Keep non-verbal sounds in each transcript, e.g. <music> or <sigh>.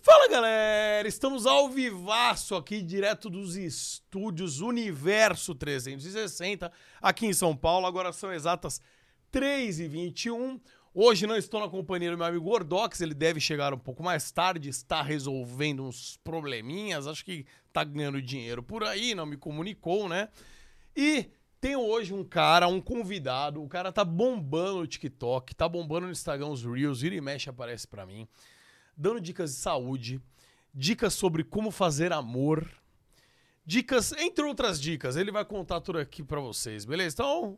Fala galera, estamos ao vivaço aqui, direto dos estúdios Universo 360, aqui em São Paulo. Agora são exatas 3h21. Hoje não estou na companhia do meu amigo Gordox, ele deve chegar um pouco mais tarde, está resolvendo uns probleminhas, acho que tá ganhando dinheiro por aí, não me comunicou, né? E tem hoje um cara, um convidado, o cara tá bombando no TikTok, tá bombando no Instagram os Reels, vira e mexe aparece pra mim, dando dicas de saúde, dicas sobre como fazer amor, dicas, entre outras dicas, ele vai contar tudo aqui pra vocês, beleza? Então,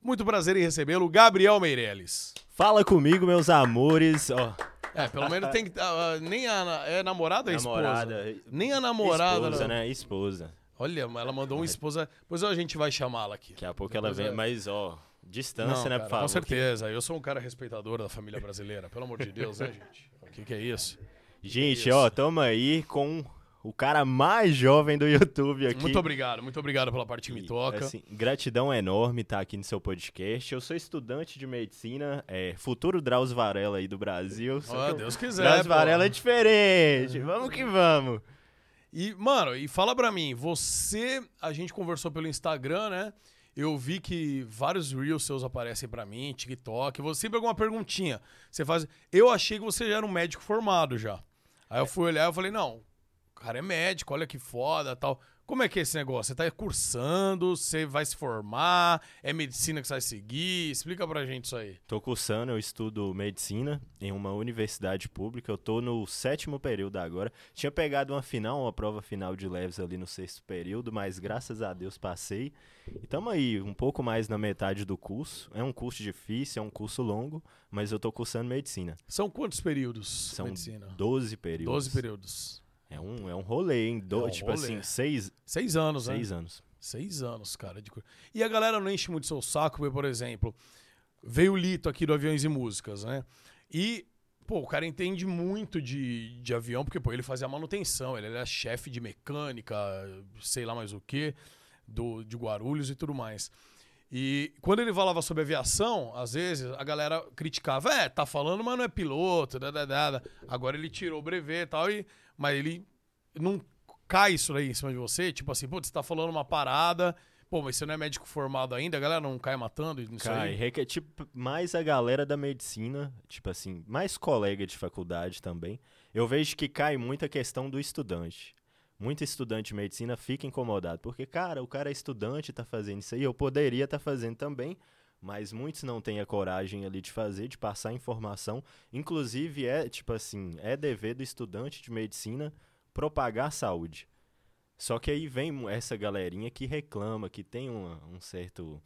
muito prazer em recebê-lo, Gabriel Meirelles. Fala comigo, meus amores. Ó, É, pelo menos tem que. ah, nem a. É namorada ou esposa? namorada. Nem a namorada. Esposa, não. né? Esposa. Olha, ela mandou uma esposa. Pois a gente vai chamá-la aqui. Daqui a pouco ela vem, é- mas ó, distância, Não, né, cara, por favor. Com certeza. Eu sou um cara respeitador da família brasileira. Pelo amor de Deus, né, gente? O que, que é isso? Gente, Isso. ó, tamo aí com o cara mais jovem do YouTube aqui. Muito obrigado, muito obrigado pela parte que me toca. assim, gratidão enorme estar aqui no seu podcast. Eu sou estudante de medicina, é, futuro Drauzio Varela aí do Brasil. Só Ó, que o Deus quiser. Drauzio pô. Varela é diferente. Vamos que vamos. E, mano, e fala pra mim, você. A gente conversou pelo Instagram, né? Eu vi que vários Reels seus aparecem pra mim, TikTok. Você sempre alguma perguntinha. Você faz. Eu achei que você já era um médico formado já. Aí eu fui olhar e falei, não, o cara é médico, olha que foda tal. Como é que é esse negócio? Você tá cursando, você vai se formar, é medicina que você vai seguir? Explica pra gente isso aí. Tô cursando, eu estudo medicina em uma universidade pública. Eu tô no sétimo período agora. Tinha pegado uma final, uma prova final de leves ali no sexto período, mas graças a Deus passei. E tamo aí, um pouco mais na metade do curso. É um curso difícil, é um curso longo, mas eu tô cursando medicina. São quantos períodos? São medicina? 12 períodos. 12 períodos. É um, é um rolê, hein? Do- É um tipo rolê. assim, seis, Seis anos, né? seis anos. Seis anos, cara. De... E a galera não enche muito seu saco, porque, por exemplo, veio o Lito aqui do Aviões e Músicas, né? E, pô, o cara entende muito de, de avião, porque, pô, ele fazia manutenção, ele era chefe de mecânica, sei lá mais o quê, do, de Guarulhos e tudo mais. E quando ele falava sobre aviação, às vezes a galera criticava, é, tá falando, mas não é piloto, da, da, da, da. agora ele tirou o brevet e tal, e, mas ele não cai isso aí em cima de você, tipo assim, pô, você tá falando uma parada, pô, mas você não é médico formado ainda, a galera não cai matando nisso Cai, aí? requer, tipo, mais a galera da medicina, tipo assim, mais colega de faculdade também. Eu vejo que cai muito a questão do estudante. Muito estudante de medicina fica incomodado, porque, cara, o cara é estudante, tá fazendo isso aí, eu poderia estar fazendo também, mas muitos não têm a coragem ali de fazer, de passar informação. Inclusive, é, tipo assim, é dever do estudante de medicina propagar a saúde. Só que aí vem essa galerinha que reclama, que tem uma- um certo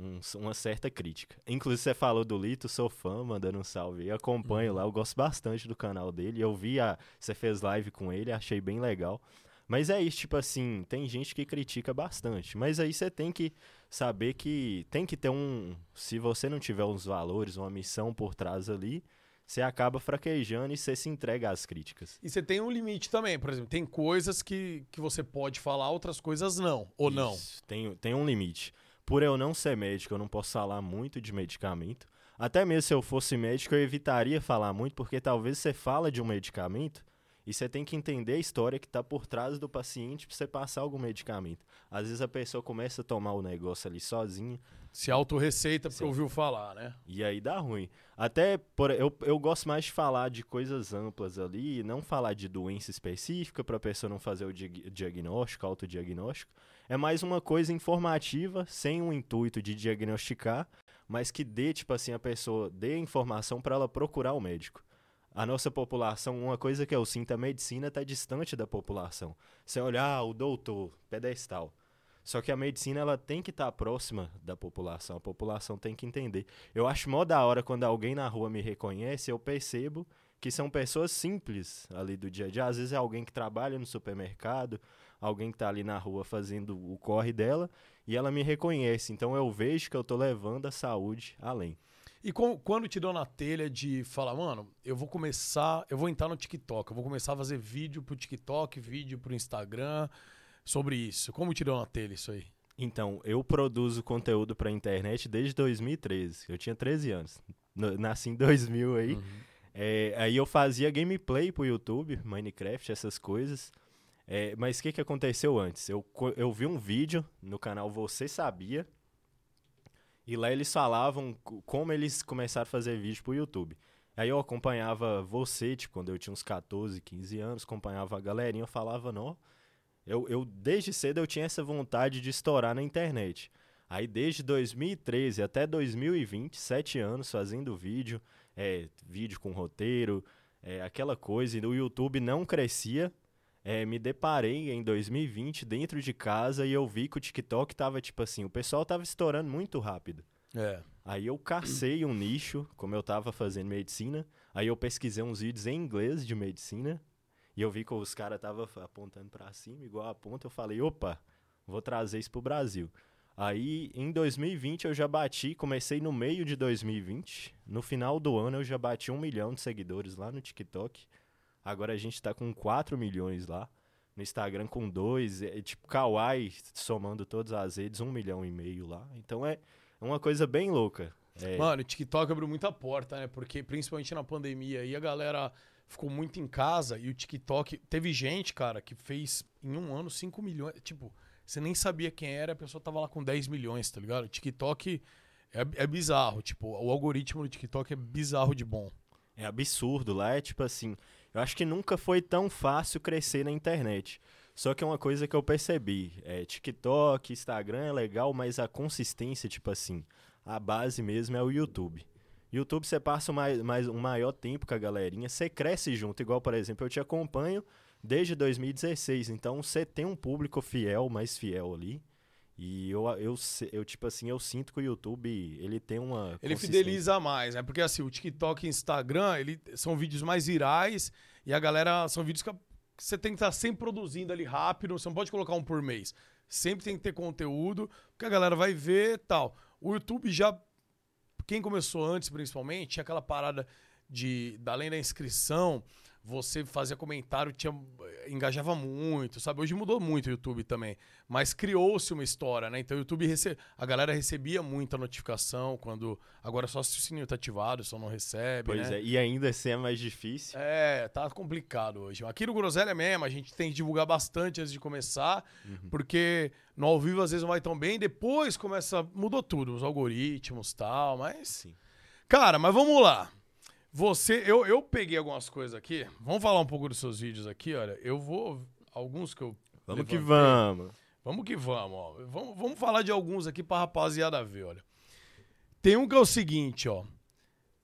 um- uma certa crítica. Inclusive, você falou do Lito, sou fã, mandando um salve aí. Acompanho lá, eu gosto bastante do canal dele. Eu vi a. Você fez live com ele, achei bem legal. Mas é isso, tipo assim, tem gente que critica bastante. Mas aí você tem que saber que tem que ter um. Se você não tiver uns valores, uma missão por trás ali, você acaba fraquejando e você se entrega às críticas. E você tem um limite também, por exemplo, tem coisas que, que você pode falar, outras coisas não, ou não. Isso, Tem, tem um limite. Por eu não ser médico, eu não posso falar muito de medicamento. Até mesmo se eu fosse médico, eu evitaria falar muito, porque talvez você fala de um medicamento e você tem que entender a história que está por trás do paciente para você passar algum medicamento. Às vezes a pessoa começa a tomar o negócio ali sozinha Se autorreceita porque Sim. ouviu falar, né? e aí dá ruim. Até por, eu, eu gosto mais de falar de coisas amplas ali, não falar de doença específica para a pessoa não fazer o diag- diagnóstico, autodiagnóstico. É mais uma coisa informativa, sem o intuito de diagnosticar, mas que dê, tipo assim, a pessoa dê informação para ela procurar o médico. A nossa população, uma coisa que eu sinto, a medicina está distante da população. Você olhar, ah, o doutor, pedestal. Só que a medicina ela tem que estar próxima da população, a população tem que entender. Eu acho mó da hora quando alguém na rua me reconhece, eu percebo que são pessoas simples ali do dia a dia. Às vezes é alguém que trabalha no supermercado, alguém que está ali na rua fazendo o corre dela, e ela me reconhece. Então eu vejo que eu tô levando a saúde além. E com- quando te deu na telha de falar, mano, eu vou começar, eu vou entrar no TikTok, eu vou começar a fazer vídeo pro TikTok, vídeo pro Instagram sobre isso. Como te deu na telha isso aí? Então, eu produzo conteúdo pra internet desde 2013. Eu tinha 13 anos. Nasci em 2000 aí. Uhum. É, aí eu fazia gameplay pro YouTube, Minecraft, essas coisas. É, mas o que, que aconteceu antes? Eu, eu vi um vídeo no canal Você Sabia. E lá eles falavam co- como eles começaram a fazer vídeo pro YouTube. Aí eu acompanhava você, tipo, quando eu tinha uns 14, 15 anos, acompanhava a galerinha, eu falava, não. Eu, eu, desde cedo eu tinha essa vontade de estourar na internet. Aí desde 2013 até 2020, sete anos fazendo vídeo, é, vídeo com roteiro, é, aquela coisa, e o YouTube não crescia. É, me deparei em 2020 dentro de casa e eu vi que o TikTok tava tipo assim, o pessoal tava estourando muito rápido. É. Aí eu cacei um nicho, como eu tava fazendo medicina, aí eu pesquisei uns vídeos em inglês de medicina, e eu vi que os caras estavam apontando pra cima, igual a ponta, eu falei, opa, vou trazer isso pro Brasil. Aí, em 2020, eu já bati, comecei no meio de 2020, no final do ano eu já bati um milhão de seguidores lá no TikTok, agora a gente tá com 4 milhões lá, no Instagram com 2, é, tipo, Kawaii, somando todas as redes, um milhão e meio lá, então é uma coisa bem louca. É, Mano, o TikTok abriu muita porta, né? Porque principalmente na pandemia aí a galera ficou muito em casa e o TikTok. Teve gente, cara, que fez em um ano 5 milhões. Tipo, você nem sabia quem era, a pessoa tava lá com 10 milhões, tá ligado? O TikTok é, é bizarro. Tipo, o algoritmo do TikTok é bizarro de bom. É absurdo lá, é tipo assim. Eu acho que nunca foi tão fácil crescer na internet. Só que é uma coisa que eu percebi. É, TikTok, Instagram é legal, mas a consistência, tipo assim, a base mesmo é o YouTube. YouTube você passa mais, mais, um maior tempo com a galerinha, você cresce junto. Igual, por exemplo, eu te acompanho desde 2016. Então você tem um público fiel, mais fiel ali. E eu, eu, eu, tipo assim, eu sinto que o YouTube, ele tem uma Ele fideliza mais, né? Porque assim, o TikTok e Instagram, ele, são vídeos mais virais e a galera. São vídeos que você tem que estar sempre produzindo ali rápido. Você não pode colocar um por mês. Sempre tem que ter conteúdo, porque a galera vai ver e tal. O YouTube já. Quem começou antes, principalmente, tinha aquela parada de. Além da inscrição, você fazia comentário, tinha, engajava muito, sabe? Hoje mudou muito o YouTube também. Mas criou-se uma história, né? Então o YouTube rece... a galera recebia muita notificação quando. Agora só se o sininho tá ativado, só não recebe. Pois né? é, e ainda assim é mais difícil. É, tá complicado hoje. Aqui no Groselha mesmo, a gente tem que divulgar bastante antes de começar, Uhum. porque no ao vivo às vezes não vai tão bem, depois começa. Mudou tudo, os algoritmos e tal, mas. Sim. Cara, mas vamos lá. Você, eu, eu peguei algumas coisas aqui. Vamos falar um pouco dos seus vídeos aqui, olha. Eu vou. Alguns que eu. Vamos que vamos. Vamos que vamos, ó. Vamos, vamos falar de alguns aqui pra rapaziada ver, olha. Tem um que é o seguinte, ó.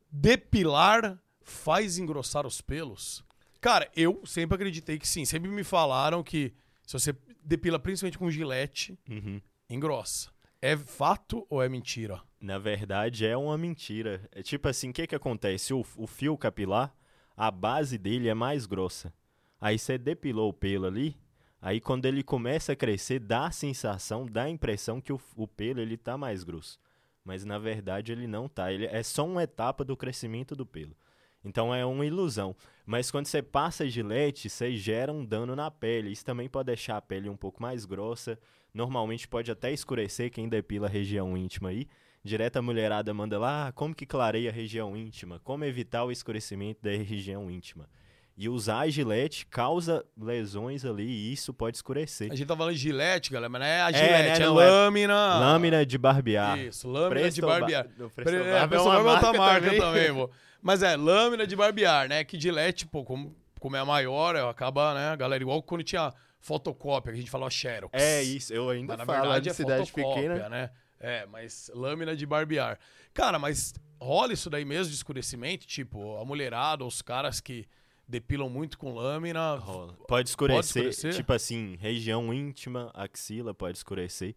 Depilar faz engrossar os pelos? Cara, eu sempre acreditei que sim. Sempre me falaram que se você depila principalmente com gilete, Uhum. engrossa. É fato ou é mentira? Na verdade, é uma mentira. É tipo assim, o que que acontece? O, o fio capilar, a base dele é mais grossa. Aí você depilou o pelo ali, aí quando ele começa a crescer, dá a sensação, dá a impressão que o, o pelo ele tá mais grosso. Mas na verdade ele não tá. Ele é só uma etapa do crescimento do pelo. Então é uma ilusão. Mas quando você passa gilete, você gera um dano na pele. Isso também pode deixar a pele um pouco mais grossa. Normalmente pode até escurecer quem depila a região íntima aí. Direto a mulherada manda lá, ah, como que clareia a região íntima? Como evitar o escurecimento da região íntima? E usar a gilete causa lesões ali e isso pode escurecer. A gente tá falando de gilete, galera, mas não é a É, gilete, né, é, não, é lâmina. Lâmina de barbear. Isso, lâmina de Presto Bar- barbear. Presto Pre- é, é uma é marca marca também. também. Mas é, lâmina de barbear, né? Que gilete, pô, como, como é a maior, ela acaba, né, galera, igual quando tinha fotocópia, que a gente falava Xerox. É isso, eu ainda Mas na falo verdade de é cidade pequena. né? É, mas lâmina de barbear. Cara, mas rola isso daí mesmo de escurecimento? Tipo, a mulherada, os caras que depilam muito com lâmina. Rola. Pode escurecer, escurecer? tipo assim, região íntima, axila pode escurecer.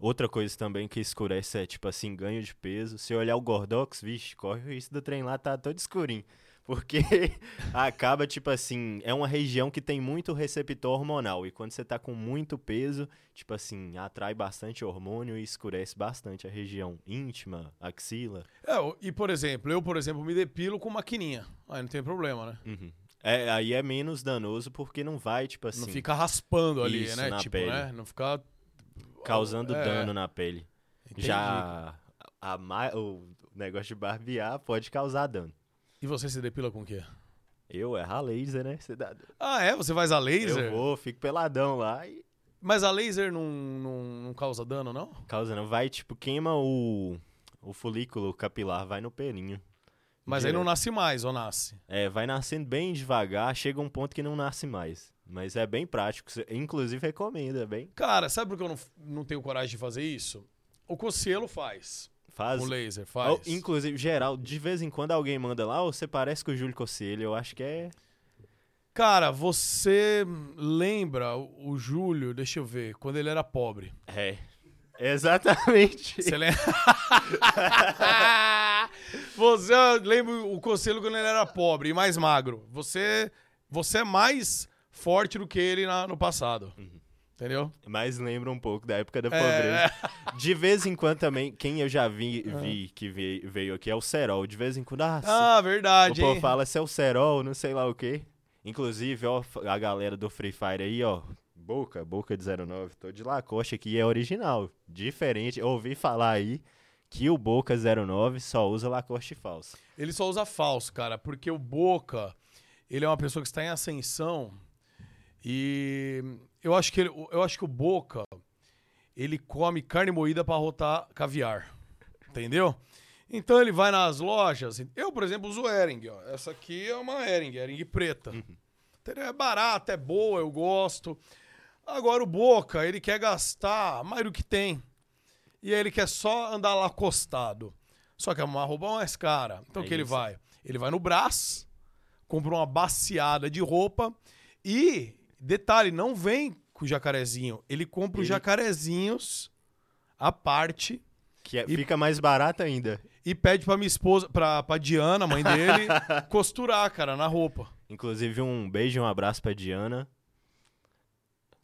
Outra coisa também que escurece é, tipo assim, ganho de peso. Se olhar o Gordox, vixe, corre o risco do trem lá tá todo escurinho. Porque <laughs> acaba, tipo assim, é uma região que tem muito receptor hormonal. E quando você tá com muito peso, tipo assim, atrai bastante hormônio e escurece bastante a região íntima, axila. É, e por exemplo, eu, por exemplo, me depilo com maquininha. Aí não tem problema, né? Uhum. É, aí é menos danoso porque não vai, tipo assim. Não fica raspando ali, Isso, né? na Tipo, pele. né? Não fica causando É, dano na pele. entendi. Já a, ma- o negócio de barbear pode causar dano. E você se depila com o quê? Eu é a laser, né? Dá- Ah, é? Você faz a laser? Eu vou, fico peladão lá e Mas a laser não, não, não causa dano, não? causa não. Vai, tipo, queima o, o folículo capilar, vai no pelinho. Mas aí não Direto. nasce mais, ou nasce? É, vai nascendo bem devagar, chega um ponto que não nasce mais. Mas é bem prático, inclusive recomendo, é bem... Cara, sabe por que eu não, não tenho coragem de fazer isso? O Cocielo faz. Faz. O laser faz. Inclusive, geral, de vez em quando alguém manda lá, "Ô, você parece com o Júlio Cossielho, eu acho que é... Cara, você lembra o Júlio, deixa eu ver, quando ele era pobre. É. Exatamente. Você lembra? <laughs> você lembra o Conselho quando ele era pobre e mais magro. Você, você é mais forte do que ele na- no passado. Entendeu? Mas lembra um pouco da época da É. pobreza. <laughs> De vez em quando também, quem eu já vi, vi que veio, aqui é o Serol. De vez em quando, ah, Ah, o verdade, povo hein? fala se é o Serol, não sei lá o quê. Inclusive, ó, a galera do Free Fire aí, ó. Boca, Boca de 09, tô de Lacoste aqui, é original. Diferente, eu ouvi falar aí que o Boca 09 só usa Lacoste falso. Ele só usa falso, cara, porque o Boca, ele é uma pessoa que está em ascensão e eu acho que ele- eu acho que o Boca ele come carne moída para rotar caviar. Entendeu? Então ele vai nas lojas. Eu, por exemplo, uso Ering. Ó. Essa aqui é uma Ering, Ering preta. Entendeu? É barata, é boa, eu gosto. Agora o Boca, ele quer gastar mais do que tem. E aí ele quer só andar lá acostado. Só que é uma roupa mais cara. Então o É que ele isso. vai? Ele vai no Brás, compra uma baciada de roupa e, detalhe, não vem com o jacarezinho. Ele compra os Ele- jacarezinhos à parte Que é- E- fica mais barato ainda. e pede pra minha esposa, pra, pra Diana, mãe dele, <laughs> costurar, cara, na roupa. Inclusive, um beijo e um abraço pra Diana.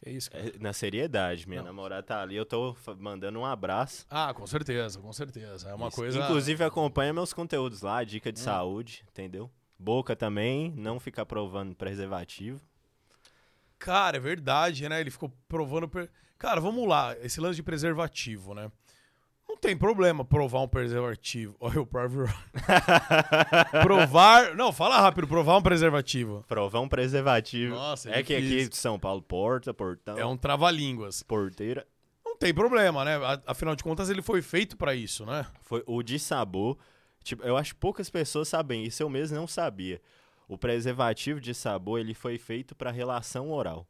É isso, cara. É, na seriedade, minha Não. namorada tá ali, eu tô fa- mandando um abraço. Ah, com certeza, com certeza. É uma Isso. coisa. Inclusive, acompanha meus conteúdos lá, dica Hum. de saúde, entendeu? Boca também, não ficar provando preservativo. Cara, é verdade, né? Ele ficou provando. per- Cara, vamos lá. Esse lance de preservativo, né? Não tem problema provar um preservativo. <laughs> Olha o próprio. <laughs> provar. Não, fala rápido. Provar um preservativo. Provar um preservativo. Nossa, é é que aqui de São Paulo, porta, portão, É um trava-línguas. porteira. Não tem problema, né? Afinal de contas, ele foi feito pra isso, né? Foi o de sabor. Tipo, eu acho que poucas pessoas sabem isso, eu mesmo não sabia. O preservativo de sabor, ele foi feito para relação oral.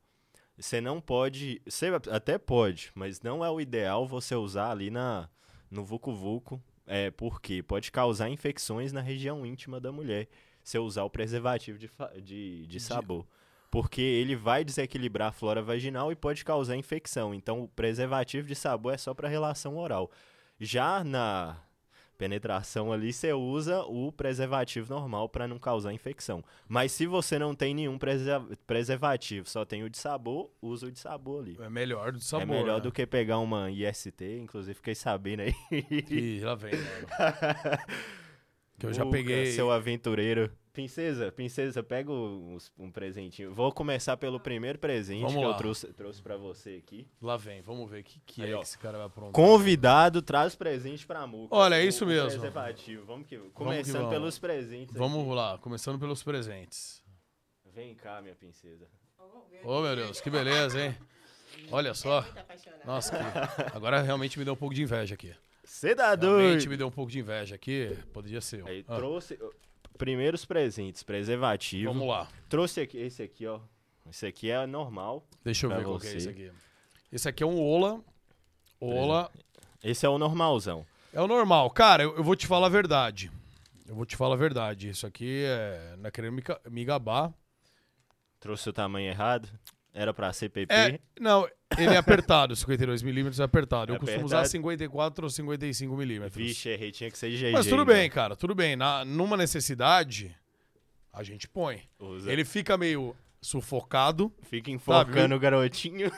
Você não pode, você até pode, mas não é o ideal você usar ali na no vucu vucu, é porque pode causar infecções na região íntima da mulher. Se usar o preservativo de, de, de sabor. Porque ele vai desequilibrar a flora vaginal e pode causar infecção. Então, o preservativo de sabor é só para relação oral. Já na penetração ali, você usa o preservativo normal para não causar infecção. Mas se você não tem nenhum preser- preservativo, só tem o de sabor, usa o de sabor ali. É melhor do sabor. é melhor né? do que pegar uma IST, inclusive fiquei sabendo aí. Ih, lá vem, <laughs> mano. Que eu já Boca, peguei. Seu aventureiro. Princesa, princesa, pega os- um presentinho. Vou começar pelo primeiro presente Vamos que eu lá. trouxe, trouxe para você aqui. Lá vem, vamos ver o que, que Aí, é ó. que esse cara vai aprontar. Convidado traz presente pra Muca. Olha, é isso mesmo. Preservativo. Vamos que começando vamos. pelos presentes. Vamos aqui. lá, começando pelos presentes. Vem cá, minha princesa. Ô, meu Deus, que beleza, hein? Olha só. Nossa, que- agora realmente me deu um pouco de inveja aqui. Você tá Realmente doido? me deu um pouco de inveja aqui. Poderia ser. Aí, Ah, trouxe primeiros presentes, preservativo. vamos lá. Trouxe aqui, esse aqui, ó. Esse aqui é normal. Deixa eu ver qual que é esse aqui. Esse aqui é um Ola. Ola Esse é o normalzão. é o normal. Cara, eu, eu vou te falar a verdade. Eu vou te falar a verdade. Isso aqui é. Não é querendo me, me gabar. Trouxe o tamanho errado. Era pra ser PP. É, não, ele é apertado, 52mm é apertado. Eu costumo usar Apertado. 54 ou 55mm. Vixe, errei, tinha que ser GG. Mas tudo então. bem, cara, tudo bem. Na, numa necessidade, a gente põe. Usa. Ele fica meio sufocado. Fica enfocando o garotinho.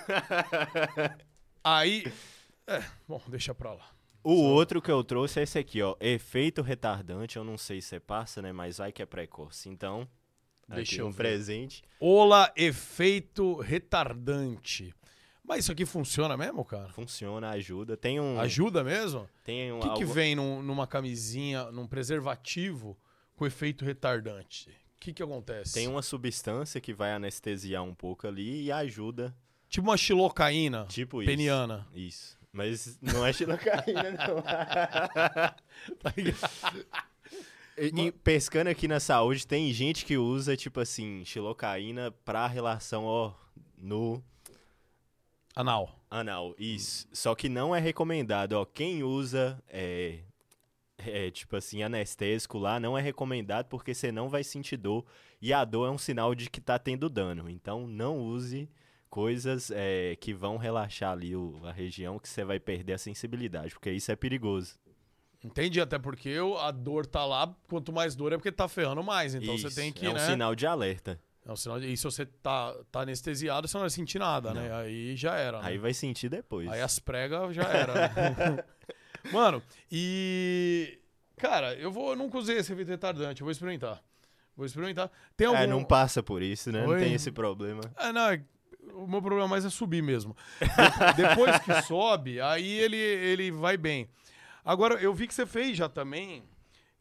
<laughs> Aí. É, bom, deixa pra lá. O outro que eu trouxe é esse aqui, ó. Efeito retardante. Eu não sei se você passa, né? Mas vai que é precoce. Então, Deixa aqui eu um ver. presente. Ola efeito retardante. Mas isso aqui funciona mesmo, cara? Funciona, ajuda. Tem um. Ajuda mesmo? Tem um. O que, que algo- vem num- numa camisinha, num preservativo com efeito retardante? O que, que acontece? Tem uma substância que vai anestesiar um pouco ali e ajuda. Tipo uma xilocaína Tipo isso. peniana. Isso. Mas não é xilocaína, <laughs> não. Tá ligado? E pescando aqui na saúde, tem gente que usa, tipo assim, xilocaína pra relação, ó, no Anal. anal. Isso. Só que não é recomendado, ó. Quem usa, é, é, tipo assim, anestésico lá, não é recomendado porque você não vai sentir dor. E a dor é um sinal de que tá tendo dano. Então, não use coisas é, que vão relaxar ali o- a região que você vai perder a sensibilidade, porque isso é perigoso. Entendi, até porque a dor tá lá, quanto mais dor é porque tá ferrando mais. Então você Isso, tem que, é um né? sinal de alerta. É um sinal de... E se você tá, tá anestesiado, você não vai sentir nada, né? Aí já era. né? Aí vai sentir depois. Aí as pregas já era. né? <laughs> Mano, e. Cara, eu vou. Eu nunca usei esse efeito retardante, eu vou experimentar. Vou experimentar. Tem algum. É, não passa por isso, né? Não Oi? tem esse problema. Ah, não, é- o meu problema mais é subir mesmo. De- Depois que <laughs> sobe, aí ele, ele vai bem. Agora, eu vi que você fez já também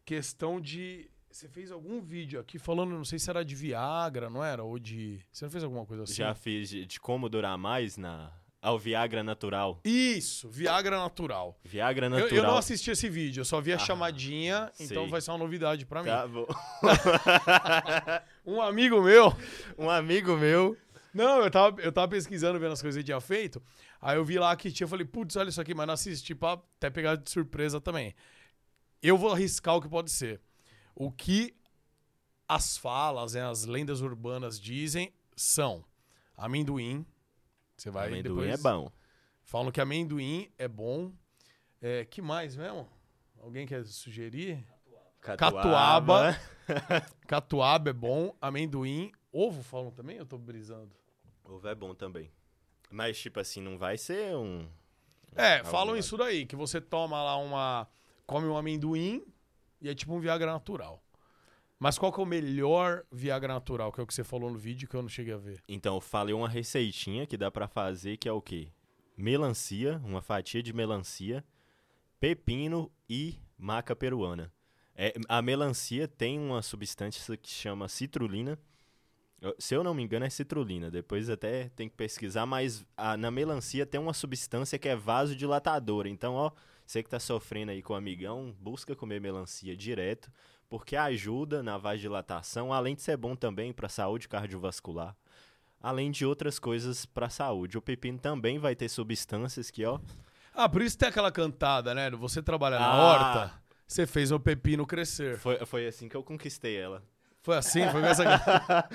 questão de. Você fez algum vídeo aqui falando, não sei se era de Viagra, não era? Ou de. Você não fez alguma coisa assim? Já fiz de, de como durar mais na ao Viagra natural. Isso, Viagra natural. Viagra Eu, natural. eu não assisti esse vídeo, eu só vi a Ah, chamadinha, então sei. vai ser uma novidade pra mim. Tá bom. <laughs> Um amigo meu. <laughs> um amigo meu. Não, eu tava, eu tava pesquisando, vendo as coisas que tinha feito. Aí eu vi lá que tinha, eu falei, putz, olha isso aqui, mas não assisti pra até pegar de surpresa também. Eu vou arriscar o que pode ser. O que as falas, né, as lendas urbanas dizem são amendoim. Você vai amendoim depois. é bom. Falam que amendoim é bom. É, que mais mesmo? Alguém quer sugerir? Catuaba. Catuaba <laughs> é bom, amendoim, ovo falam também? Eu tô brisando. Ovo é bom também. Mas, tipo assim, não vai ser um. É, falam isso daí, que você toma lá uma. come um amendoim e é tipo um Viagra natural. Mas qual que é o melhor Viagra natural, que é o que você falou no vídeo que eu não cheguei a ver? Então, eu falei uma receitinha que dá pra fazer, que é o quê? Melancia, uma fatia de melancia, pepino e maca peruana. É, a melancia tem uma substância que chama citrulina. Se eu não me engano, é citrulina. Depois até tem que pesquisar, mas a- na melancia tem uma substância que é vasodilatadora. Então, ó, você que tá sofrendo aí com o amigão, busca comer melancia direto, porque ajuda na vasodilatação, além de ser bom também para saúde cardiovascular além de outras coisas para a saúde. O pepino também vai ter substâncias que, ó, Ah, por isso tem aquela cantada, né? Você trabalha na Ah. horta, você fez o pepino crescer. foi, foi assim que eu conquistei ela. Foi assim? Foi com essa. <laughs>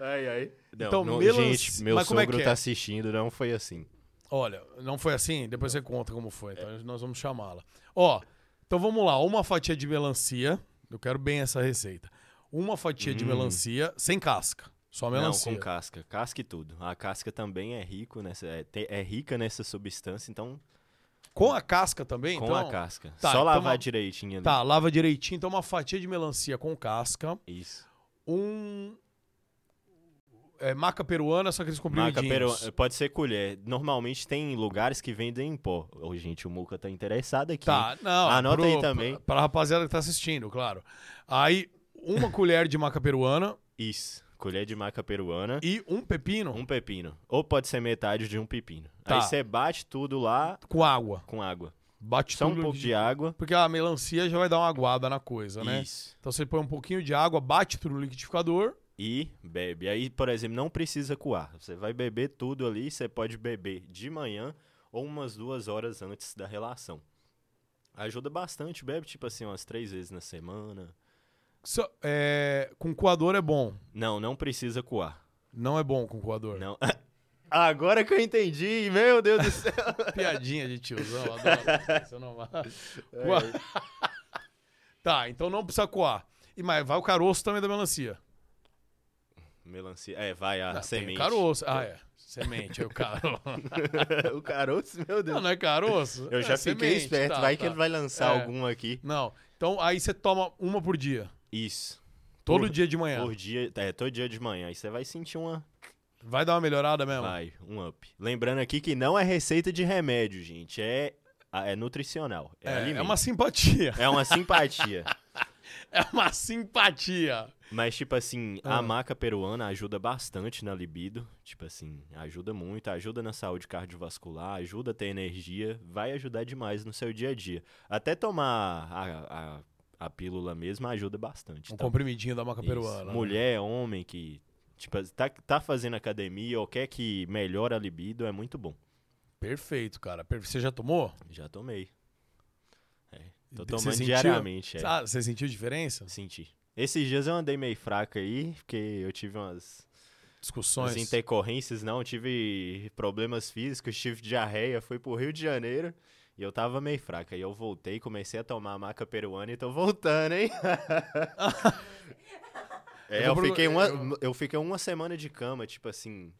Ai, ai. Não, Então, não, melanc- gente, meu mas é sogro que é? tá assistindo, não foi assim. Olha, não foi assim? Depois você conta como foi. Então nós vamos chamá-la. Ó, então vamos lá. Uma fatia de melancia. Eu quero bem essa receita. Uma fatia de Hum. melancia sem casca. Só melancia. Não, com casca. Casca e tudo. A casca também é rico nessa, é, é rica nessa substância, então Com a casca também? com então? a casca. Tá, Só então lavar uma- direitinho ali. Tá, lava direitinho. Então uma fatia de melancia com casca. Isso. Um... É, maca peruana, só que eles Maca comprimidinhos. peruana, pode ser colher. Normalmente tem lugares que vendem em pó. Ô, gente, o Muca tá interessado aqui. Tá, não. Anota pro- aí também. Pra, pra rapaziada que tá assistindo, claro. Aí, uma <laughs> colher de maca peruana Isso. Colher de maca peruana. e um pepino Um pepino. Ou pode ser metade de um pepino. Tá. Aí você bate tudo lá com água. com água. Bate Só um pouco de água. Porque a melancia já vai dar uma aguada na coisa, né? Isso. Então você põe um pouquinho de água, bate tudo no liquidificador. E bebe. Aí, por exemplo, não precisa coar. Você vai beber tudo ali. Você pode beber de manhã ou umas duas horas antes da relação. Ajuda bastante. Bebe, tipo assim, umas três vezes na semana. Só- é, com coador é bom. Não, não precisa coar. Não é bom com coador. Não. <laughs> Agora que eu entendi, meu Deus do céu. <laughs> Piadinha de tiozão, adoro. Não. Coar- <laughs> Tá, então não precisa coar. E mas vai o caroço também da melancia. Melancia. É, vai a Não, tem semente. o caroço. Ah, é. Semente, é o caroço. <laughs> o caroço, meu Deus. Não, não é caroço? Eu já É fiquei semente, esperto. tá, vai que tá. ele vai lançar É. algum aqui. Não. Então aí você toma uma por dia. Isso. Todo Por- dia de manhã. Por dia, é, todo dia de manhã. Aí você vai sentir uma Vai dar uma melhorada mesmo? Vai, um up. Lembrando aqui que não é receita de remédio, gente. É, é nutricional. É, É, é uma simpatia. É uma simpatia. <laughs> É uma simpatia. Mas, tipo assim, Ah. a maca peruana ajuda bastante na libido. Tipo assim, ajuda muito, ajuda na saúde cardiovascular, ajuda a ter energia, vai ajudar demais no seu dia a dia. Até tomar a, a, a pílula mesmo ajuda bastante. Um tá? comprimidinho da maca Isso. peruana. né? Mulher, homem que tipo, tá, tá fazendo academia ou quer que melhore a libido, é muito bom. Perfeito, cara. Você já tomou? Já tomei. Tô tomando sentiu? diariamente. É. Ah, você sentiu diferença? Senti. Esses dias eu andei meio fraco aí, porque eu tive umas, Discussões. umas intercorrências, não, tive problemas físicos, tive diarreia, fui pro Rio de Janeiro e eu tava meio fraco. Aí eu voltei, comecei a tomar a maca peruana e tô voltando, hein? <laughs> é, Eu fiquei, uma, eu- fiquei uma semana de cama, tipo assim,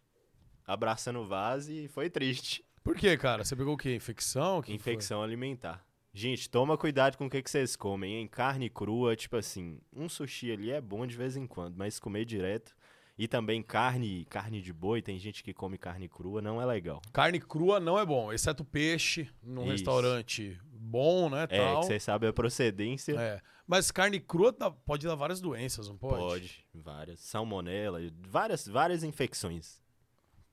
abraçando o vaso e foi triste. Por quê, cara? Você pegou o quê? Infecção? O que que foi? Infecção alimentar. Gente, toma cuidado com o que, que vocês comem, hein? Carne crua, tipo assim, um sushi ali é bom de vez em quando, mas comer direto. E também carne, carne de boi, tem gente que come carne crua, não é legal. Carne crua não é bom, exceto peixe num Isso. restaurante bom, né, É, tal. que você sabe a procedência. É. Mas carne crua dá- pode dar várias doenças, não pode? Pode, várias. Salmonela, várias, várias infecções.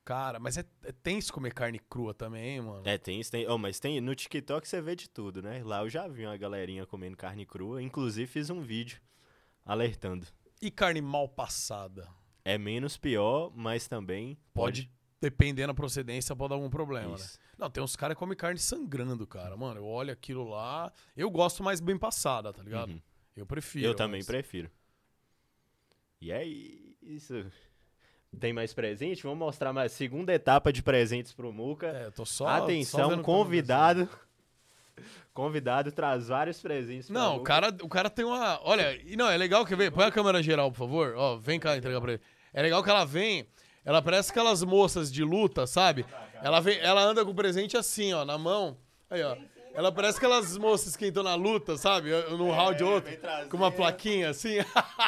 Cara, mas é, é tenso comer carne crua também, mano. É, tem isso, tem. Oh, mas tem. No TikTok você vê de tudo, né? Lá eu já vi uma galerinha comendo carne crua. Inclusive fiz um vídeo alertando. E carne mal passada? É menos pior, mas também Pode, dependendo da procedência, pode dar algum problema, né? Isso. Não, tem uns caras que comem carne sangrando, cara. Mano, eu olho aquilo lá. Eu gosto mais bem passada, tá ligado? Uhum. Eu prefiro. Eu também mas- prefiro. E é isso. Tem mais presente? Vamos mostrar mais segunda etapa de presentes pro Muca. É, eu tô só. só Atenção, vendo convidado. <laughs> Convidado traz vários presentes pra Não, o cara, o cara tem uma. Olha, e não, é legal que vem. Põe a câmera geral, por favor. Ó, vem cá entregar pra ele. É legal que ela vem. Ela parece aquelas moças de luta, sabe? Ela, vem, ela anda com o presente assim, ó, na mão. Aí, ó. Ela parece aquelas moças que entram na luta, sabe? Num round outro. Com uma plaquinha assim.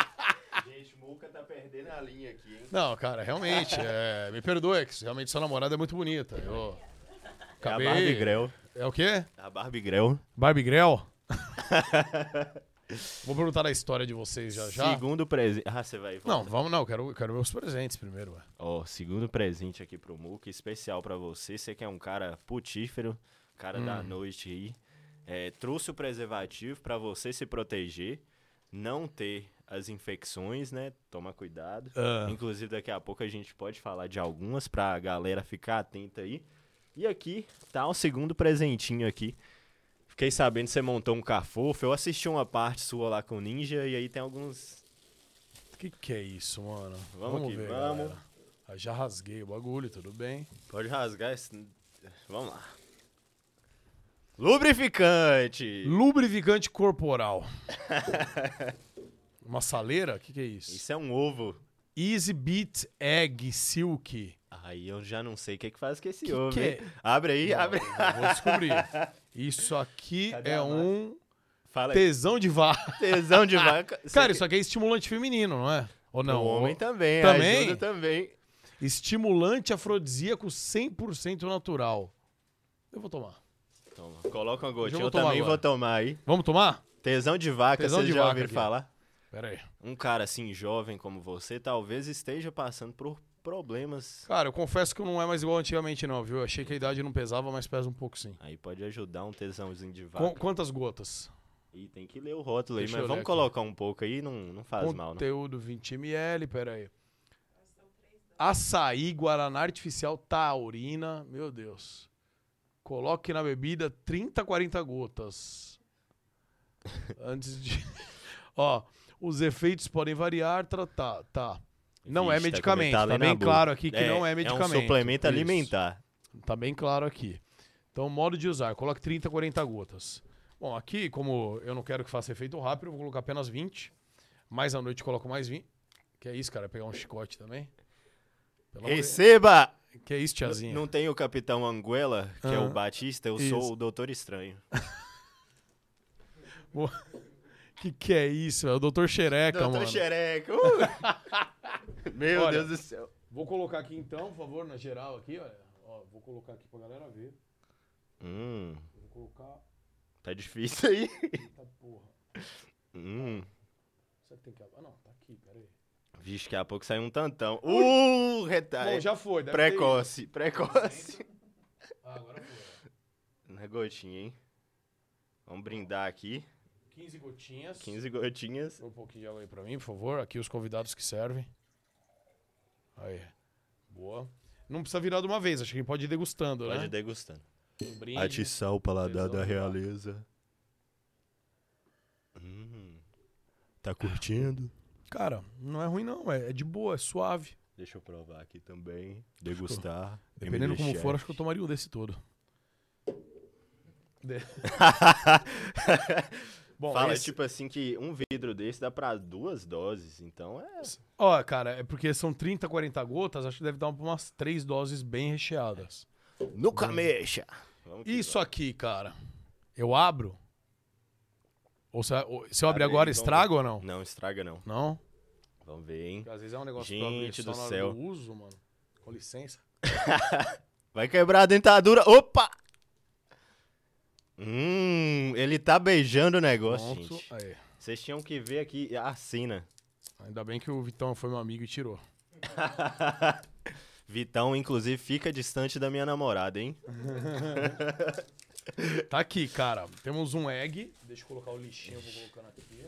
<laughs> Gente, Muca tá perdendo a linha aqui? Não, cara, realmente. é, me perdoe, que realmente sua namorada é muito bonita. Eu É a acabei. Barbie Grell. É o quê? A Barbie Grell. Barbie Grell? <laughs> Vou perguntar a história de vocês já já. Segundo presente. Ah, você vai. Não, vamos não, quero, quero ver os presentes primeiro. Ó, segundo presente aqui pro Muca, especial pra você. Você que é um cara putífero, cara da Hum. noite aí. É, trouxe o preservativo pra você se proteger, não ter as infecções, né? Toma cuidado. Ah. Inclusive, daqui a pouco a gente pode falar de algumas pra galera ficar atenta aí. E aqui tá o segundo presentinho aqui. Fiquei sabendo que você montou um cafofo. Eu assisti uma parte sua lá com o Ninja e aí tem alguns. O que, que é isso, mano? Vamos que vamos. galera. Já rasguei o bagulho, tudo bem. Pode rasgar esse. Vamos lá. Lubrificante! Lubrificante corporal. <laughs> Uma saleira? O que, que é isso? Isso é um ovo. Easy Beat Egg Silk. Aí eu já não sei o que, que faz com esse Que ovo. que é? Abre aí, Não, abre. eu Vou descobrir. <laughs> Isso aqui Cadê é um Fala aí. tesão de vaca. <laughs> Tesão de vaca. <laughs> Cara, isso aqui é estimulante feminino, não é? Ou não? O homem também. Também? Ajuda também. Estimulante afrodisíaco 100% natural. Eu vou tomar. Toma, coloca uma Eu gotinha. Eu, tomar também agora. vou tomar aí. Vamos tomar? Tesão de vaca, Tesão vocês de já vaca ouviram aqui. falar? Pera aí. Um cara assim, jovem como você, talvez esteja passando por problemas. Cara, eu confesso que não é mais igual antigamente, não, viu? Eu achei que a idade não pesava, mas pesa um pouco sim. Aí pode ajudar um tesãozinho de vaca. Qu- quantas gotas? E tem que ler o rótulo aí, Deixa mas eu ler vamos aqui. colocar um pouco aí, não, não faz mal, não. Conteúdo 20ml, pera aí. Açaí, Guaraná Artificial, taurina, meu Deus. Coloque na bebida 30, 40 gotas. <laughs> Antes de... <laughs> Ó, os efeitos podem variar, tá, tá. tá. Não é tá medicamento, tá, metade bem claro aqui que não é medicamento. É um suplemento Isso. alimentar. Tá bem claro aqui. Então, modo de usar, coloque 30, 40 gotas. Bom, aqui, como eu não quero que faça efeito rápido, eu vou colocar apenas 20. Mais à noite coloco mais 20. Que é isso, cara? Pegar um chicote também? De- Receba! Que é isso, tiazinha? Não tem o Capitão Anguela, que é o Batista, eu Isso. sou o Doutor Estranho. <laughs> <laughs> Que que é isso? É o Doutor Xereca, Doutor mano. Xereca! uh! <laughs> Meu Olha, Deus do céu. Vou colocar aqui então, por favor, na geral aqui, olha. Ó, vou colocar aqui pra galera ver. Hum, Vou colocar. tá difícil aí. Eita porra. Hum. Será que tem que. Ah, não, tá aqui, peraí. Vixe, daqui a pouco sai um tantão. Uh, Bom, retalho. já foi, deve Precoce, precoce. Ah, agora foi. Na gotinha, hein? Vamos brindar aqui. 15 gotinhas. 15 gotinhas. Um pouquinho de água aí pra mim, por favor. Aqui os convidados que servem. Aí. Boa. Não precisa virar de uma vez, acho que pode ir degustando, Pode né? ir degustando. Um brinde. Atiçar o paladar da realeza. Hum. Tá curtindo? Cara, não é ruim não, é, é de boa, é suave. Deixa eu provar aqui também. Degustar. Dependendo MD como for, acho que eu tomaria um desse todo. De- <laughs> <laughs> Bom, Fala, esse- tipo assim, que um vidro desse dá pra duas doses. Então é. Ó, cara, é porque são 30, 40 gotas, acho que deve dar umas três doses bem recheadas. Nunca mexa! Vamos que Isso aqui, cara, eu abro? Ou se, ou- se eu abrir agora, vamos estraga ou não? Não estraga, não. Não? Vamos ver, hein? Porque às vezes é um negócio Gente do céu. do uso, mano. Com licença. <laughs> Vai quebrar a dentadura. Opa! Hum, ele tá beijando o negócio, Pronto. gente. Aí. Vocês tinham que ver aqui a cena. Ainda bem que o Vitão foi meu amigo e tirou. <laughs> Vitão, inclusive, fica distante da minha namorada, hein? <laughs> Tá aqui, cara. Temos um egg. Deixa eu colocar o lixinho, eu vou colocando aqui.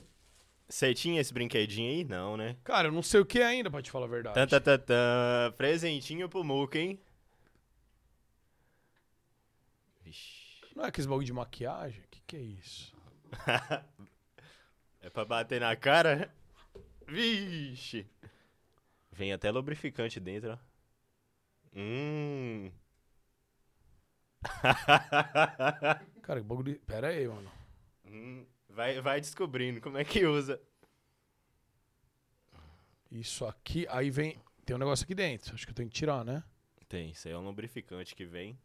Você tinha esse brinquedinho aí? Não, né? Cara, eu não sei o que é ainda, pra te falar a verdade. Tan, tan, tan, tan. Presentinho pro Muca, hein? Não é aqueles bagulho de maquiagem? O que, que é isso? <laughs> É pra bater na cara? Vixe. Vem até lubrificante dentro, ó. Hum. <laughs> Cara, que bagulho. de- Pera aí, mano. Hum, vai, vai descobrindo como é que usa. Isso aqui. Aí vem. Tem um negócio aqui dentro. Acho que eu tenho que tirar, né? Tem, isso aí é um lubrificante que vem.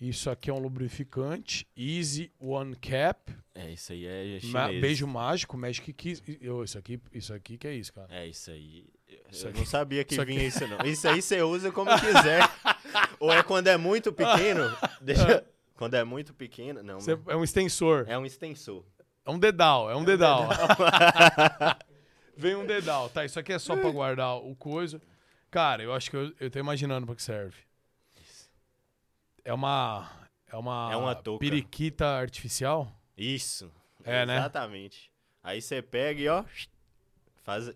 Isso aqui é um lubrificante. Easy One Cap. É, isso aí é chinês. beijo mágico, Magic Kiss. Eu, Isso aqui, isso aqui que é isso, cara. É, isso aí. Eu Isso aqui- não sabia que isso aqui- vinha isso, não. Isso aí você usa como quiser. <laughs> Ou é quando é muito pequeno. Deixa... <laughs> Quando é muito pequeno. Não, Você- é um extensor. é um extensor. É um dedal, é um dedal. <laughs> Vem um dedal. Tá, isso aqui é só pra guardar o coisa. Cara, eu acho que eu, eu tô imaginando pra que serve. É uma. É uma. É uma touca. periquita artificial? Isso. É, né? Exatamente. Aí você pega e ó. Faz,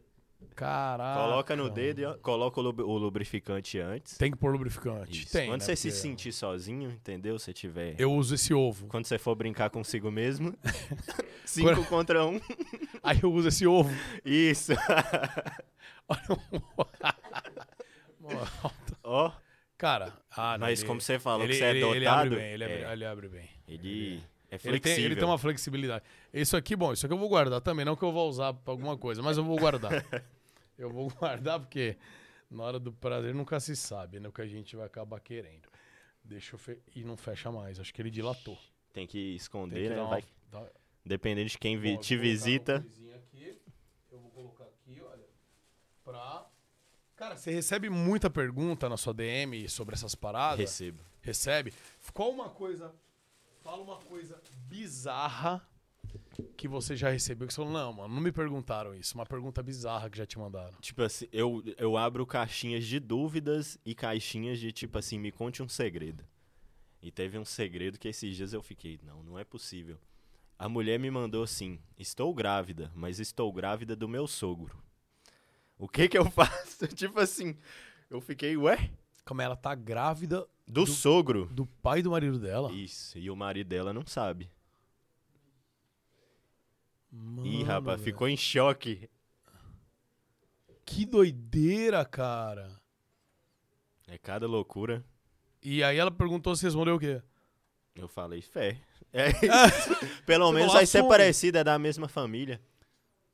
Caraca. coloca no dedo e ó, coloca o, lub- o lubrificante antes. Tem que pôr lubrificante. Isso. Tem. Quando né? você se Porque sentir sozinho, entendeu? Se tiver. Eu uso esse ovo. Quando você for brincar consigo mesmo. <laughs> cinco contra um. <laughs> Aí eu uso esse ovo. Isso. <laughs> Olha o. Ó. Cara, ah, Mas ele- como você falou ele, que você é ele, dotado. ele abre bem, ele abre, é, ele abre bem. ele é Ele flexível. tem, ele tem uma flexibilidade. Isso aqui, bom, isso aqui eu vou guardar também, não que eu vou usar pra alguma coisa, mas eu vou guardar. <laughs> eu vou guardar porque na hora do prazer nunca se sabe, né? O que a gente vai acabar querendo. Deixa eu fe... E não fecha mais, acho que ele dilatou. Tem que Tem esconder, que né? uma- Vai- dar- Dependendo de quem Bom, te visita. aqui. Eu vou colocar aqui, olha, pra... Cara, você recebe muita pergunta na sua DM sobre essas paradas? Recebo. Recebe? Qual uma coisa. Fala uma coisa bizarra que você já recebeu. Que você falou, não, mano, não me perguntaram isso. Uma pergunta bizarra que já te mandaram. Tipo assim, eu, eu abro caixinhas de dúvidas e caixinhas de tipo assim, me conte um segredo. E teve um segredo que esses dias eu fiquei, não, não é possível. A mulher me mandou assim: estou grávida, mas estou grávida do meu sogro. O que que eu <laughs> faço? tipo assim, eu fiquei, ué? Como ela tá grávida Do, Do- sogro? do pai do marido dela. Isso, e o marido dela não sabe. Mano, Ih, rapaz, velho. ficou em choque. Que doideira, cara. É cada loucura. E aí ela perguntou se respondeu o quê? Eu falei, fé. É <laughs> isso. Pelo menos vai ser assume. parecido, é da mesma família.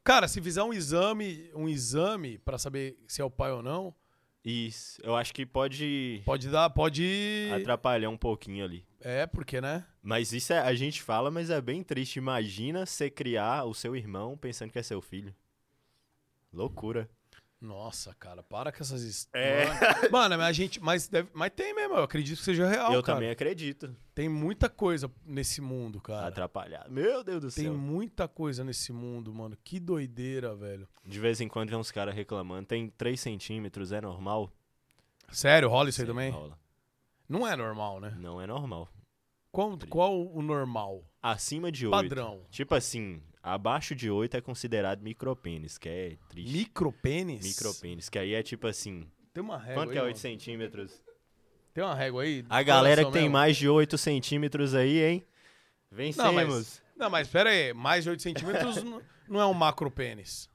Cara, se fizer um exame, um exame para saber se é o pai ou não, Isso, eu acho que pode pode dar, pode. atrapalhar um pouquinho ali. É, porque, né? Mas isso é, a gente fala, mas é bem triste. Imagina você criar o seu irmão pensando que é seu filho. Loucura. Nossa, cara, para com essas É. histórias. Mano, mas a gente. Mas, deve- mas tem mesmo, eu acredito que seja real, eu cara. também acredito. Tem muita coisa nesse mundo, cara. Atrapalhado. Meu Deus do Tem céu. muita coisa nesse mundo, mano. Que doideira, velho. De vez em quando vem uns caras reclamando. Tem 3 centímetros, é normal? Sério, rola isso aí também? rola. Não é normal, né? Não é normal. Qual, qual o normal? Acima de 8. Padrão. Tipo assim, abaixo de 8 é considerado micropênis, que é triste. Micropênis? Micropênis, que aí é tipo assim. Tem uma régua Quanto aí, que é mano? 8 centímetros? Tem uma régua aí? A galera que tem mesmo? mais de 8 centímetros aí, hein? Não, Vencemos. mas, não, mas pera aí. Mais de 8 centímetros <laughs> não é um macropênis.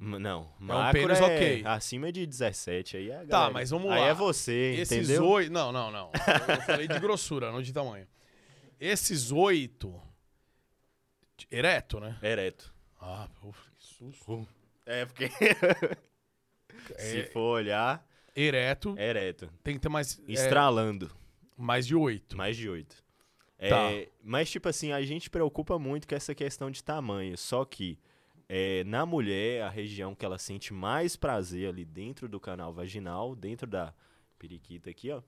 Não, um macro pênis é ok. acima de 17. Aí é a Tá, galera. mas vamos Aí lá. é você, Esses entendeu? oito... Não, não, não. Eu falei de grossura, não de tamanho. <laughs> Esses oito... Ereto, né? Ereto. Ah, pô, que susto. É, porque <laughs> É, se for olhar, ereto ereto. tem que ter mais... é, Estralando. mais de oito. Mais de 8. Tá. mas, tipo assim, a gente preocupa muito com essa questão de tamanho. Só que é, na mulher, a região que ela sente mais prazer ali dentro do canal vaginal, dentro da periquita aqui, ó,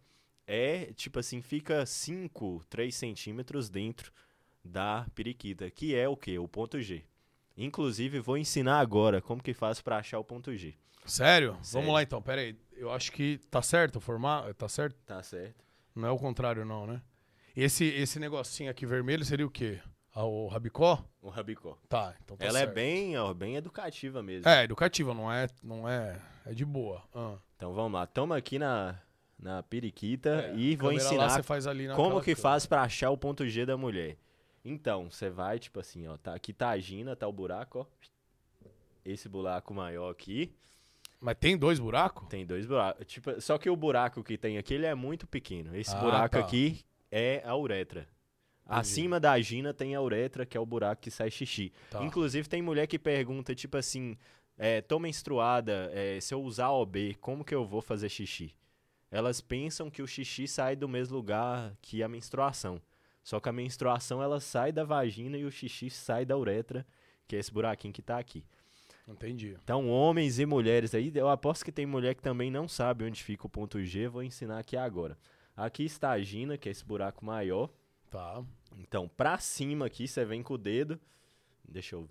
é, tipo assim, fica 5, 3 centímetros dentro da periquita, que é o quê? O ponto G. Inclusive, vou ensinar agora como que faz pra achar o ponto G. Sério? Sério. Vamos lá então, pera aí. Eu acho que tá certo o formato, tá certo? Tá certo? Não é o contrário não, né? Esse, esse negocinho aqui vermelho seria o quê? Ah, o rabicó? O rabicó. Tá, então tá Ela certo. é bem, ó, bem educativa mesmo. É, educativa, não é, não é, é de boa. Ah. Então vamos lá, toma aqui na, na periquita É, e vou ensinar como que faz pra achar o ponto G da mulher. Então, você vai, tipo assim, ó, tá, aqui tá a gina, tá o buraco, ó. Esse buraco maior aqui, Mas tem dois buracos? tem dois buracos. Tipo, só que o buraco que tem aqui, ele é muito pequeno. Esse Ah, buraco tá. aqui é a uretra. Acima da gina tem a uretra, que é o buraco que sai xixi. Tá. Inclusive, tem mulher que pergunta, tipo assim, é, tô menstruada, é, se eu usar OB, como que eu vou fazer xixi? Elas pensam que o xixi sai do mesmo lugar que a menstruação. Só que a menstruação, ela sai da vagina e o xixi sai da uretra, que é esse buraquinho que tá aqui. Entendi. Então, homens e mulheres aí, eu aposto que tem mulher que também não sabe onde fica o ponto G, vou ensinar aqui agora. Aqui está a gina, que é esse buraco maior. Tá. Então, pra cima aqui, você vem com o dedo. Deixa eu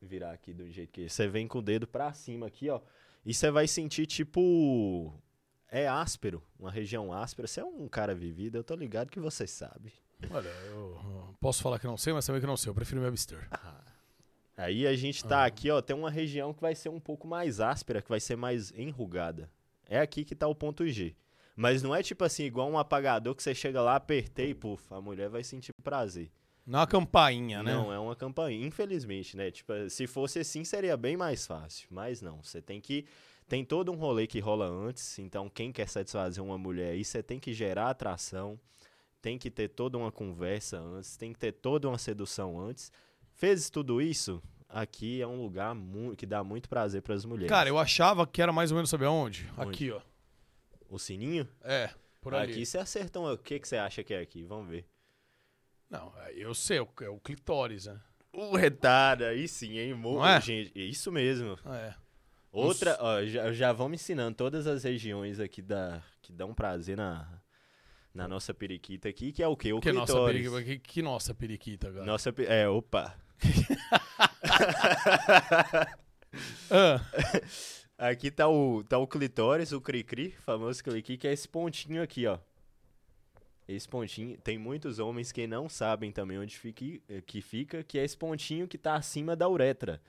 virar aqui do jeito que. Você vem com o dedo pra cima aqui, ó. E você vai sentir, tipo. É áspero, uma região áspera. Você é um cara vivido, eu tô ligado que você sabe. Olha, eu eu posso falar que não sei, mas também que não sei. Eu prefiro me abster. Aí a gente tá aqui, ó. Tem uma região que vai ser um pouco mais áspera, que vai ser mais enrugada. É aqui que tá o ponto G. Mas não é tipo assim, igual um apagador que você chega lá, apertei e puf, a mulher vai sentir prazer. Não é uma campainha, né? Não, é uma campainha, infelizmente, né? Tipo, se fosse assim, seria bem mais fácil. Mas não, você tem que. Tem todo um rolê que rola antes. Então, quem quer satisfazer uma mulher aí, você tem que gerar atração. Tem que ter toda uma conversa antes. Tem que ter toda uma sedução antes. Fez tudo isso? Aqui é um lugar que dá muito prazer para as mulheres. Cara, eu achava que era mais ou menos saber aonde? Onde? Aqui, ó. O sininho? É, por ali. Aqui você acertou. O que, que você acha que é aqui? Vamos ver. Não, é, eu sei, é o- é o clitóris, né? O retardo, aí sim, hein? Mo- é? Gente, isso mesmo. É. Outra, ó, já, já vão me ensinando todas as regiões aqui da, que dão prazer na, na nossa periquita aqui, que é o quê? O Que nossa clitóris. periquita, que, que nossa periquita, cara. Nossa, é, opa. <laughs> Ah, <laughs> Aqui tá o, tá o clitóris, o cri-cri, famoso cri-cri, que é esse pontinho aqui, ó. Esse pontinho, tem muitos homens que não sabem também onde fica, que fica, que é esse pontinho que tá acima da uretra.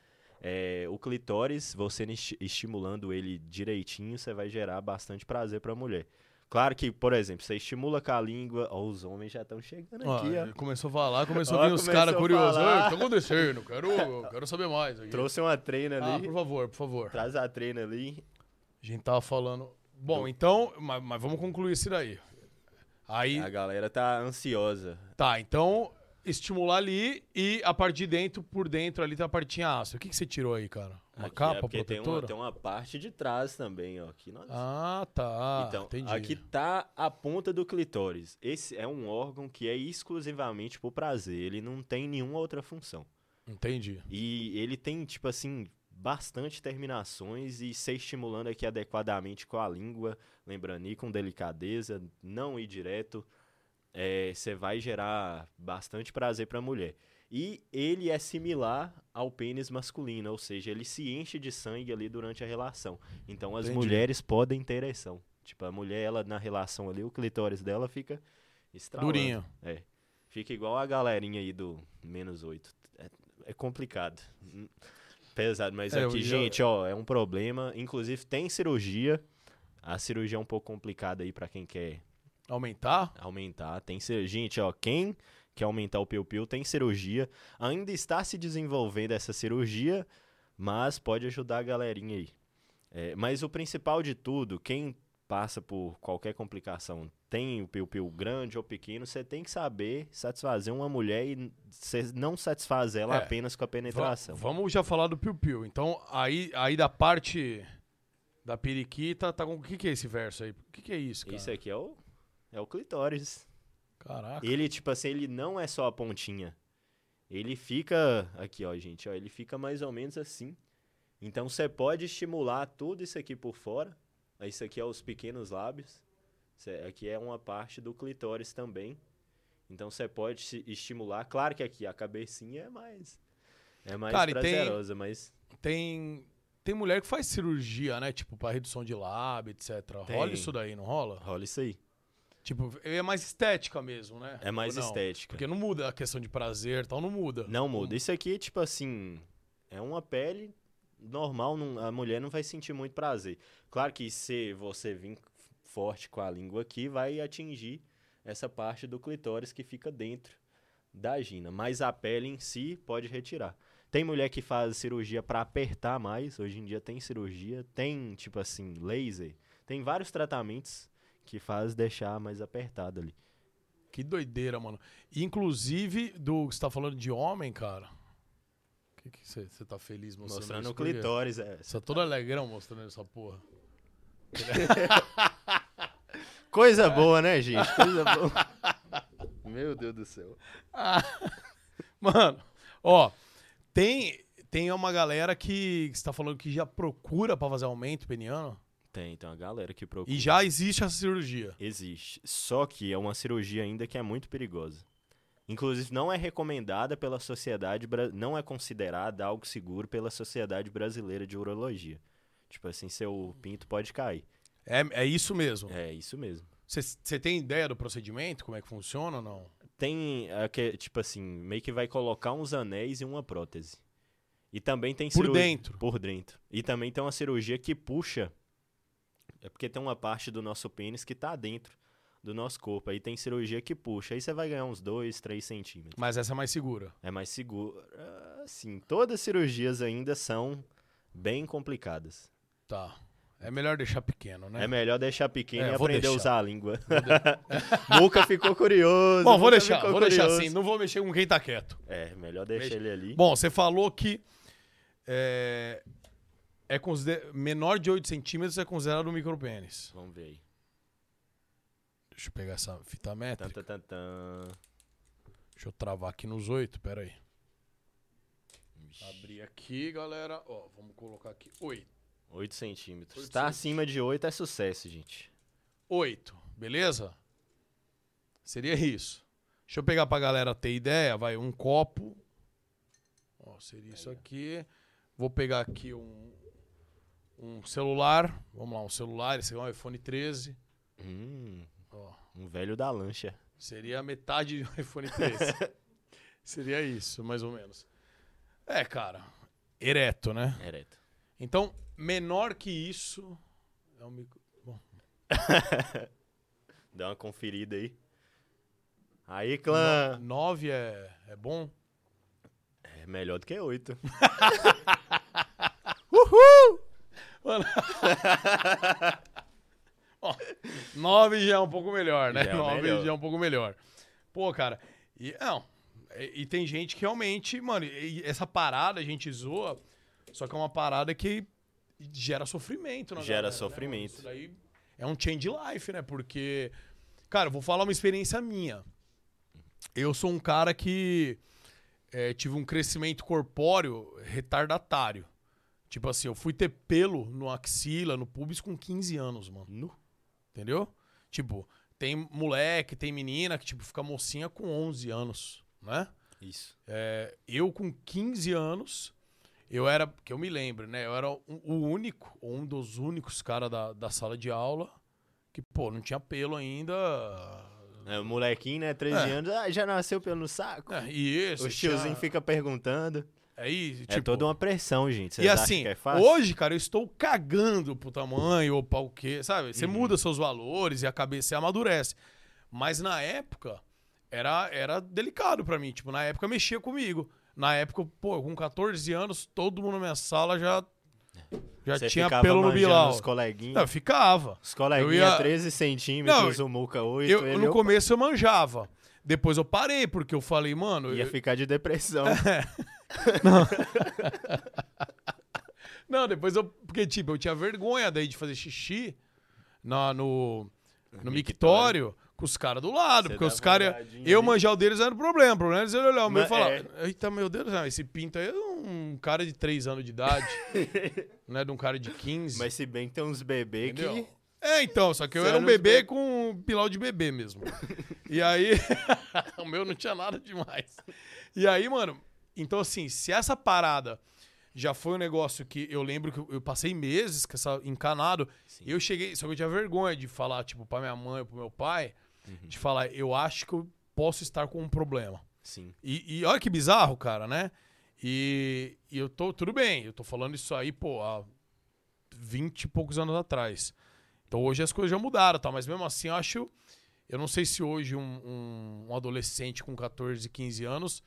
É, o clitóris, você esti- estimulando ele direitinho, você vai gerar bastante prazer pra mulher. Claro que, por exemplo, você estimula com a língua, ó, os homens já estão chegando ó, aqui, ó. começou a falar, começou Ó, a vir os caras a curiosos. falar. "Ei, O que tá acontecendo? Quero, <laughs> quero saber mais. Aqui. Trouxe uma treina Ah, ali, por favor, por favor. traz a treina ali. A gente tava falando. Bom, então, mas, mas vamos concluir isso daí. Aí, A galera tá ansiosa. tá, então, estimular ali e a parte de dentro, por dentro ali tá a partinha áspera. O que, que você tirou aí, cara? Uma Aqui capa é porque tem protetora? uma, tem uma parte de trás também, ó. Aqui nós... Ah, tá. então, entendi. aqui tá a ponta do clitóris. Esse é um órgão que é exclusivamente pro prazer. Ele não tem nenhuma outra função. Entendi. E ele tem, tipo assim, bastante terminações e ser estimulando aqui adequadamente com a língua, lembrando ir com delicadeza, não ir direto, você vai gerar bastante prazer para a mulher. E ele é similar ao pênis masculino, ou seja, ele se enche de sangue ali durante a relação. Então as Entendi. mulheres podem ter ereção. Tipo, a mulher, ela na relação ali, o clitóris dela fica estralando. Durinho. É. Fica igual a galerinha aí do menos 8. É, é complicado. Hum, Pesado, mas É, aqui, já- gente, ó, é um problema. Inclusive, tem cirurgia. A cirurgia é um pouco complicada aí pra quem quer Aumentar? aumentar. Tem cir- Gente, ó, quem quer aumentar o piu-piu tem cirurgia. Ainda está se desenvolvendo essa cirurgia, mas pode ajudar a galerinha aí. É, mas o principal de tudo, quem passa por qualquer complicação, tem o piu-piu grande ou pequeno, você tem que saber satisfazer uma mulher e você não satisfaz ela É. apenas com a penetração. vamos já falar do piu-piu. Então, aí, aí da parte da periquita, tá com... O que, que é esse verso aí? O que, que é isso, cara? Isso aqui é o, é o clitóris. Caraca. Ele, tipo assim, ele não é só a pontinha. Ele fica. Aqui, ó, gente, ó. Ele fica mais ou menos assim. Então você pode estimular tudo isso aqui por fora. Isso aqui é os pequenos lábios. Cê- Aqui é uma parte do clitóris também. Então você pode estimular. Claro que aqui a cabecinha é mais. É mais Cara, e tem- prazerosa, mas. Tem, tem mulher que faz cirurgia, né? Tipo, pra redução de lábio, etc. Rola Tem. isso daí, não rola? Rola isso aí. Tipo, é mais estética mesmo, né? É mais estética. Porque não muda a questão de prazer e tal, não muda. Não muda. Isso aqui, tipo assim, é uma pele normal, não- a mulher não vai sentir muito prazer. Claro que se você vir forte com a língua aqui, vai atingir essa parte do clitóris que fica dentro da gina, mas a pele em si pode retirar. Tem mulher que faz cirurgia para apertar mais, hoje em dia tem cirurgia, tem tipo assim, laser, tem vários tratamentos que faz deixar mais apertado ali. Que doideira, mano. Inclusive, do que você tá falando de homem, cara. O que que você você tá feliz mostrando Mostrando isso? o clitóris, é. Você tá todo alegrão mostrando essa porra. <laughs> Coisa boa, né, gente? Coisa boa. <laughs> Meu Deus do céu. <laughs> Mano, ó, tem, tem uma galera que, que você tá falando que já procura pra fazer aumento peniano. Tem, tem uma galera que procura. E já existe essa cirurgia. Existe. Só que é uma cirurgia ainda que é muito perigosa. Inclusive, não é recomendada pela sociedade, não é considerada algo seguro pela Sociedade Brasileira de Urologia. Tipo assim, seu pinto pode cair. É, é isso mesmo. É isso mesmo. Você tem ideia do procedimento? Como é que funciona ou não? Tem, aque- tipo assim, meio que vai colocar uns anéis e uma prótese. E também tem Por cirurgia- dentro. Por dentro. E também tem uma cirurgia que puxa. É porque tem uma parte do nosso pênis que tá dentro do nosso corpo. Aí tem cirurgia que puxa. Aí você vai ganhar uns 2, 3 centímetros. Mas essa é mais segura. É mais seguro. Assim, todas as cirurgias ainda são bem complicadas. Tá. É melhor deixar pequeno, né? É melhor deixar pequeno É, e aprender a deixar. usar a língua. <laughs> Muca ficou curioso. Bom, vou deixar, vou deixar curioso. assim. Não vou mexer com quem tá quieto. É, melhor deixar Deixa. ele ali. Bom, você falou que é, é consider... menor de 8 centímetros é considerado um micropênis. Vamos ver aí. Deixa eu pegar essa fita métrica. tan, tan, tan. Deixa eu travar aqui nos 8, pera aí. Abrir aqui, galera. Ó, vamos colocar aqui 8. 8 centímetros. Tá centímetros. acima de 8 é sucesso, gente. 8, beleza? Seria isso. Deixa eu pegar pra galera ter ideia. Vai, um copo. Ó, seria isso aqui. Vou pegar aqui um, um celular. Vamos lá, um celular. Esse aqui é um iPhone 13. Hum, Ó, um velho da lancha. seria a metade do <laughs> iPhone 13. seria isso, mais ou menos. É, cara. Ereto, né? Ereto. Então, menor que isso. É um micro... Bom, <laughs> Dá uma conferida aí. Aí, clã. 9 é, é bom? É melhor do que 8. <laughs> Mano. <laughs> Ó, 9 já é um pouco melhor, né? Já é 9 melhor. já é um pouco melhor. Pô, cara, e, não, e, e tem gente que realmente, mano, e essa parada a gente zoa, só que é uma parada que gera sofrimento, na Gera galera, né, sofrimento. mano? Isso daí é um change life, né? Porque, cara, eu vou falar uma experiência minha. Eu sou um cara que é, tive um crescimento corpóreo retardatário. Tipo assim, eu fui ter pelo no axila, no pubis com 15 anos, mano. Nu. Entendeu? Tipo, tem moleque, tem menina que, tipo, fica mocinha com 11 anos, né? Isso. É, eu com 15 anos, eu era, que eu me lembro, né? Eu era o, único, ou um dos únicos caras da, da sala de aula que, pô, não tinha pelo ainda. É, molequinho, né? 13 É. anos, ah, já nasceu pelo saco. É, e isso. o tiozinho fica perguntando. Aí, tipo, é toda uma pressão, gente. Vocês E assim, é hoje, cara, eu estou cagando pro tamanho ou pra o quê, sabe? Você Uhum. muda seus valores e a cabeça amadurece. Mas na época, era, era delicado pra mim. Tipo, na época mexia comigo. Na época, pô, com 14 anos, todo mundo na minha sala já, já Você tinha pelo no Bilal. Os coleguinhas. Não, eu ficava. Os coleguinhas eu ia- 13 centímetros, Não, o Muca 8. Eu, ele no começo eu manjava. Depois eu parei, porque eu falei, mano. ia eu- ficar de depressão. <laughs> <laughs> <laughs> Não, depois eu. Porque, tipo, eu tinha vergonha daí de fazer xixi na, no, no mictório com os caras do lado. Porque os caras. Eu manjar o deles era o problema. O problema eles olhar o meu e falar: é. Eita, meu Deus, não, esse pinto aí é um cara de 3 anos de idade. não é de um cara de 15. <laughs> Mas se bem que tem uns bebês que. É, então, só que eu Você era um bebê be- com um pilau de bebê mesmo. <laughs> e aí. o meu não tinha nada demais. E aí, mano, então assim, se essa parada já foi um negócio que eu lembro que eu passei meses com essa encanado, Sim. eu cheguei, só que eu tinha vergonha de falar, tipo, pra minha mãe ou pro meu pai, Uhum. de falar, eu acho que eu posso estar com um problema. Sim. E, e olha que bizarro, cara, né? E, e eu tô, tudo bem, eu tô falando isso aí, pô, há 20 e poucos anos atrás. Então hoje as coisas já mudaram, tá? Mas mesmo assim, eu acho. Eu não sei se hoje um, um- um adolescente com 14, 15 anos,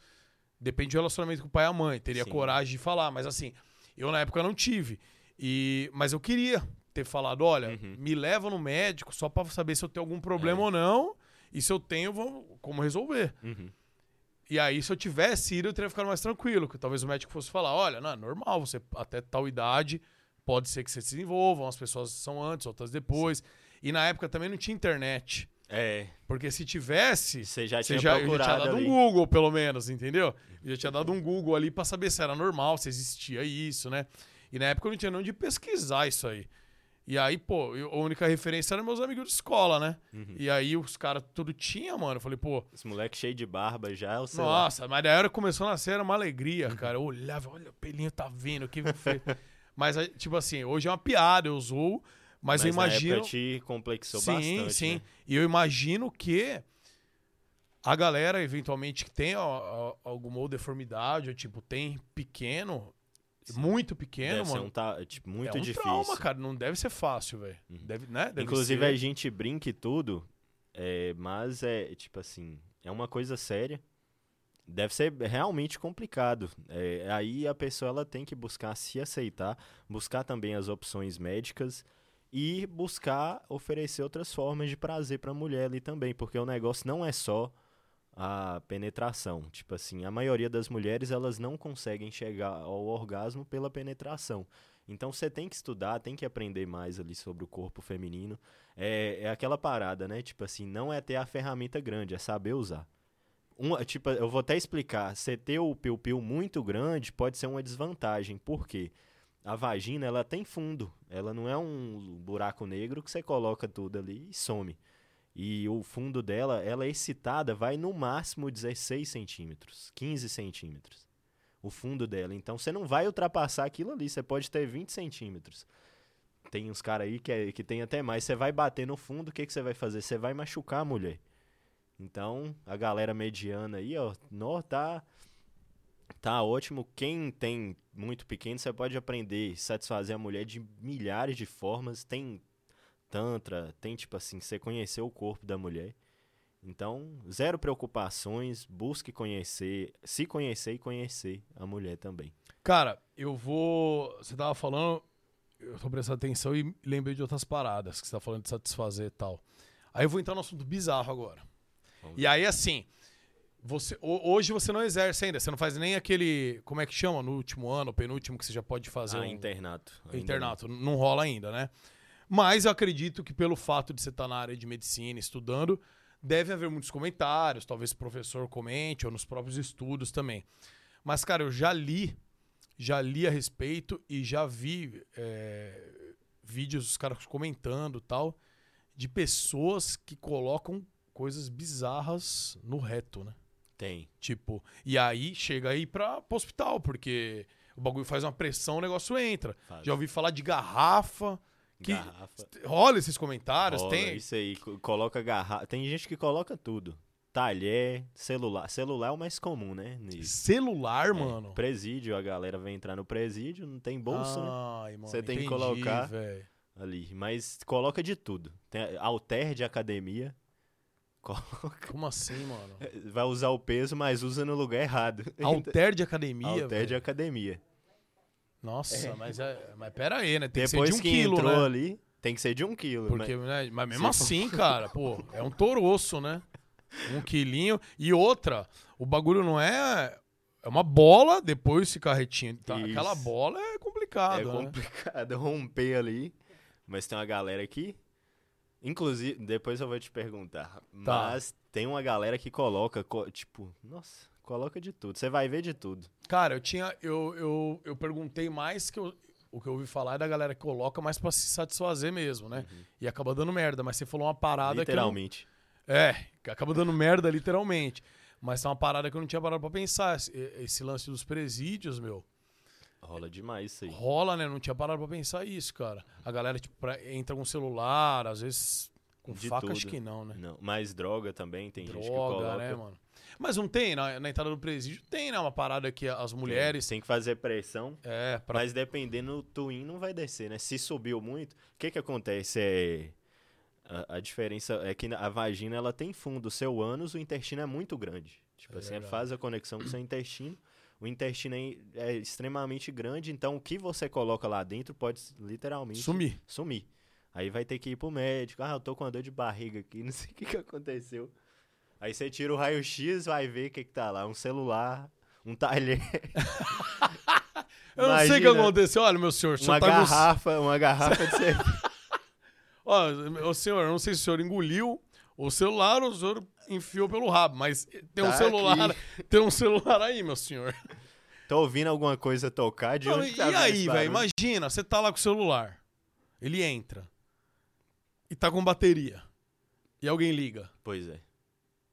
depende do relacionamento com o pai e a mãe, teria Sim. coragem de falar. Mas assim, eu na época não tive. E, mas eu queria ter falado: olha, Uhum. me leva no médico só pra saber se eu tenho algum problema É. ou não. E se eu tenho, vou, como resolver. Uhum. E aí, se eu tivesse ido, eu teria ficado mais tranquilo. Que talvez o médico fosse falar: olha, não, é normal, você até tal idade pode ser que você se desenvolva, umas pessoas são antes, outras depois. E na época também não tinha internet. É. Porque se tivesse, Você já tinha já, eu já procurado tinha dado ali. um Google, pelo menos, entendeu? Eu já tinha dado um Google ali pra saber se era normal, se existia isso, né? E na época eu não tinha nem onde pesquisar isso aí. E aí, pô, eu- a única referência eram meus amigos de escola, né? Uhum. E aí os caras tudo tinha, mano. Eu falei, pô, Esse moleque cheio de barba já, o sei lá. nossa, mas daí a hora começou a nascer era uma alegria, cara. Eu olhava, olha, o pelinho tá vindo, que feio. <laughs> Mas, tipo assim, hoje é uma piada, eu zoo, mas, eu na imagino. época te complexou sim, bastante, sim. né? E eu imagino que a galera, eventualmente, que tem ó, alguma deformidade, ou tipo, tem pequeno, Sim. muito pequeno, Deve mano. um ta- tipo, muito é um difícil. trauma, cara. Não deve ser fácil, velho. Uhum. Deve, né? Deve Inclusive, ser. a gente brinca e tudo, é, mas é, tipo assim, é uma coisa séria. Deve ser realmente complicado. É, aí a pessoa ela tem que buscar se aceitar, buscar também as opções médicas e buscar oferecer outras formas de prazer para a mulher ali também, porque o negócio não é só a penetração. Tipo assim, a maioria das mulheres elas não conseguem chegar ao orgasmo pela penetração. Então você tem que estudar, tem que aprender mais ali sobre o corpo feminino. É, é aquela parada, né? Tipo assim, não é ter a ferramenta grande, é saber usar. Uma, tipo, eu vou até explicar. Você ter o piu-piu muito grande pode ser uma desvantagem. Por quê? A vagina, ela tem fundo. Ela não é um buraco negro que você coloca tudo ali e some. E o fundo dela, ela é excitada, vai no máximo 16 centímetros, 15 centímetros. O fundo dela. Então você não vai ultrapassar aquilo ali. Você pode ter 20 centímetros. Tem uns caras aí que, é, que tem até mais. Você vai bater no fundo, o que, que você vai fazer? Você vai machucar a mulher. Então, a galera mediana aí, ó, nó, tá, tá ótimo. Quem tem muito pequeno, você pode aprender a satisfazer a mulher de milhares de formas. Tem tantra, tem tipo assim, você conhecer o corpo da mulher. Então, zero preocupações, busque conhecer, se conhecer e conhecer a mulher também. Cara, eu vou. Você tava falando, eu tô prestando atenção e lembrei de outras paradas que você tá falando de satisfazer e tal. Aí eu vou entrar no assunto bizarro agora. Vamos E aí, assim, você, ho- hoje você não exerce ainda, você não faz nem aquele. Como é que chama? No último ano, penúltimo, que você já pode fazer Ah, um internato. ainda internato. Não rola ainda, né? Mas eu acredito que pelo fato de você estar na área de medicina, estudando, deve haver muitos comentários, talvez o professor comente, ou nos próprios estudos também. Mas, cara, eu já li, já li a respeito e já vi é, vídeos dos caras comentando tal de pessoas que colocam coisas bizarras no reto, né? Tem. Tipo, e aí chega aí pra, pro hospital, porque o bagulho faz uma pressão, o negócio entra. Faz. Já ouvi falar de garrafa. Que Garrafa. rola esses comentários, Rola, tem. Isso aí, co- coloca garrafa. Tem gente que coloca tudo. Talher, celular. Celular é o mais comum, né? nisso. Celular, É, mano. Presídio, a galera vai entrar no presídio, não tem bolsa, né? Ai, mano, Você tem que entendi, colocar. velho. Ali. Mas coloca de tudo. Tem alter de academia. Coloca- Como assim, mano? <laughs> Vai usar o peso, mas usa no lugar errado. <laughs> Alter de academia, Alter de velho. academia. Nossa, mas, é, mas pera aí, né? Tem Depois que ser que, de um quilo, entrou né? ali, tem que ser de um quilo. Porque, mas- né, mas mesmo Se assim, <laughs> cara, pô, é um toroço, né? Um quilinho. E outra, o bagulho não é. É uma bola, depois fica retinho. Tá? Aquela bola é complicado, É né? complicado romper ali. Mas tem uma galera aqui. Inclusive, depois eu vou te perguntar. Tá. Mas tem uma galera que coloca, co- tipo, nossa, coloca de tudo. Você vai ver de tudo. Cara, eu tinha. Eu, eu, eu perguntei mais que eu- o que eu ouvi falar é da galera que coloca mais pra se satisfazer mesmo, né? E acaba dando merda. Mas você falou uma parada que. eu Literalmente. É, que acaba dando merda literalmente. Mas tá uma parada que eu não tinha parado pra pensar. Esse, esse lance dos presídios, meu. Rola demais isso aí. Rola, né? Não tinha parado pra pensar isso, cara. A galera, tipo, pra- entra com celular, às vezes com De faca, acho tudo. que não, né? Não, mas droga também, tem gente que Droga, coloca. né, mano? Mas não tem, na, na entrada do presídio tem, né? Uma parada que as mulheres. Tem que fazer pressão. É, pra. Mas dependendo, o twin não vai descer, né? Se subiu muito, o que que acontece? É... A, a diferença é que a vagina, ela tem fundo. O seu ânus, o intestino é muito grande. Tipo É assim, verdade. faz a conexão com o seu intestino. O intestino é, é extremamente grande, então o que você coloca lá dentro pode literalmente Sumir. sumir. Aí vai ter que ir pro médico. Ah, eu tô com uma dor de barriga aqui, <laughs> não sei o que, que aconteceu. Aí você tira o raio-x, vai ver o que, que tá lá. Um celular, um talher, <laughs> Eu não sei o que Imagina, aconteceu. Olha, meu senhor, o senhor uma tá garrafa, uma garrafa de <laughs> cerveja. Ó, senhor, eu não sei se o senhor engoliu o celular ou o senhor enfiou pelo rabo, mas tem um Tá celular. aqui. <laughs> Tem um celular aí, meu senhor. Tô ouvindo alguma coisa tocar de Não, onde e tá aí, velho? Imagina, você tá lá com o celular. Ele entra. E tá com bateria. E alguém liga. Pois é.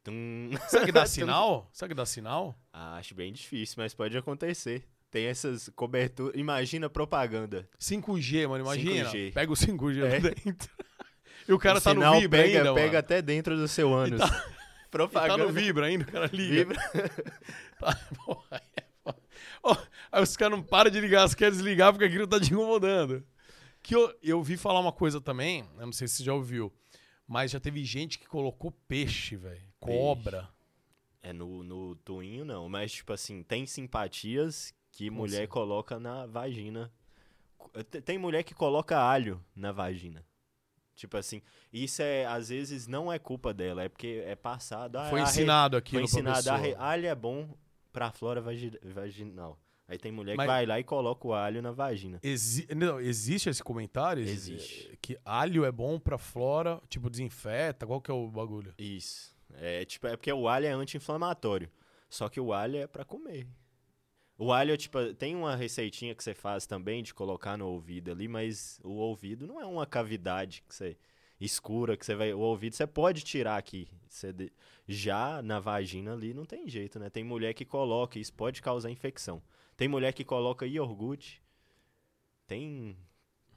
Tum. <laughs> Será que dá sinal? Será que dá sinal? Ah, acho bem difícil, mas pode acontecer. Tem essas coberturas. Imagina propaganda. 5G, mano, imagina. 5G. Pega o 5G É. lá <laughs> dentro. E o cara o tá sinal no Vibra pega, ainda, pega mano. até dentro do seu ânus. E tá propaganda. no Vibra ainda, o cara liga. Vibra. <laughs> Tá, porra, aí é foda. Ó, aí os caras não param de ligar, você quer desligar porque aquilo tá te incomodando. Que eu, eu vi falar uma coisa também, eu não sei se você já ouviu, mas já teve gente que colocou peixe, velho. Cobra. É no, no tuinho, não. Mas, tipo assim, tem simpatias que Como mulher assim? coloca na vagina. Te- Tem mulher que coloca alho na vagina. Tipo assim, isso é, às vezes, não é culpa dela, é porque é passado. ah, Foi re- ensinado aqui Foi ensinado, a re- professor. alho é bom pra flora vagi- vaginal. Aí tem mulher Mas- que vai lá e coloca o alho na vagina. Exi- não, existe esse comentário? Exi- Existe. Que alho é bom pra flora, tipo, desinfeta, qual que é o bagulho? Isso. É, tipo, é porque o alho é anti-inflamatório. Só que o alho é pra comer. O alho, tipo, tem uma receitinha que você faz também de colocar no ouvido ali, mas o ouvido não é uma cavidade que você escura, que você vai. O ouvido você pode tirar aqui. Você de- Já na vagina ali não tem jeito, né? Tem mulher que coloca, isso pode causar infecção. Tem mulher que coloca iogurte. Tem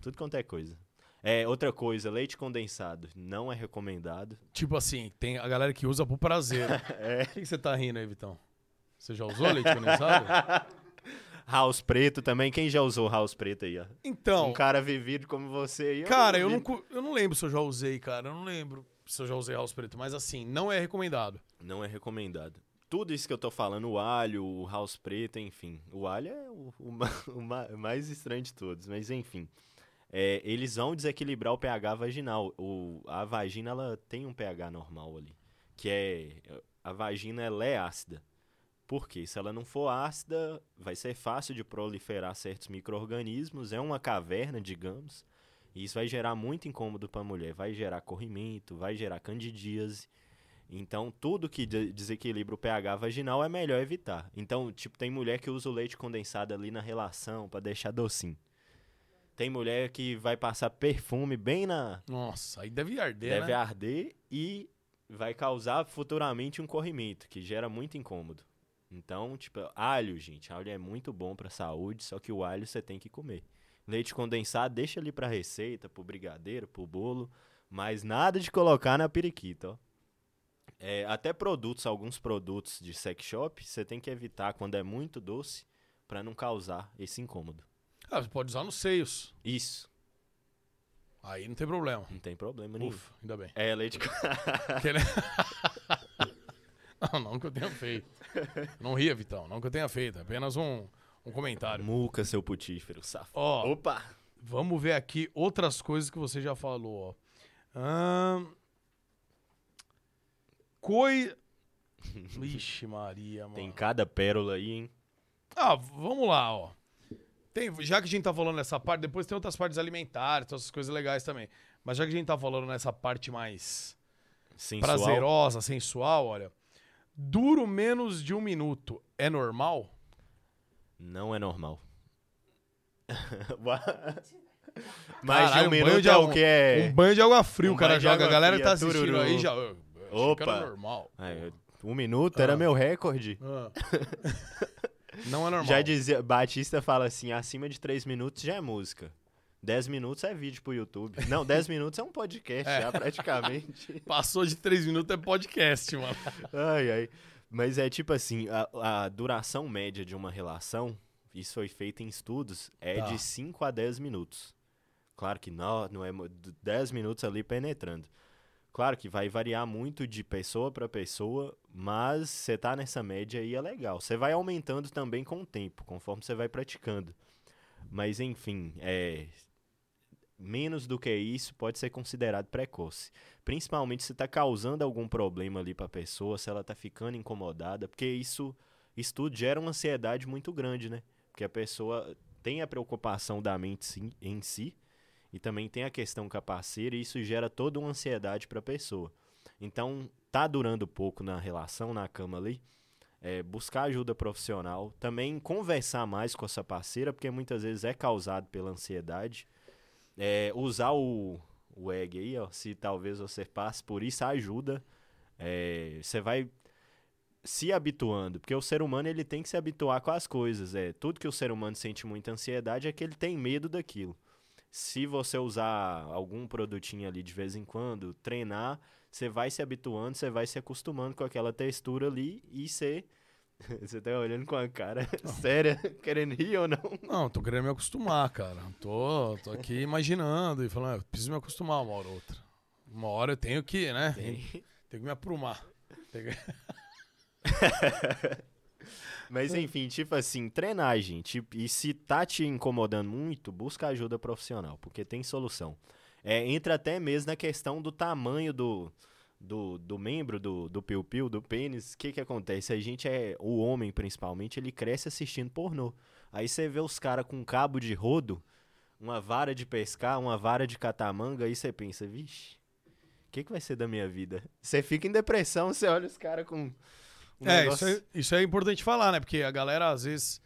tudo quanto é coisa. É, outra coisa, leite condensado não é recomendado. Tipo assim, tem a galera que usa pro prazer. <laughs> É. Que que você tá rindo aí, Vitão? Você já usou leite condensado? <laughs> House preto também. Quem já usou house preto aí, ó? Então, Um cara vivido como você aí. Cara, eu não, eu não lembro se eu já usei, cara. Eu não lembro se eu já usei house preto. Mas assim, não é recomendado. Não é recomendado. Tudo isso que eu tô falando, o alho, o house preto, enfim. O alho é o, o <laughs> o ma- mais estranho de todos, mas enfim. É, eles vão desequilibrar o pH vaginal. O, a vagina, ela tem um pH normal ali. Que é... A vagina, ela é ácida. Por quê? Se ela não for ácida, vai ser fácil de proliferar certos micro-organismos. É uma caverna, digamos. E isso vai gerar muito incômodo para a mulher. Vai gerar corrimento, vai gerar candidíase. Então, tudo que de- desequilibra o pH vaginal é melhor evitar. Então, tipo, tem mulher que usa o leite condensado ali na relação pra deixar docinho. Tem mulher que vai passar perfume bem na. Nossa, aí deve arder, deve né? arder e vai causar futuramente um corrimento, que gera muito incômodo. Então, tipo, alho, gente. Alho é muito bom pra saúde, só que o alho você tem que comer. Leite condensado, deixa ali pra receita, pro brigadeiro, pro bolo. Mas nada de colocar na periquita, ó. É, até produtos, alguns produtos de sex shop, você tem que evitar quando é muito doce pra não causar esse incômodo. Ah, você pode usar nos seios. Isso, Aí não tem problema. não tem problema nenhum. Ufa, ainda bem. É, leite <laughs> <laughs> não, <laughs> não que eu tenha feito. Não ria, Vitão. Não que eu tenha feito. Apenas um, um comentário. Muca, seu putífero, safado. Ó, Opa! vamos ver aqui outras coisas que você já falou, ó. Ahn, Coi... <laughs> Vixe Maria, mano. Tem cada pérola aí, hein? Ah, vamos lá, ó. Tem, já que a gente tá falando nessa parte, depois tem outras partes alimentares, todas essas coisas legais também. Mas já que a gente tá falando nessa parte mais Sensual. prazerosa, sensual, olha. Duro menos de um minuto é normal? Não é normal. <laughs> Mais Caralho, de um um banho minuto de é água- o que é. Um banho de água fria, Um o cara joga. A galera tá assistindo tururu. aí já. eu achei que era Opa. normal. É, um minuto era Ah. meu recorde. Ah. <laughs> Não é normal. Já dizia, Batista fala assim, acima de 3 minutos já é música. 10 minutos é vídeo pro YouTube. Não, 10 minutos é um podcast É. já praticamente. <laughs> Passou de três minutos é podcast, mano. Ai, ai. Mas é tipo assim, a, a duração média de uma relação, isso foi feito em estudos, é Tá. de 5 a 10 minutos. Claro que não, não é mo- d- 10 minutos ali penetrando. Claro que vai variar muito de pessoa para pessoa, mas você tá nessa média aí é legal. Você vai aumentando também com o tempo, conforme você vai praticando. Mas enfim, é menos do que isso pode ser considerado precoce. Principalmente se está causando algum problema ali para a pessoa, se ela está ficando incomodada, porque isso, isso tudo gera uma ansiedade muito grande, né? Porque a pessoa tem a preocupação da mente em si e também tem a questão com a parceira e isso gera toda uma ansiedade para a pessoa. Então, tá durando pouco na relação, na cama ali, é, buscar ajuda profissional, também conversar mais com essa parceira, porque muitas vezes é causado pela ansiedade. É, usar o, o egg aí, ó, se talvez você passe por isso, ajuda. É, você vai se habituando, porque o ser humano ele tem que se habituar com as coisas. É, tudo que o ser humano sente muita ansiedade é que ele tem medo daquilo. Se você usar algum produtinho ali de vez em quando, treinar, você vai se habituando, você vai se acostumando com aquela textura ali e você. <laughs> Você tá olhando com a cara <laughs> séria, querendo rir ou não? Não, tô querendo me acostumar, cara. Tô, tô aqui imaginando e falando, ah, preciso me acostumar uma hora ou outra. Uma hora eu tenho que, né? Tenho, tenho que me aprumar. Que- <laughs> Mas enfim, tipo assim, treinar, gente. E se tá te incomodando muito, busca ajuda profissional, porque tem solução. É, entra até mesmo na questão do tamanho do, do, do membro, do, do piu-piu, do pênis. O que que acontece? A gente é, o homem principalmente, ele cresce assistindo pornô. Aí você vê os caras com um cabo de rodo, uma vara de pescar, uma vara de catamanga, aí você pensa, vixe, o que que vai ser da minha vida? Você fica em depressão, você olha os caras com... um É, negócio- isso é, isso é importante falar, né? Porque a galera, às vezes,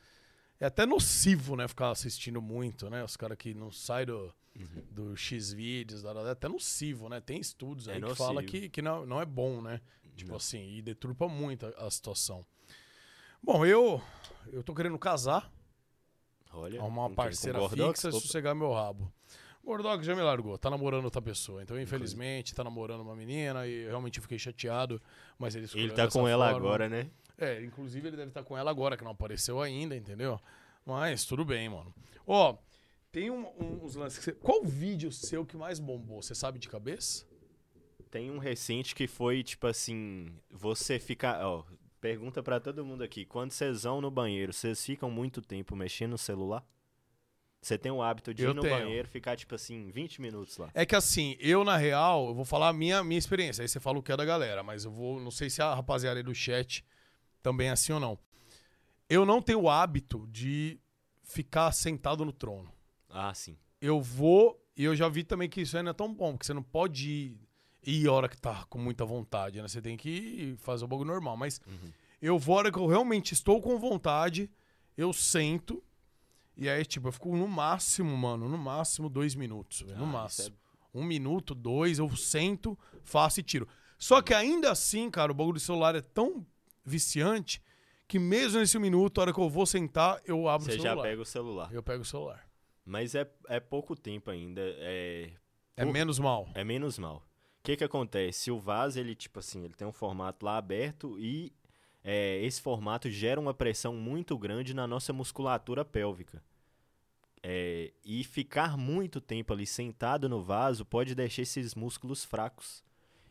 é até nocivo, né? Ficar assistindo muito, né? Os caras que não saem do, do X-Vídeos, até nocivo, né? Tem estudos É aí que nocivo. fala que, que não, não é bom, né? Tipo Não. assim, e deturpa muito a, a situação. Bom, eu, eu tô querendo casar, Olha, arrumar uma parceira fixa e sossegar meu rabo. O Gordox já me largou, tá namorando outra pessoa. Então, infelizmente, tá namorando uma menina e realmente fiquei chateado, mas ele Ele tá com ela forma. agora, né? É, inclusive ele deve estar com ela agora, que não apareceu ainda, entendeu? Mas tudo bem, mano. Ó, tem um- um- uns lances que você... Qual vídeo seu que mais bombou? Você sabe de cabeça? Tem um recente que foi, tipo assim, você fica, ó, pergunta pra todo mundo aqui, quando vocês vão no banheiro, vocês ficam muito tempo mexendo no celular? Você tem o hábito de Eu ir no tenho. banheiro, ficar, tipo assim, 20 minutos lá. É que assim, eu na real, eu vou falar a minha, minha experiência. Aí você fala o que é da galera, mas eu vou... Não sei se a rapaziada aí do chat também é assim ou não. Eu não tenho o hábito de ficar sentado no trono. Ah, sim. eu vou. E eu já vi também que isso não é tão bom, porque você não pode ir. A hora que tá com muita vontade, né? Você tem que fazer o bagulho normal. Mas Uhum. eu vou a hora que eu realmente estou com vontade, eu sento. E aí, tipo, eu fico no máximo, mano, no máximo dois minutos, velho, no Ah, máximo. isso Um minuto, dois, eu sento, faço e tiro. Só que ainda assim, cara, o bagulho do celular é tão viciante que mesmo nesse minuto, a hora que eu vou sentar, eu abro Você o já celular. pega o celular. Eu pego o celular. Mas é, é pouco tempo ainda. É, É Por- menos mal. É menos mal. O que que acontece? O vaso, ele, tipo assim, ele tem um formato lá aberto e é, esse formato gera uma pressão muito grande na nossa musculatura pélvica. É, e ficar muito tempo ali sentado no vaso pode deixar esses músculos fracos.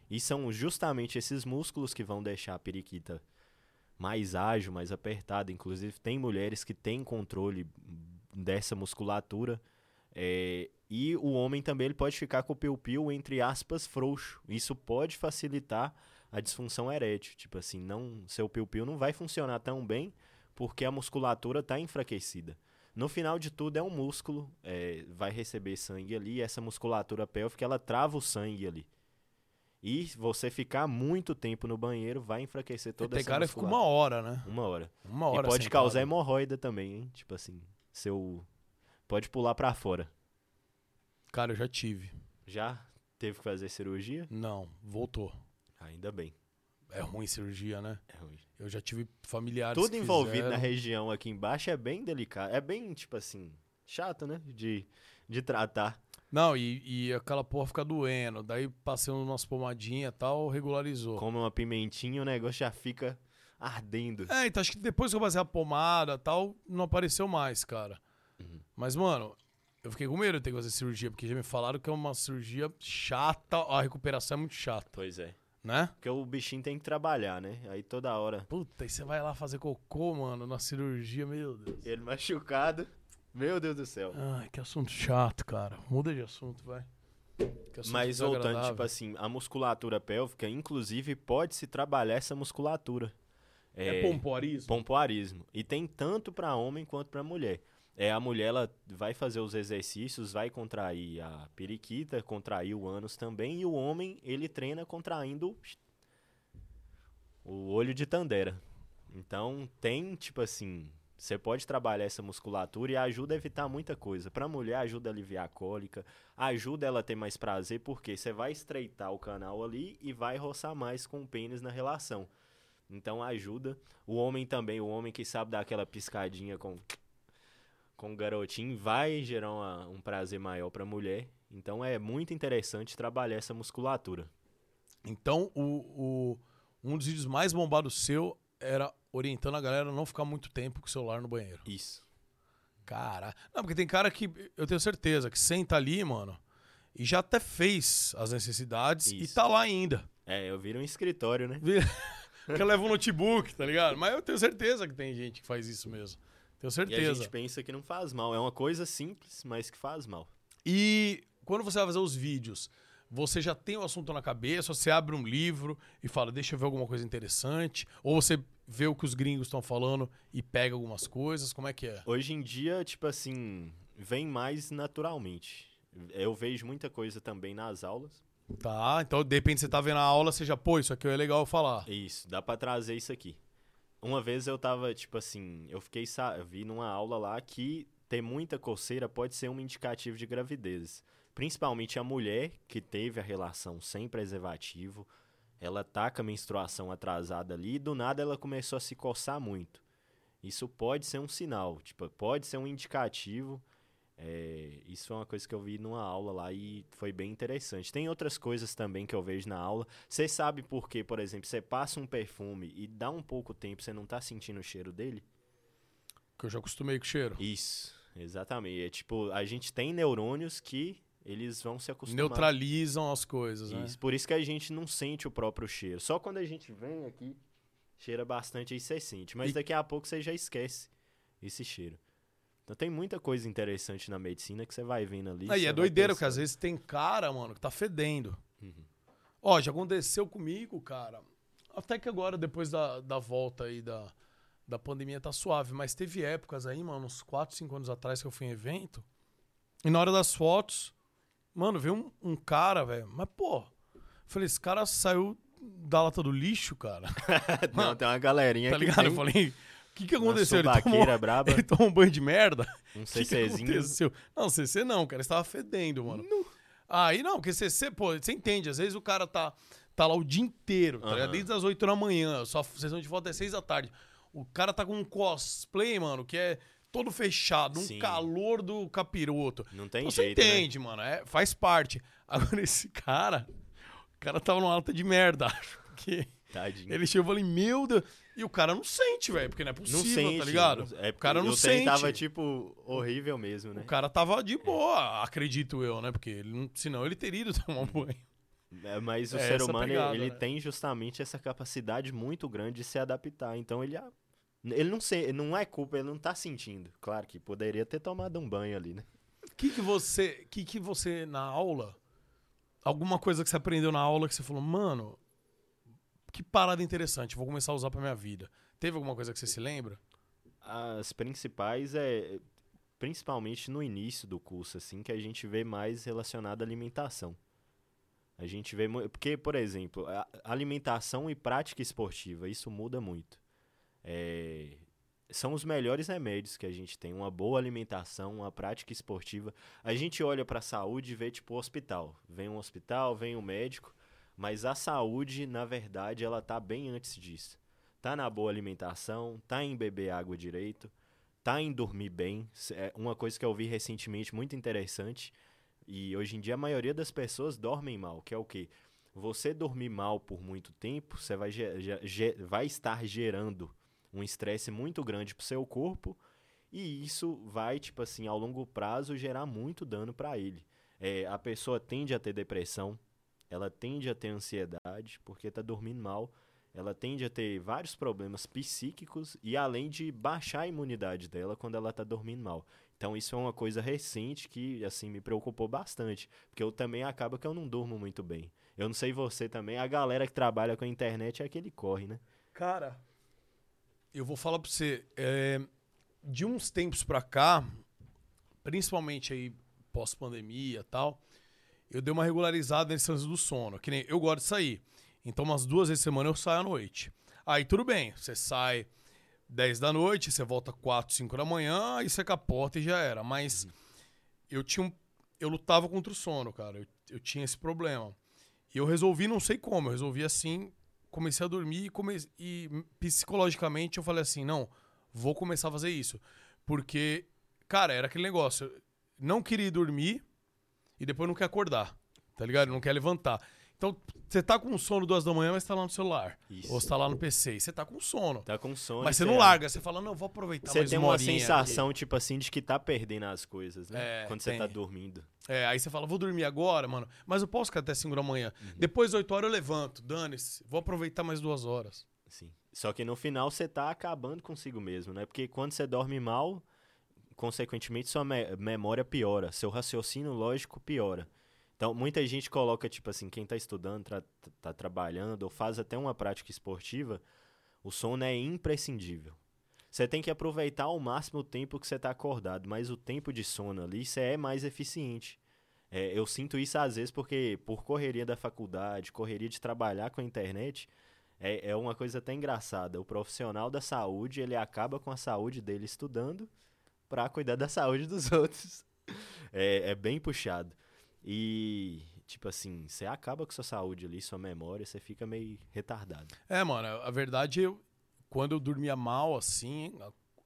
E são justamente esses músculos que vão deixar a periquita mais ágil, mais apertada. Inclusive, tem mulheres que têm controle dessa musculatura. É, e o homem também ele pode ficar com o piu-piu, entre aspas, frouxo. Isso pode facilitar a disfunção erétil. Tipo assim, não, seu piu-piu não vai funcionar tão bem porque a musculatura está enfraquecida. No final de tudo, é um músculo, é, vai receber sangue ali, e essa musculatura pélvica, ela trava o sangue ali. E você ficar muito tempo no banheiro vai enfraquecer toda Tem essa cara que fica uma musculatura. hora, né? Uma hora. Uma hora E pode causar hemorroida também, hein? Tipo assim, seu... Pode pular pra fora. Cara, eu já tive. Já teve que fazer cirurgia? Não, voltou. Ainda bem. É ruim cirurgia, né? É ruim. Eu já tive familiares Tudo envolvido fizeram. na região aqui embaixo é bem delicado. É bem, tipo assim, chato, né? De, de tratar. Não, e, e aquela porra fica doendo. Daí passei umas pomadinhas e tal, regularizou. Come uma pimentinha, o negócio já fica ardendo. É, então acho que depois que eu passei a pomada e tal, não apareceu mais, cara. Uhum. Mas, mano, eu fiquei com medo de ter que fazer cirurgia, porque já me falaram que é uma cirurgia chata, a recuperação é muito chata, Pois é. né? Porque o bichinho tem que trabalhar, né? Aí toda hora. Puta, e você vai lá fazer cocô, mano, na cirurgia, meu Deus. Ele machucado. Meu Deus do céu. Ai, que assunto chato, cara. Muda de assunto, vai. Mas voltando, tipo assim, a musculatura pélvica, inclusive, pode se trabalhar essa musculatura. É, pompoarismo? pompoarismo. E tem tanto para homem quanto para mulher. É, a mulher ela vai fazer os exercícios, vai contrair a periquita, contrair o ânus também, e o homem ele treina contraindo o olho de Tandera. Então tem, tipo assim, você pode trabalhar essa musculatura e ajuda a evitar muita coisa. Pra mulher ajuda a aliviar a cólica, ajuda ela a ter mais prazer, porque você vai estreitar o canal ali e vai roçar mais com o pênis na relação. Então ajuda. O homem também, o homem que sabe dar aquela piscadinha com com o garotinho vai gerar uma- um prazer maior pra mulher. Então é muito interessante trabalhar essa musculatura. Então, o, o- um dos vídeos mais bombados seu era orientando a galera a não ficar muito tempo com o celular no banheiro. Isso. Cara. Não, porque tem cara que eu tenho certeza que senta ali, mano, e já até fez as necessidades e Isso. tá lá ainda. É, eu viro um escritório, né? <laughs> que leva um notebook, tá ligado? Mas eu tenho certeza que tem gente que faz isso mesmo. Tenho E a certeza. gente pensa que não faz mal. É uma coisa simples, mas que faz mal. E quando você vai fazer os vídeos, você já tem o assunto na cabeça, você abre um livro e fala, deixa eu ver alguma coisa interessante, ou você vê o que os gringos estão falando e pega algumas coisas, como é que é? Hoje em dia, tipo assim, vem mais naturalmente. Eu vejo muita coisa também nas aulas. Tá, então de repente você tá vendo a aula, você já, pô, isso aqui é legal falar. Isso, dá pra trazer isso aqui. Uma vez eu tava, tipo assim, eu fiquei, eu vi numa aula lá que ter muita coceira pode ser um indicativo de gravidez. Principalmente a mulher que teve a relação sem preservativo, ela tá com a menstruação atrasada ali e do nada ela começou a se coçar muito. Isso pode ser um sinal, tipo, pode ser um indicativo. É, isso foi uma coisa que eu vi numa aula lá e foi bem interessante. Tem outras coisas também que eu vejo na aula. Você sabe por que, por exemplo, você passa um perfume e dá um pouco tempo, você não tá sentindo o cheiro dele? Que eu já acostumei com o cheiro. Isso, exatamente. É tipo, a gente tem neurônios que eles vão se acostumar. Neutralizam as coisas, né? Isso, por isso que a gente não sente o próprio cheiro. Só quando a gente vem aqui, cheira bastante, aí você sente. Mas E- daqui a pouco você já esquece esse cheiro. Então tem muita coisa interessante na medicina que você vai vendo ali. Aí é doideira, porque às vezes tem cara, mano, que tá fedendo. Uhum. Ó, já aconteceu comigo, cara. Até que agora, depois da, da volta aí da, da pandemia, tá suave. Mas teve épocas aí, mano, uns 4, 5 anos atrás que eu fui em evento. E na hora das fotos, mano, veio um, um cara, velho. Mas, pô, Falei, esse cara saiu da lata do lixo, cara. <laughs> Não, tem uma galerinha tá ligado? tem Eu falei, que que aconteceu? Ele tomou, braba, <laughs> ele tomou um banho de merda? um O que, que CCzinho. aconteceu? Não, CC não, cara. Estava fedendo, mano. Aí não, porque CC, pô, você entende. Às vezes o cara tá, tá lá o dia inteiro, tá ligado? Aham. Desde as 8 da manhã. Só sessão de foto é 6 da tarde. O cara tá com um cosplay, mano, que é todo fechado, um Sim. calor do capiroto. Não tem Então Você jeito, né? entende, mano. É, faz parte. <laughs> Agora, esse cara, o cara tava numa alta de merda. <laughs> Porque Tadinho. ele chegou e falei, meu Deus. E o cara não sente, velho, porque não é Não possível, sente. tá ligado? É, o cara não sente. tava, tipo, horrível mesmo, né? O cara tava de boa, acredito eu, né? Porque ele não, senão ele teria ido tomar um banho. É, mas o É ser humano, pegada, ele né? tem justamente essa capacidade muito grande de se adaptar. Então ele, ele não se, não é culpa, ele não tá sentindo. Claro que poderia ter tomado um banho ali, né? O que que você, que que você na aula, alguma coisa que você aprendeu na aula que você falou, mano, que parada interessante, vou começar a usar pra minha vida. Teve alguma coisa que você se lembra? As principais é principalmente no início do curso, assim, que a gente vê mais relacionado à alimentação. A gente vê porque, por exemplo, alimentação e prática esportiva, isso muda muito. É, são os melhores remédios que a gente tem, uma boa alimentação, uma prática esportiva. A gente olha para a saúde e vê tipo o hospital. Vem um hospital, vem um médico, mas a saúde, na verdade, ela tá bem antes disso. Tá na boa alimentação, tá em beber água direito, tá em dormir bem. É uma coisa que eu vi recentemente muito interessante. E hoje em dia a maioria das pessoas dormem mal, que é o quê? Você dormir mal por muito tempo, você vai, vai estar gerando um estresse muito grande pro seu corpo e isso vai, tipo assim, ao longo prazo gerar muito dano para ele. É, a pessoa tende a ter depressão, ela tende a ter ansiedade porque tá dormindo mal, ela tende a ter vários problemas psíquicos e além de baixar a imunidade dela quando ela tá dormindo mal. Então isso é uma coisa recente que assim me preocupou bastante, porque eu também acaba que eu não durmo muito bem. Eu não sei você também, a galera que trabalha com a internet é aquele corre, né? Cara, eu vou falar pra você, é, de uns tempos pra cá, principalmente aí pós-pandemia tal, eu dei uma regularizada nesse lance do sono. Que nem eu gosto de sair. Então, umas duas vezes por semana eu saio à noite. Aí tudo bem, você sai 10 da noite, você volta 4, 5 da manhã, aí você capota e já era. Mas eu tinha um, Eu lutava contra o sono, cara. Eu, eu tinha esse problema. E eu resolvi, não sei como, eu resolvi assim, comecei a dormir e, come... e psicologicamente eu falei assim, não, vou começar a fazer isso. Porque, cara, era aquele negócio, não queria ir dormir e depois não quer acordar, tá ligado? Não quer levantar. Então, você tá com sono duas da manhã, mas tá lá no celular. Isso. Ou você tá lá no PC. E você tá com sono. Tá com sono. mas você não larga, você fala, não, vou aproveitar Você mais tem uma sensação, tipo assim, de que tá perdendo as coisas, né? É, Quando você tá dormindo. É, aí você fala, vou dormir agora, mano. Mas eu posso ficar até 5 da manhã. Uhum. Depois das 8 horas eu levanto. Dane-se. Vou aproveitar mais duas horas. Sim. Só que no final você tá acabando consigo mesmo, né? Porque quando você dorme mal, consequentemente sua me- memória piora, seu raciocínio lógico piora. Então, muita gente coloca, tipo assim, quem tá estudando, tra- tá trabalhando, ou faz até uma prática esportiva, o sono é imprescindível. Você tem que aproveitar ao máximo o tempo que você tá acordado, mas o tempo de sono ali, você é mais eficiente. É, eu sinto isso às vezes porque, por correria da faculdade, correria de trabalhar com a internet, é, é uma coisa até engraçada. O profissional da saúde, ele acaba com a saúde dele estudando para cuidar da saúde dos <laughs> outros. É, é bem puxado. E, tipo assim, você acaba com sua saúde ali, sua memória, você fica meio retardado. É, mano, a verdade, eu, quando eu dormia mal, assim,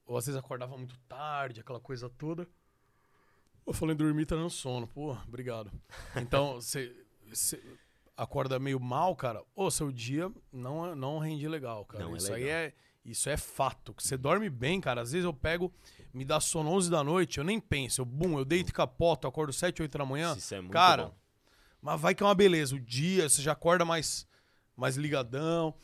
ou às vezes acordava muito tarde, aquela coisa toda. Eu falei, dormir tá no sono. Pô, obrigado. Então, <laughs> você acorda meio mal, cara. Ô, seu dia não, é- não rende legal, cara. Não é isso aí legal. é. Isso é fato. Você dorme bem, cara. Às vezes eu pego, me dá sono 11 da noite, eu nem penso. Eu, bum, eu deito e capoto, acordo 7, 8 da manhã. Isso é muito cara, bom. mas vai que é uma beleza. O dia, você já acorda mais, mais ligadão.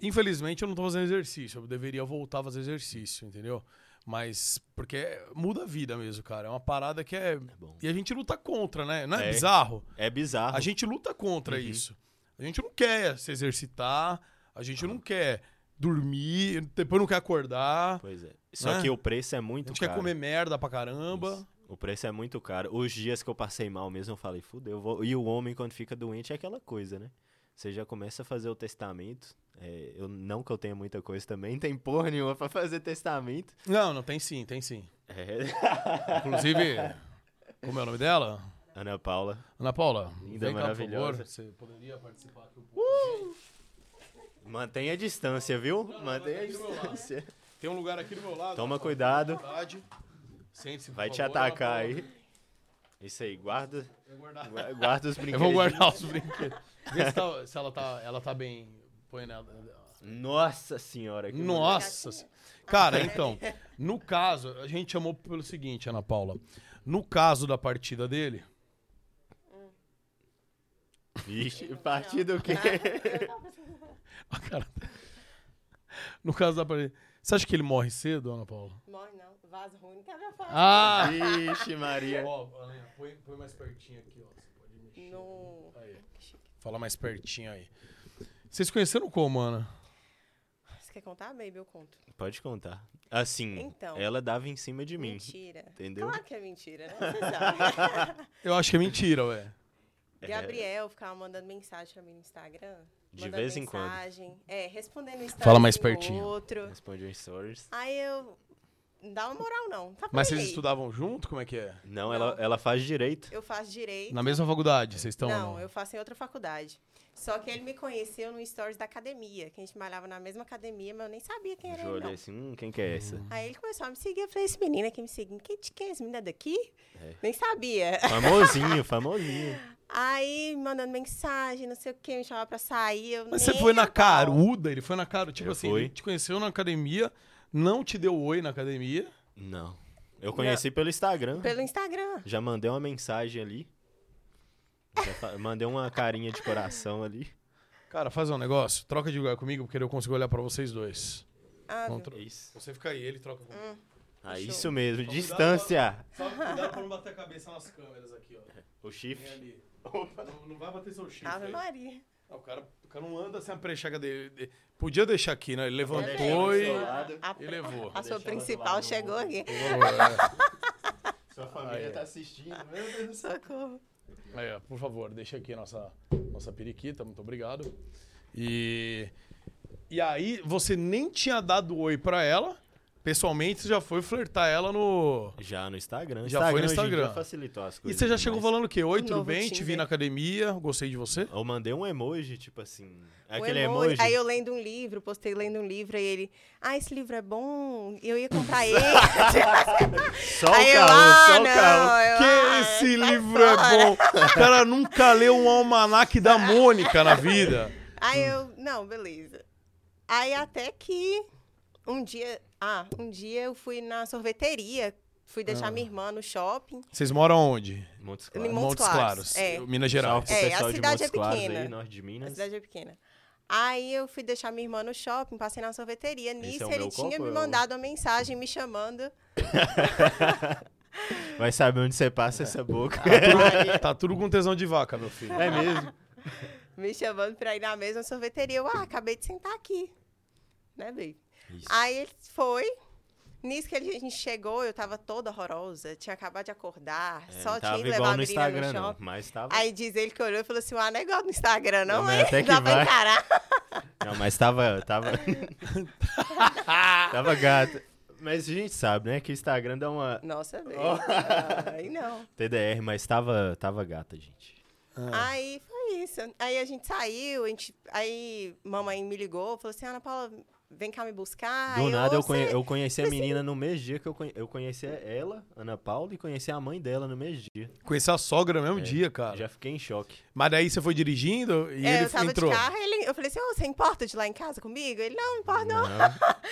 Infelizmente, eu não tô fazendo exercício. Eu deveria voltar a fazer exercício, entendeu? Mas, porque muda a vida mesmo, cara. É uma parada que é. É. E a gente luta contra, né? Não é, É. bizarro? É bizarro. A gente luta contra Uhum. isso. A gente não quer se exercitar, a gente não quer dormir, depois não quer acordar. Pois é. Só Né? que o preço é A muito gente caro. quer comer merda pra caramba. Isso. O preço é muito caro. Os dias que eu passei mal mesmo, eu falei, fudeu. vou- E o homem, quando fica doente, é aquela coisa, né? Você já começa a fazer o testamento. É, eu Não que eu tenha muita coisa também, tem porra nenhuma pra fazer testamento. Não, não, tem sim, tem sim. É. Inclusive, como é o nome dela? Ana Paula. Ana Paula. Linda, vem cá, por maravilhosa. favor. Você poderia participar aqui um pouco? Mantenha a distância, viu? Mantenha a aqui do meu lado. distância. Tem um lugar aqui do meu lado. Toma cuidado. Sente-se, Vai te atacar aí. Isso aí, guarda, guarda os Eu brinquedos. vou guardar os brinquedos. Vê se, tá- se ela, tá, ela tá bem. Põe nela. Nossa senhora. Nossa. se- Cara, então, no caso, a gente chamou pelo seguinte, Ana Paula. No caso da partida dele, Vixe, partido o quê? A cara- no caso da partida, você acha que ele morre cedo, Ana Paula? Morre não, vaso ruim, não quebra fácil. Ah! Vixe, Maria. Ó, Alenha, põe, põe mais pertinho aqui, ó. Você pode mexer. No... Aí, fala mais pertinho aí. Vocês conheceram como, Ana? Você quer contar, baby? Eu conto. Pode contar. Assim, Então. ela dava em cima de mim. Mentira. Entendeu? Claro que é mentira, né? <laughs> Eu acho que é mentira, ué. Gabriel ficava mandando mensagem pra mim no Instagram. De vez em quando. É, respondendo no. Fala mais pertinho. Outro. Responde um stories. Aí eu. Não dá uma moral, não. Tá Mas vocês aí. estudavam junto? Como é que é? Não, Não. Ela, ela faz direito. Eu faço direito. Na mesma faculdade, vocês estão? ou não, eu faço em outra faculdade. Só que ele me conheceu no stories da academia, que a gente malhava na mesma academia, mas eu nem sabia quem era Eu ele, olhei não. assim, hum, quem que é essa? Aí ele começou a me seguir, eu falei, esse menino aqui me seguindo, quem, quem é esse menino é daqui? É. Nem sabia. Famosinho, famosinho. <laughs> Aí, mandando mensagem, não sei o que, me chamava pra sair. Eu Mas você foi na caruda? Ele foi na caruda? Tipo Eu assim, fui. ele te conheceu na academia, não te deu oi na academia. Não. Eu conheci pelo Instagram. Pelo Instagram. Já mandei uma mensagem ali. <laughs> Mandei uma carinha de coração ali. Cara, faz um negócio, troca de lugar comigo, porque eu consigo olhar pra vocês dois. Ah, viu? tro- Isso. Você fica aí, ele troca comigo. Ah, Fechou. isso mesmo, Só distância. Só cuidado pra não bater a cabeça nas câmeras aqui, ó. O Vem ali. Não, não vai bater seu chifre. Ave aí. Maria. Ah, o, cara, o cara não anda sem a precheca dele. de- Podia deixar aqui, né? Ele levantou do e. seu lado. A, e levou. a sua ela do principal lado. chegou aqui. É. <laughs> Sua família tá assistindo, meu Deus do céu. Socorro. É, por favor, deixa aqui a nossa, nossa periquita, muito obrigado. E, e aí, você nem tinha dado oi pra ela, pessoalmente, você já foi flertar ela no... Já no Instagram. Já foi no Instagram. facilitou as E coisas. você já chegou falando o quê? Oi, tudo novo bem? Te vi na academia, gostei de você. Eu mandei um emoji, tipo assim. O Aquele emoji. emoji. Aí eu lendo um livro, postei lendo um livro, aí ele, ah, esse livro é bom, eu ia comprar ele. <laughs> Só o aí eu, caô, ah, só o não, caô. eu, Que ah, esse sai livro é fora. bom. O cara nunca leu um almanaque da Mônica na vida. Aí eu, não, beleza. Aí até que um dia, ah, um dia eu fui na sorveteria, fui deixar Ah. minha irmã no shopping. Vocês moram onde? Montes Em Claros. Montes Claros, é. Minas Gerais. É, a cidade Montes é Claros pequena. aí, norte de A Minas. cidade é pequena. Aí eu fui deixar minha irmã no shopping, passei na sorveteria. Nisso é ele tinha me mandado uma mensagem me chamando. <laughs> Vai saber onde você passa essa boca. Tá tudo com tesão de vaca, meu filho. É mesmo? <laughs> me chamando pra ir na mesma sorveteria. Eu, ah, acabei de sentar aqui. Né, baby? Isso. Aí ele foi. Nisso que a gente chegou, eu tava toda horrorosa. Tinha acabado de acordar. É, só não tinha ido igual levar a no menina Instagram, no não. shopping. Mas tava. Aí diz ele que olhou e falou assim: ah, negócio no Instagram, não, Não, mas é? até que Dá pra vai. encarar. <laughs> Não, mas tava. Tava, <laughs> tava gata. Mas a gente sabe, né? Que o Instagram dá uma Nossa. Ó. <laughs> Aí não. TDR, mas tava, tava gata, gente. Ah. Aí foi isso. Aí a gente saiu, a gente, aí mamãe me ligou, falou assim, Ana Paula, vem cá me buscar. Do nada eu, conhe- eu conheci a menina no mesmo dia que eu, conhe- eu conheci ela, Ana Paula, e conheci a mãe dela no mesmo dia. Conheci a sogra no mesmo É, dia, cara. Já fiquei em choque. Mas daí você foi dirigindo e É, ele eu tava entrou. de carro, ele, eu falei assim, "Ô, você importa de ir lá em casa comigo? Ele, não, não importa não. Não, <laughs>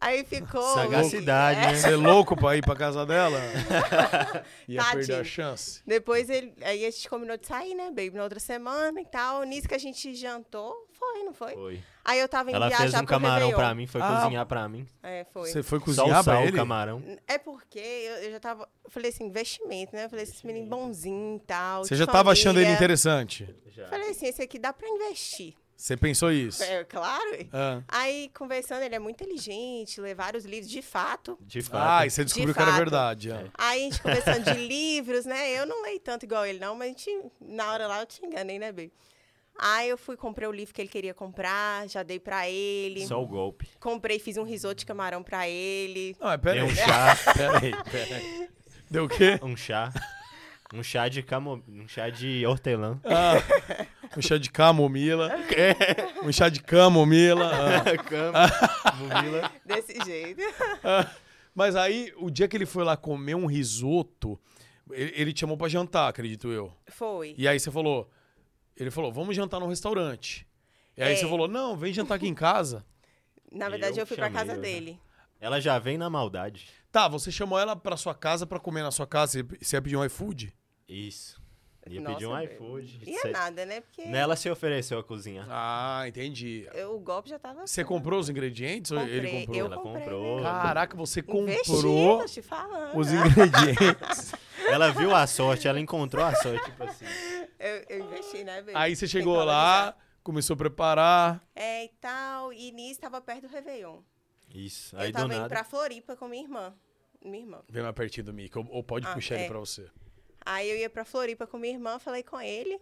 Aí ficou... Sagacidade, É. né? Você é louco pra ir pra casa dela? <laughs> Ia Tadinho. perder a chance. Depois ele, aí a gente combinou de sair, né, baby, na outra semana e tal. Nisso que a gente jantou, foi, não foi? Foi. Aí eu tava indo Ela viajar fez um pro camarão Réveillon. pra mim, foi Ah. cozinhar pra mim. É, foi. Você foi Só cozinhar o pra o ele? camarão. É porque eu, eu já tava. Eu falei assim, investimento, né? Eu falei assim, esse menino bonzinho e tal. Você de já tava achando ele família. interessante? Já. Falei assim, esse aqui dá pra investir. Você pensou isso? É, claro. ué. Ah. Aí, conversando, ele é muito inteligente, lê vários livros, de fato. De fato. Ah, e você descobriu que era fato. verdade. é. Aí a gente conversando de <laughs> livros, né? Eu não leio tanto igual ele, não, mas a gente, na hora lá eu te enganei, né, Bê? Aí eu fui, comprei o livro que ele queria comprar, já dei pra ele. Só o golpe. Comprei, fiz um risoto de camarão pra ele. Não, mas pera Deu um aí. chá. Peraí, peraí. Deu o quê? Um chá. Um chá de camo... Um chá de hortelã. Ah, um chá de camomila. Um chá de camomila. ah. Camomila. Desse jeito. Ah, Mas aí, o dia que ele foi lá comer um risoto, ele, ele te chamou pra jantar, acredito eu. Foi. E aí você falou, ele falou, vamos jantar no restaurante. E aí É. você falou, não, vem jantar aqui em casa. Na verdade, Eu eu, fui pra chamei, casa eu dele. Ela já vem na maldade. Tá, você chamou ela pra sua casa pra comer na sua casa, você- você ia pedir um iFood? Isso. Ia Nossa, pedir um iFood. E é Cê- nada, né? Porque Nela se ofereceu a cozinhar. Ah, entendi. eu- o golpe já tava. Você comprou os ingredientes ou ele Comprei, comprou? eu Ela comprei, comprou. né? Caraca, você comprou tô te falando. os ingredientes. <laughs> Ela viu a sorte, ela encontrou a sorte, tipo assim. Eu, eu investi, né? Aí você chegou lá, começou a preparar. É, e tal. E nisso tava perto do Réveillon. Isso. Aí eu do tava indo nada. pra Floripa com minha irmã. Minha irmã. Vem mais pertinho do mic, ou, ou pode Ah, puxar ele é. pra você. Aí eu ia pra Floripa com minha irmã, falei com ele.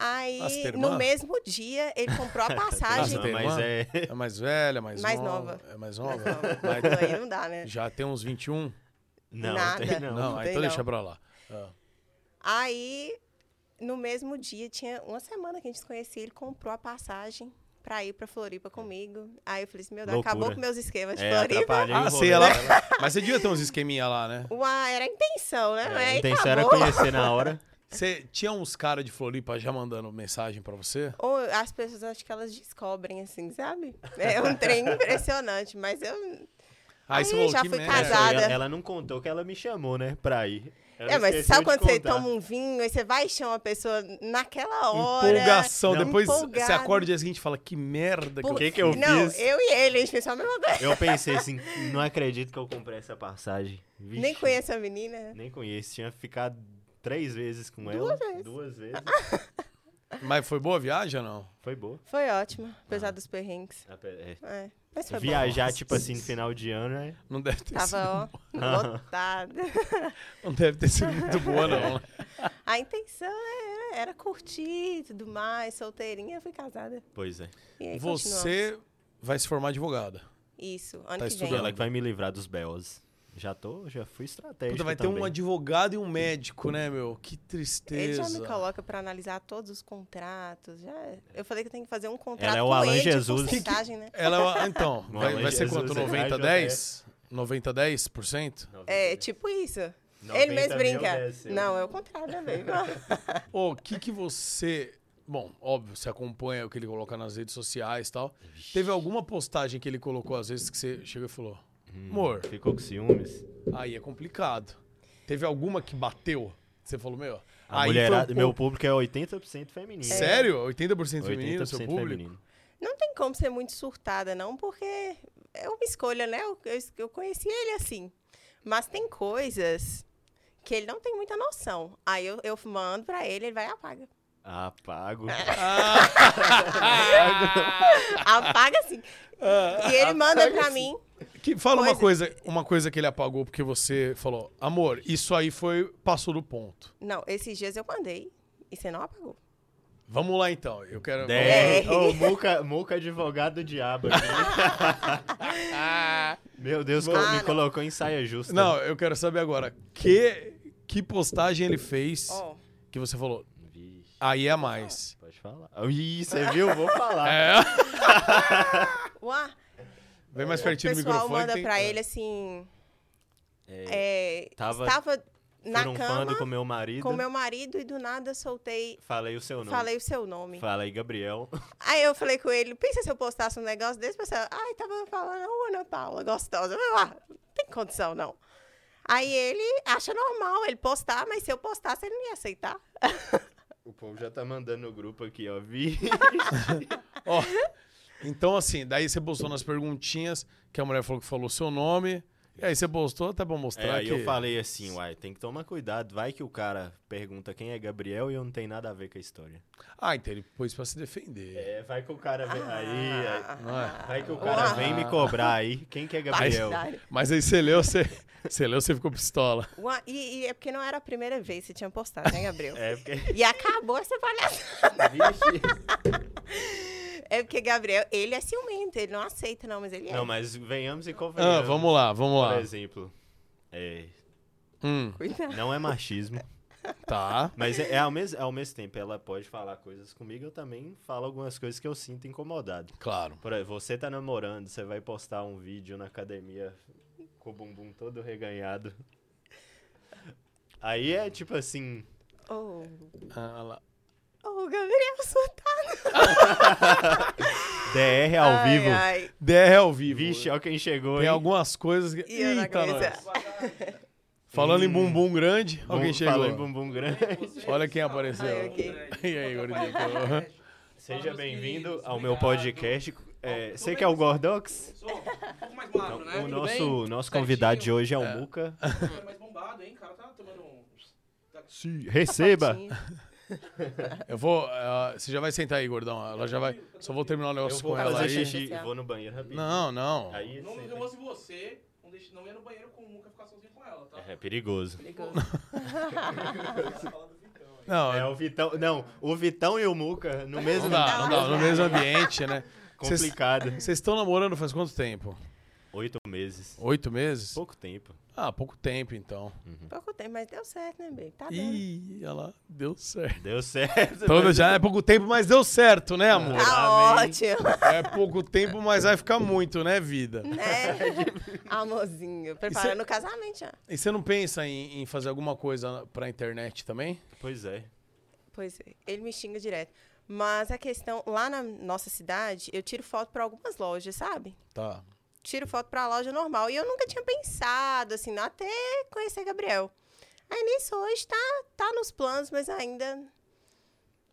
Aí, Ah, no mesmo dia, ele comprou a <laughs> passagem. Mas é. É mais velha, mais, Mais nova. nova. É mais Mais nova? nova. Mas Aí não dá, né? já tem uns 21? Não, Nada. tem não. Não, aí tem então não. deixa pra lá. Ah. Aí, no mesmo dia, tinha uma semana que a gente se conhecia, ele comprou a passagem pra ir pra Floripa comigo. Aí eu falei assim, meu Deus, Loucura. acabou com meus esquemas de É, Floripa. Ah, sei, dela. Mas você devia ter uns esqueminha lá, né? Uai, era a intenção, né? É, a intenção era acabou. conhecer na hora. <laughs> Você tinha uns caras de Floripa já mandando mensagem pra você? Ou as pessoas acho que elas descobrem, assim, sabe? É um trem impressionante, mas eu. Aí, você Aí, falou, já que fui merda. casada. Ela, ela não contou que ela me chamou, né, pra ir. É, mas sabe quando você toma um vinho, aí você vai e chama a pessoa naquela hora. Empolgação. Não. Depois você Empolgado. acorda o dia seguinte e fala, que merda que Por- eu que que eu Não, fiz? eu e ele, a gente pensou a mesma coisa. Eu pensei assim, não acredito que eu comprei essa passagem. Vixe, Nem conheço a menina. Nem conheço. Tinha ficado três vezes com Duas ela. vezes. Duas <laughs> vezes. Mas foi boa a viagem ou não? Foi boa. Foi ótima, apesar dos perrengues. É. É, mas foi bom. Viajar, tipo assim, no final de ano, é. Não deve ter, sido, Tava, ó, <laughs> lotada. não deve ter sido muito boa, não. A intenção era, era curtir e tudo mais, solteirinha, fui casada. Pois é. E aí. Você vai se formar advogada. Isso, ano tá que vem. estudando. Ela que vai me livrar dos belos. Já tô, já fui estratégico Puta, vai ter também. um advogado e um médico, né, meu? Que Ele tristeza. já me coloca pra analisar todos os contratos. Já, eu falei que eu tenho que fazer um contrato é o Alan ele Jesus. de Que né? Ela, então, <laughs> No vai, vai ser Jesus, quanto? é 90, AJS? 10? 90, 10%? É, tipo isso. 90 ele mesmo brinca. Não, é o contrário também. <laughs> Ô, o que que você... Bom, óbvio, você acompanha o que ele coloca nas redes sociais e tal. Teve alguma postagem que ele colocou, às vezes, que você chegou e falou, Hum, amor, Ficou com ciúmes. aí é complicado. Teve alguma que bateu? Você falou, meu... A aí mulherada, foi um meu público é 80% feminino. Sério? 80% feminino, 80% seu público? feminino. Não tem como ser muito surtada, não, porque é uma escolha, né? Eu, eu, eu conheci ele assim. Mas tem coisas que ele não tem muita noção. Aí eu, eu mando pra ele, ele vai e apaga. Ah, pago. <laughs> Apaga assim. Ah, E ele manda pra mim. Que, fala uma Coisa- coisa, uma coisa que ele apagou porque você falou, amor, isso aí foi passou do ponto. Não, esses dias eu mandei e você não apagou. Vamos lá então. Eu quero. Der. É. Ô, Muca, Muca advogado do diabo aqui. <laughs> Meu Deus, Ah, me não. colocou em saia justa. Não, eu quero saber agora. Que que postagem ele fez Ó, que você falou? Aí é mais. pode falar. Ih, você viu? Vou falar. É. <laughs> uá, Vem mais o pertinho do pessoal microfone. manda tem- pra ele assim. É, É, Tava estava na Furunfando cama com meu marido. com meu marido e do nada soltei. Falei o seu nome. Falei o seu nome. Fala aí, Gabriel. Aí eu falei com ele, pensa se eu postasse um negócio desse, você, ai, tava falando, ô, Ana Paula, gostosa. Eu falei, ah, não tem condição, não. Aí ele acha normal ele postar, mas se eu postasse, ele não ia aceitar. <laughs> O povo já tá mandando no grupo aqui, ó. Vi. <laughs> Ó, então, assim, daí você postou nas perguntinhas que a mulher falou que falou seu nome E aí você postou até pra É, mostrar aí que... eu falei assim, uai, tem que tomar cuidado. Vai que o cara pergunta quem é Gabriel e eu não tenho nada a ver com a história. Ah, então ele pôs pra se defender. É, vai que o cara vem. Ah, aí, é? vai que o cara Uau. vem me cobrar aí. Quem que é Gabriel? Partidário. Mas aí você leu, você, você leu, você ficou pistola. Uma- e, e é porque não era a primeira vez que você tinha postado, né, Gabriel? É porque. E acabou essa palhaçada. Vixe. É porque Gabriel, ele é ciumento, ele não aceita, não, mas ele é. Não, mas venhamos e convenhamos. Ah, vamos lá, vamos Por lá. exemplo, é, Hum, Cuidado. não é machismo, <laughs> tá. mas é, é ao, mesmo, ao mesmo tempo ela pode falar coisas comigo, eu também falo algumas coisas que eu sinto incomodado. Claro. Por exemplo, você tá namorando, você vai postar um vídeo na academia com o bumbum todo reganhado. Aí é tipo assim, Oh, Ah, lá. Oh, Gabriel surtado. <laughs> DR ao Ai, vivo. ai. DR ao vivo. Vixe, olha quem chegou, Tem hein? algumas coisas que... E Eita, cabeça. nós. Falando em bumbum grande, Bum- alguém chegou. Falando em bumbum grande. Olha quem apareceu. Ai, ok. E aí, gordinho? Seja bem-vindo ao meu podcast. É, você que é o Gordox? Sou um pouco mais magro, né? O nosso, nosso convidado de hoje é o É. Muca. Foi mais bombado, hein? O cara tá tomando um... Tá... Receba! <laughs> Eu vou. ah, você já vai sentar aí, gordão. Ela já vai. Só vou terminar o negócio com ela fazer aí. xixi e vou no banheiro rapidinho. Não, não. Aí Não, eu fosse você, não, deixe, não ia no banheiro com o Muca ficar sozinho com ela, tá? É perigoso. Perigoso. <laughs> Não, É o Vitão. Não, o Vitão e o Muca no mesmo. não dá, não dá. No mesmo ambiente, né? <laughs> Complicado. vocês estão namorando faz quanto tempo? Oito meses. Oito meses? Pouco tempo. Ah, pouco tempo então. Pouco tempo, mas deu certo, né, Bê? Tá dando. Ih, olha lá, deu certo. Deu certo. Então já é pouco tempo, mas deu certo, né, amor? Tá Amém. ótimo. É pouco tempo, mas vai ficar muito, né, vida? Né? Amorzinho, preparando o casamento já. E você não pensa em, em fazer alguma coisa pra internet também? Pois é. Pois é, ele me xinga direto. Mas a questão, lá na nossa cidade, eu tiro foto para algumas lojas, sabe? Tá. Tiro foto pra loja normal. E eu nunca tinha pensado, assim, até conhecer Gabriel. Aí nisso hoje tá, tá nos planos, mas ainda.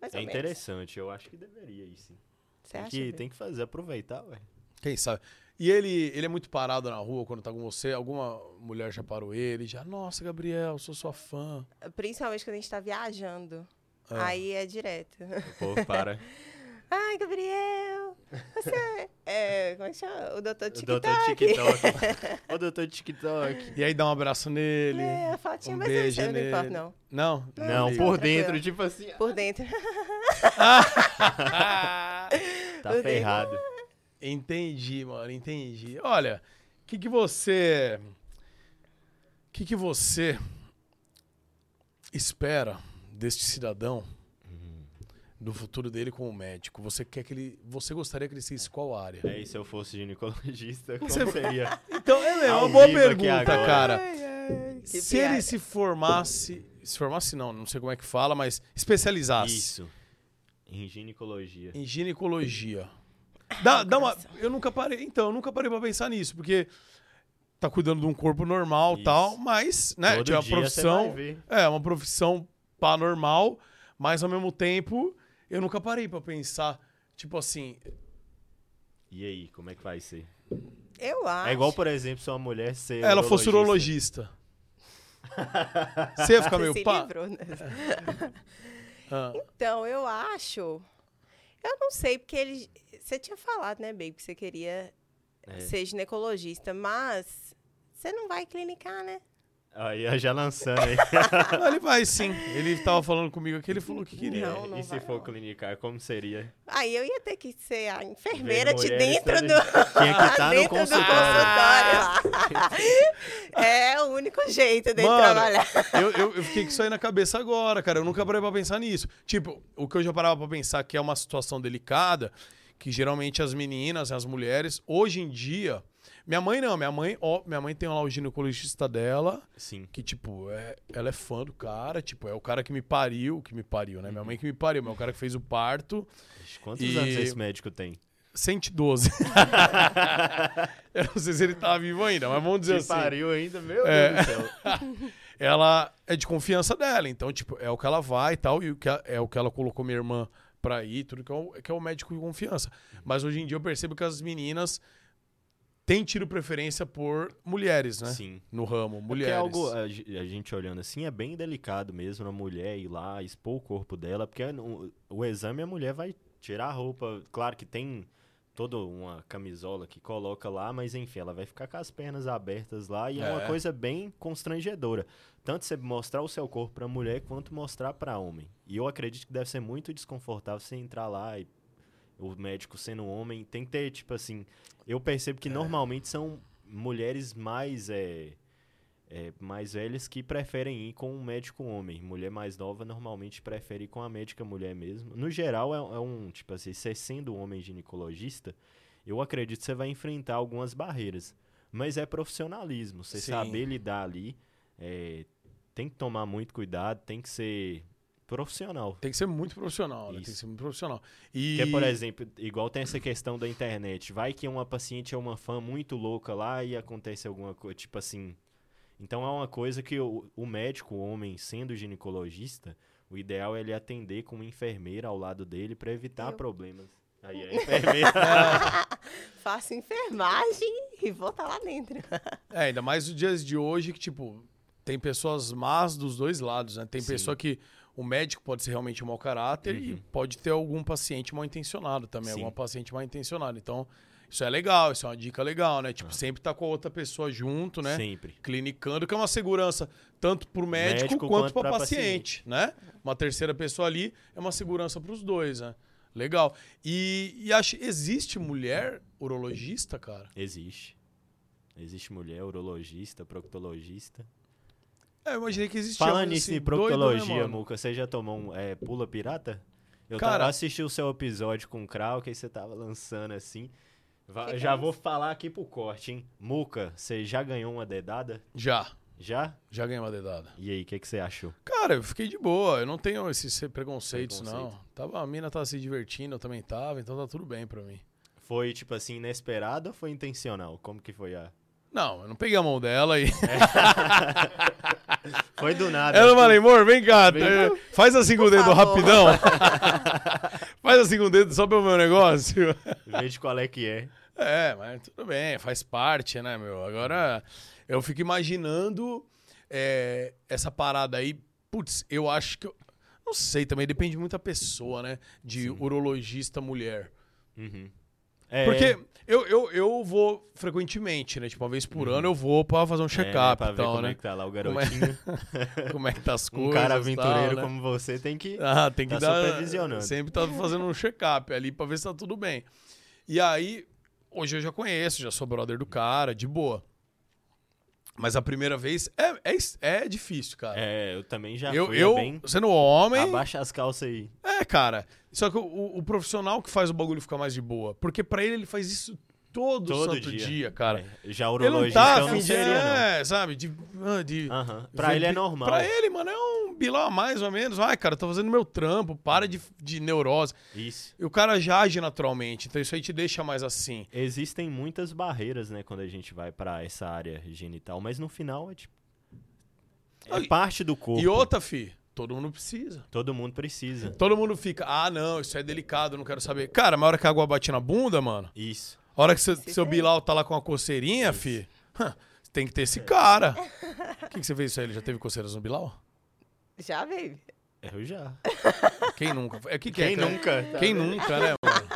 Mais É ou menos. interessante. Eu acho que deveria ir sim. Você Tem acha? que, Bê? tem que fazer, aproveitar, ué. Quem sabe? E ele, ele é muito parado na rua quando tá com você? Alguma mulher já parou ele? Já, nossa, Gabriel, sou sua fã. Principalmente quando a gente tá viajando. É. Aí é direto. O povo para. <laughs> Ai, Gabriel! Você é. Como é que chama? O doutor o TikTok. doutor TikTok. <laughs> Ô, doutor TikTok. E aí dá um abraço nele. É, a fotinha, um mas beijo eu não nele. importa, não. Não? Não, liga. por Tranquilo. dentro, tipo assim. Por dentro. <laughs> Tá Por dentro. ferrado. Entendi, mano, entendi. Olha, o que que você... O que que você espera deste cidadão do futuro dele como médico? Você quer que ele... Você gostaria que ele seguisse qual área? É, e se eu fosse ginecologista, <laughs> como Você- seria? Então, é, é uma boa pergunta, cara. Ai, ai, Se piada. ele se formasse... Se formasse não, não sei como é que fala, mas especializasse Isso. Em ginecologia. em ginecologia. Dá, dá uma... Eu nunca parei... Então, eu nunca parei pra pensar nisso, porque... Tá cuidando de um corpo normal e Isso. tal, mas, né, Todo tinha uma dia você profissão... vai ver. É, uma profissão pá normal, mas ao mesmo tempo eu nunca parei pra pensar, tipo assim, E aí, como é que vai ser? Eu acho. É igual, por exemplo, se uma mulher ser. ela fosse urologista. Você ia ficar meio <laughs> pá? livrou, né? <laughs> Ah, Então, eu acho. Eu não sei, porque ele. Você tinha falado, né, Baby, que você queria É. ser ginecologista, mas você não vai clinicar, né? Aí, ó, já lançando aí. <laughs> não, ele vai sim. Ele tava falando comigo aqui, ele falou que queria. Não, não e se vai, for não. clinicar, como seria? Aí eu ia ter que ser a enfermeira de dentro do. Tinha que estar <laughs> no dentro do consultório. consultório. <laughs> é o único jeito de Mano, trabalhar. Eu, eu, eu fiquei com isso aí na cabeça agora, cara. Eu nunca parei pra pensar nisso. Tipo, o que eu já parava pra pensar que é uma situação delicada, que geralmente as meninas, as mulheres, hoje em dia. Minha mãe não, minha mãe, ó, minha mãe tem lá o ginecologista dela, Sim. que, tipo, é, ela é fã do cara, tipo, é o cara que me pariu, que me pariu, né? Minha mãe que me pariu, mas é o cara que fez o parto. Quantos E- anos esse médico tem? 112. <laughs> eu não sei se ele tá vivo ainda, mas vamos dizer Que assim. pariu ainda, meu É. Deus do céu. <laughs> ela é de confiança dela. Então, tipo, é o que ela vai e tal, e o que é o que ela colocou minha irmã pra ir, tudo que é o, que é o médico de confiança. Mas hoje em dia eu percebo que as meninas tem tido preferência por mulheres, né? Sim. No ramo, Porque mulheres. é algo, a, a gente olhando assim, é bem delicado mesmo a mulher ir lá expor o corpo dela, porque no- o exame a mulher vai tirar a roupa. Claro que tem toda uma camisola que coloca lá, mas enfim, ela vai ficar com as pernas abertas lá e é, uma É. coisa bem constrangedora. Tanto você mostrar o seu corpo pra mulher quanto mostrar pra homem. E eu acredito que deve ser muito desconfortável você entrar lá e o médico sendo homem, tem que ter, tipo assim, eu percebo É. que normalmente são mulheres mais é, é, mais velhas que preferem ir com um médico homem. Mulher mais nova normalmente prefere ir com a médica mulher mesmo. No geral, é, é um, tipo assim, você sendo homem ginecologista, eu acredito que você vai enfrentar algumas barreiras. Mas é profissionalismo, você Sim. saber lidar ali, é, tem que tomar muito cuidado, tem que ser profissional. Tem que ser muito profissional, né? Tem que ser muito profissional. E... Porque, por exemplo, igual tem essa questão da internet. Vai que uma paciente é uma fã muito louca lá e acontece alguma coisa, tipo assim. Então é uma coisa que o, o médico, o homem, sendo ginecologista, o ideal é ele atender com uma enfermeira ao lado dele para evitar Eu. problemas. Aí a <laughs> enfermeira. <laughs> Faço enfermagem e vou estar lá dentro. É, ainda mais nos dias de hoje que, tipo, tem pessoas más dos dois lados, né? Tem Sim. pessoa que o médico pode ser realmente um mau caráter e Uhum. pode ter algum paciente mal intencionado também, Sim. alguma paciente mal intencionada. Então, isso é legal, isso é uma dica legal, né? Tipo, sempre tá com a outra pessoa junto, né? Sempre. Clinicando, que é uma segurança tanto pro médico, Médico quanto quanto para pra paciente, né? Uma terceira pessoa ali é uma segurança pros dois, né? Legal. E, e acho, existe mulher urologista, cara? Existe. Existe mulher, urologista, proctologista. É, eu imaginei que existia. Falando nisso assim, em doido, né, proctologia? Muca, você já tomou um é, pula pirata? Eu Cara- tava assistindo o seu episódio com o Krau, que aí você tava lançando assim. Va- Que que já é vou falar aqui pro corte, hein? Muca, você já ganhou uma dedada? Já. Já? Já ganhei uma dedada. E aí, o que, que você achou? Cara, eu fiquei de boa. Eu não tenho esses preconceitos, não. Preconceito. Tava, a mina tava se divertindo, eu também tava, então tá tudo bem pra mim. Foi, tipo assim, inesperado ou foi intencional? Como que foi a... Não, eu não peguei a mão dela e. <laughs> Foi do nada. Ela falei, amor, vem cá. Vem eh, Faz assim com o dedo rapidão. <laughs> Faz assim com o dedo só pelo meu negócio. Veja qual é que é. É, mas tudo bem, faz parte, né, meu? Agora, eu fico imaginando é, essa parada aí. Putz, eu acho que. eu- não sei, também depende muito da pessoa, né? De Sim. urologista mulher. Uhum. É, Porque eu, eu, eu vou frequentemente, né? Tipo, uma vez por ano eu vou pra fazer um é, check-up pra e tal, como né? é que tá lá o Como é- garotinho. <laughs> Como é que tá as coisas. <laughs> um cara tal, aventureiro né? como você tem que... Ah, tem que Tá dar. supervisionando. Sempre tá fazendo um check-up ali pra ver se tá tudo bem. E aí, hoje eu já conheço, já sou brother do cara, de boa. Mas a primeira vez é, é, é difícil, cara. É, eu também já eu, fui eu é bem... sendo homem. Abaixa as calças aí. É, cara. Só que o, o profissional que faz o bagulho ficar mais de boa. Porque pra ele, ele faz isso todo, Todo santo dia, dia. cara. É, Já Ele não urologista tá não seria, não. É, sabe? De. ah, de. Pra ele é normal. Pra ele, mano, é um bilão a mais ou menos. Ai, cara, tô fazendo meu trampo, para de, de neurose. Isso. E o cara já age naturalmente, então isso aí te deixa mais assim. Existem muitas barreiras, né, quando a gente vai pra essa área genital, mas no final é tipo. É e- parte do corpo. E outra, fi, todo mundo precisa. Todo mundo precisa. Todo mundo fica, ah, não, isso é delicado, não quero saber. Cara, a hora que a água bate na bunda, mano, Isso. A hora que cê- Se seu tem. Bilal tá lá com a coceirinha, fi, tem que ter esse cara. <laughs> O que, que você fez isso aí? Ele já teve coceiras no Bilal? Já veio. Eu já. Quem nunca? É que Quem é, cara? nunca? Quem nunca, né, mano?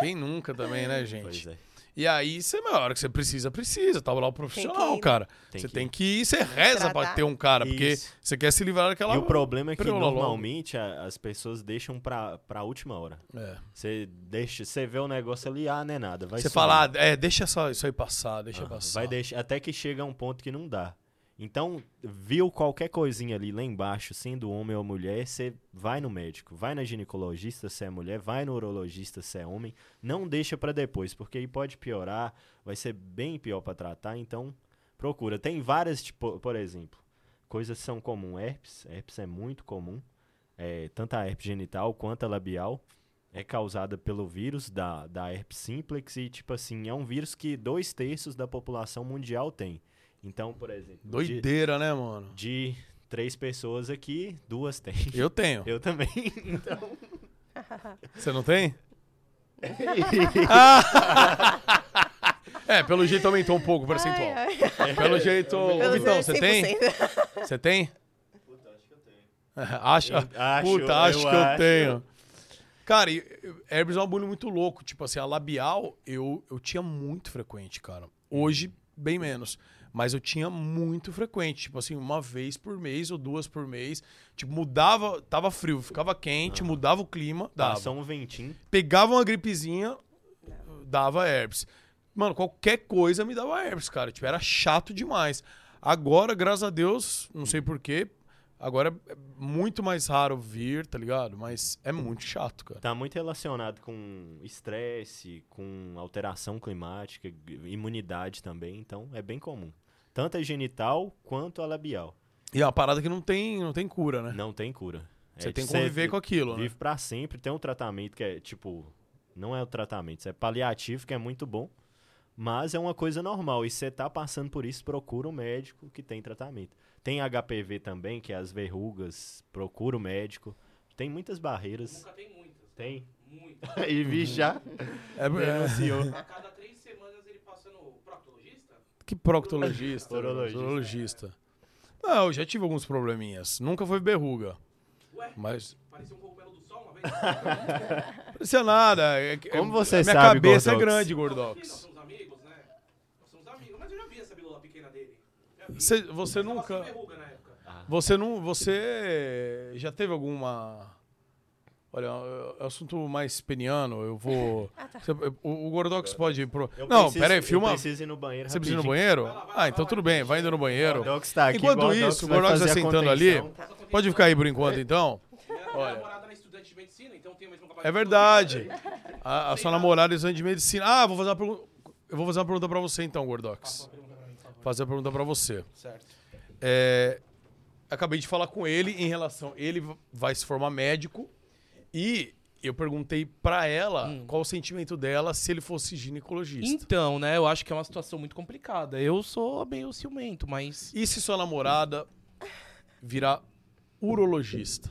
Quem nunca também, né, gente? Pois é. E aí, você, na hora que você precisa, precisa. Tava lá o profissional, Tem que ir, né? cara. Tem você que tem que ir, você reza pra ter um cara, porque Isso. você quer se livrar daquela. E o problema é que logo. normalmente as pessoas deixam pra, pra última hora. É. Você deixa, você vê o negócio ali, ah, não é nada. Vai Você sumir. fala, ah, é, deixa só isso aí passar, deixa Ah, passar. Vai deixar, até que chega um ponto que não dá. Então, viu qualquer coisinha ali lá embaixo, sendo homem ou mulher, você vai no médico, vai na ginecologista se é mulher, vai no urologista se é homem, não deixa pra depois, porque aí pode piorar, vai ser bem pior pra tratar, então procura. Tem várias, tipo, por exemplo, coisas são comuns, herpes, herpes é muito comum, é, tanto a herpes genital quanto a labial, é causada pelo vírus da, da herpes simplex e, tipo assim, é um vírus que dois terços da população mundial tem. Então, por exemplo, de, Doideira, né, mano? de três pessoas aqui, duas têm. Eu tenho. <laughs> Eu também. Então, <laughs> Você não tem? <laughs> É, pelo jeito aumentou um pouco o percentual. Ai, ai. Pelo jeito. Vitão, menos você tem? 100%. Você tem? Puta, acho que eu tenho. Acha? Acho, Puta, acho eu que eu acho. tenho. Cara, herpes é um bagulho muito louco. Tipo assim, a labial eu, eu tinha muito frequente, cara. Hoje, bem menos. Mas eu tinha muito frequente. Tipo assim, uma vez por mês ou duas por mês. Tipo, mudava, tava frio, ficava quente, mudava o clima, dava. Passa um ventinho. Pegava uma gripezinha, dava herpes. Mano, qualquer coisa me dava herpes, cara. Tipo, era chato demais. Agora, graças a Deus, não sei porquê, agora é muito mais raro vir, tá ligado? Mas é muito chato, cara. Tá muito relacionado com estresse, com alteração climática, imunidade também, então é bem comum. Tanto a genital quanto a labial. E é uma parada que não tem, não tem cura, né? Não tem cura. Você É, tem que conviver com aquilo, né? Vive pra sempre. Tem um tratamento que é, tipo, não é o tratamento, isso é paliativo, que é muito bom. Mas é uma coisa normal. E você tá passando por isso, procura um médico que tem tratamento. Tem HPV também, que é as verrugas, procura o médico. Tem muitas barreiras. Nunca tem muitas. Tem. Muitas. <laughs> e vi já. É, é, Denunciou. A cada três semanas ele passa no proctologista. Que proctologista, Urologista. urologista. Não, eu já tive alguns probleminhas. Nunca foi verruga. Ué, Mas parecia um cogumelo do sol uma vez. não <laughs> parecia nada. É que- Como é- você minha sabe, cabeça é Gordox? grande, Nós Gordox. somos amigos, né? Nós somos amigos, mas eu já vi essa bilola pequena dele. Já vi. Cê- você Tava nunca. sem verruga na época. Você não. Você já teve alguma. Olha, é um assunto mais peniano, eu vou. <laughs> Você- o, o Gordox pode ir pro. Eu não, preciso- pera aí, eu filma. preciso ir no banheiro Você precisa ir no banheiro? Vai lá, vai Ah, lá, então vai tudo bem, vai indo no O banheiro. Gordox tá aqui. Enquanto Gordox isso, o Gordox tá a sentando ali. contenção. Pode ficar aí por enquanto, então? Namorada é estudante de medicina, então tem a mesma capacidade. É verdade. A, a sua namorada é estudante de medicina. Ah, vou fazer uma pergunta. Eu vou fazer uma pergunta pra você então, Gordox. Fazer a pergunta pra você. Certo. É, acabei de falar com ele em relação. Ele vai se formar médico e eu perguntei pra ela qual o sentimento dela se ele fosse ginecologista. Então, né, eu acho que é uma situação muito complicada. Eu sou meio ciumento, mas. E se sua namorada virar urologista?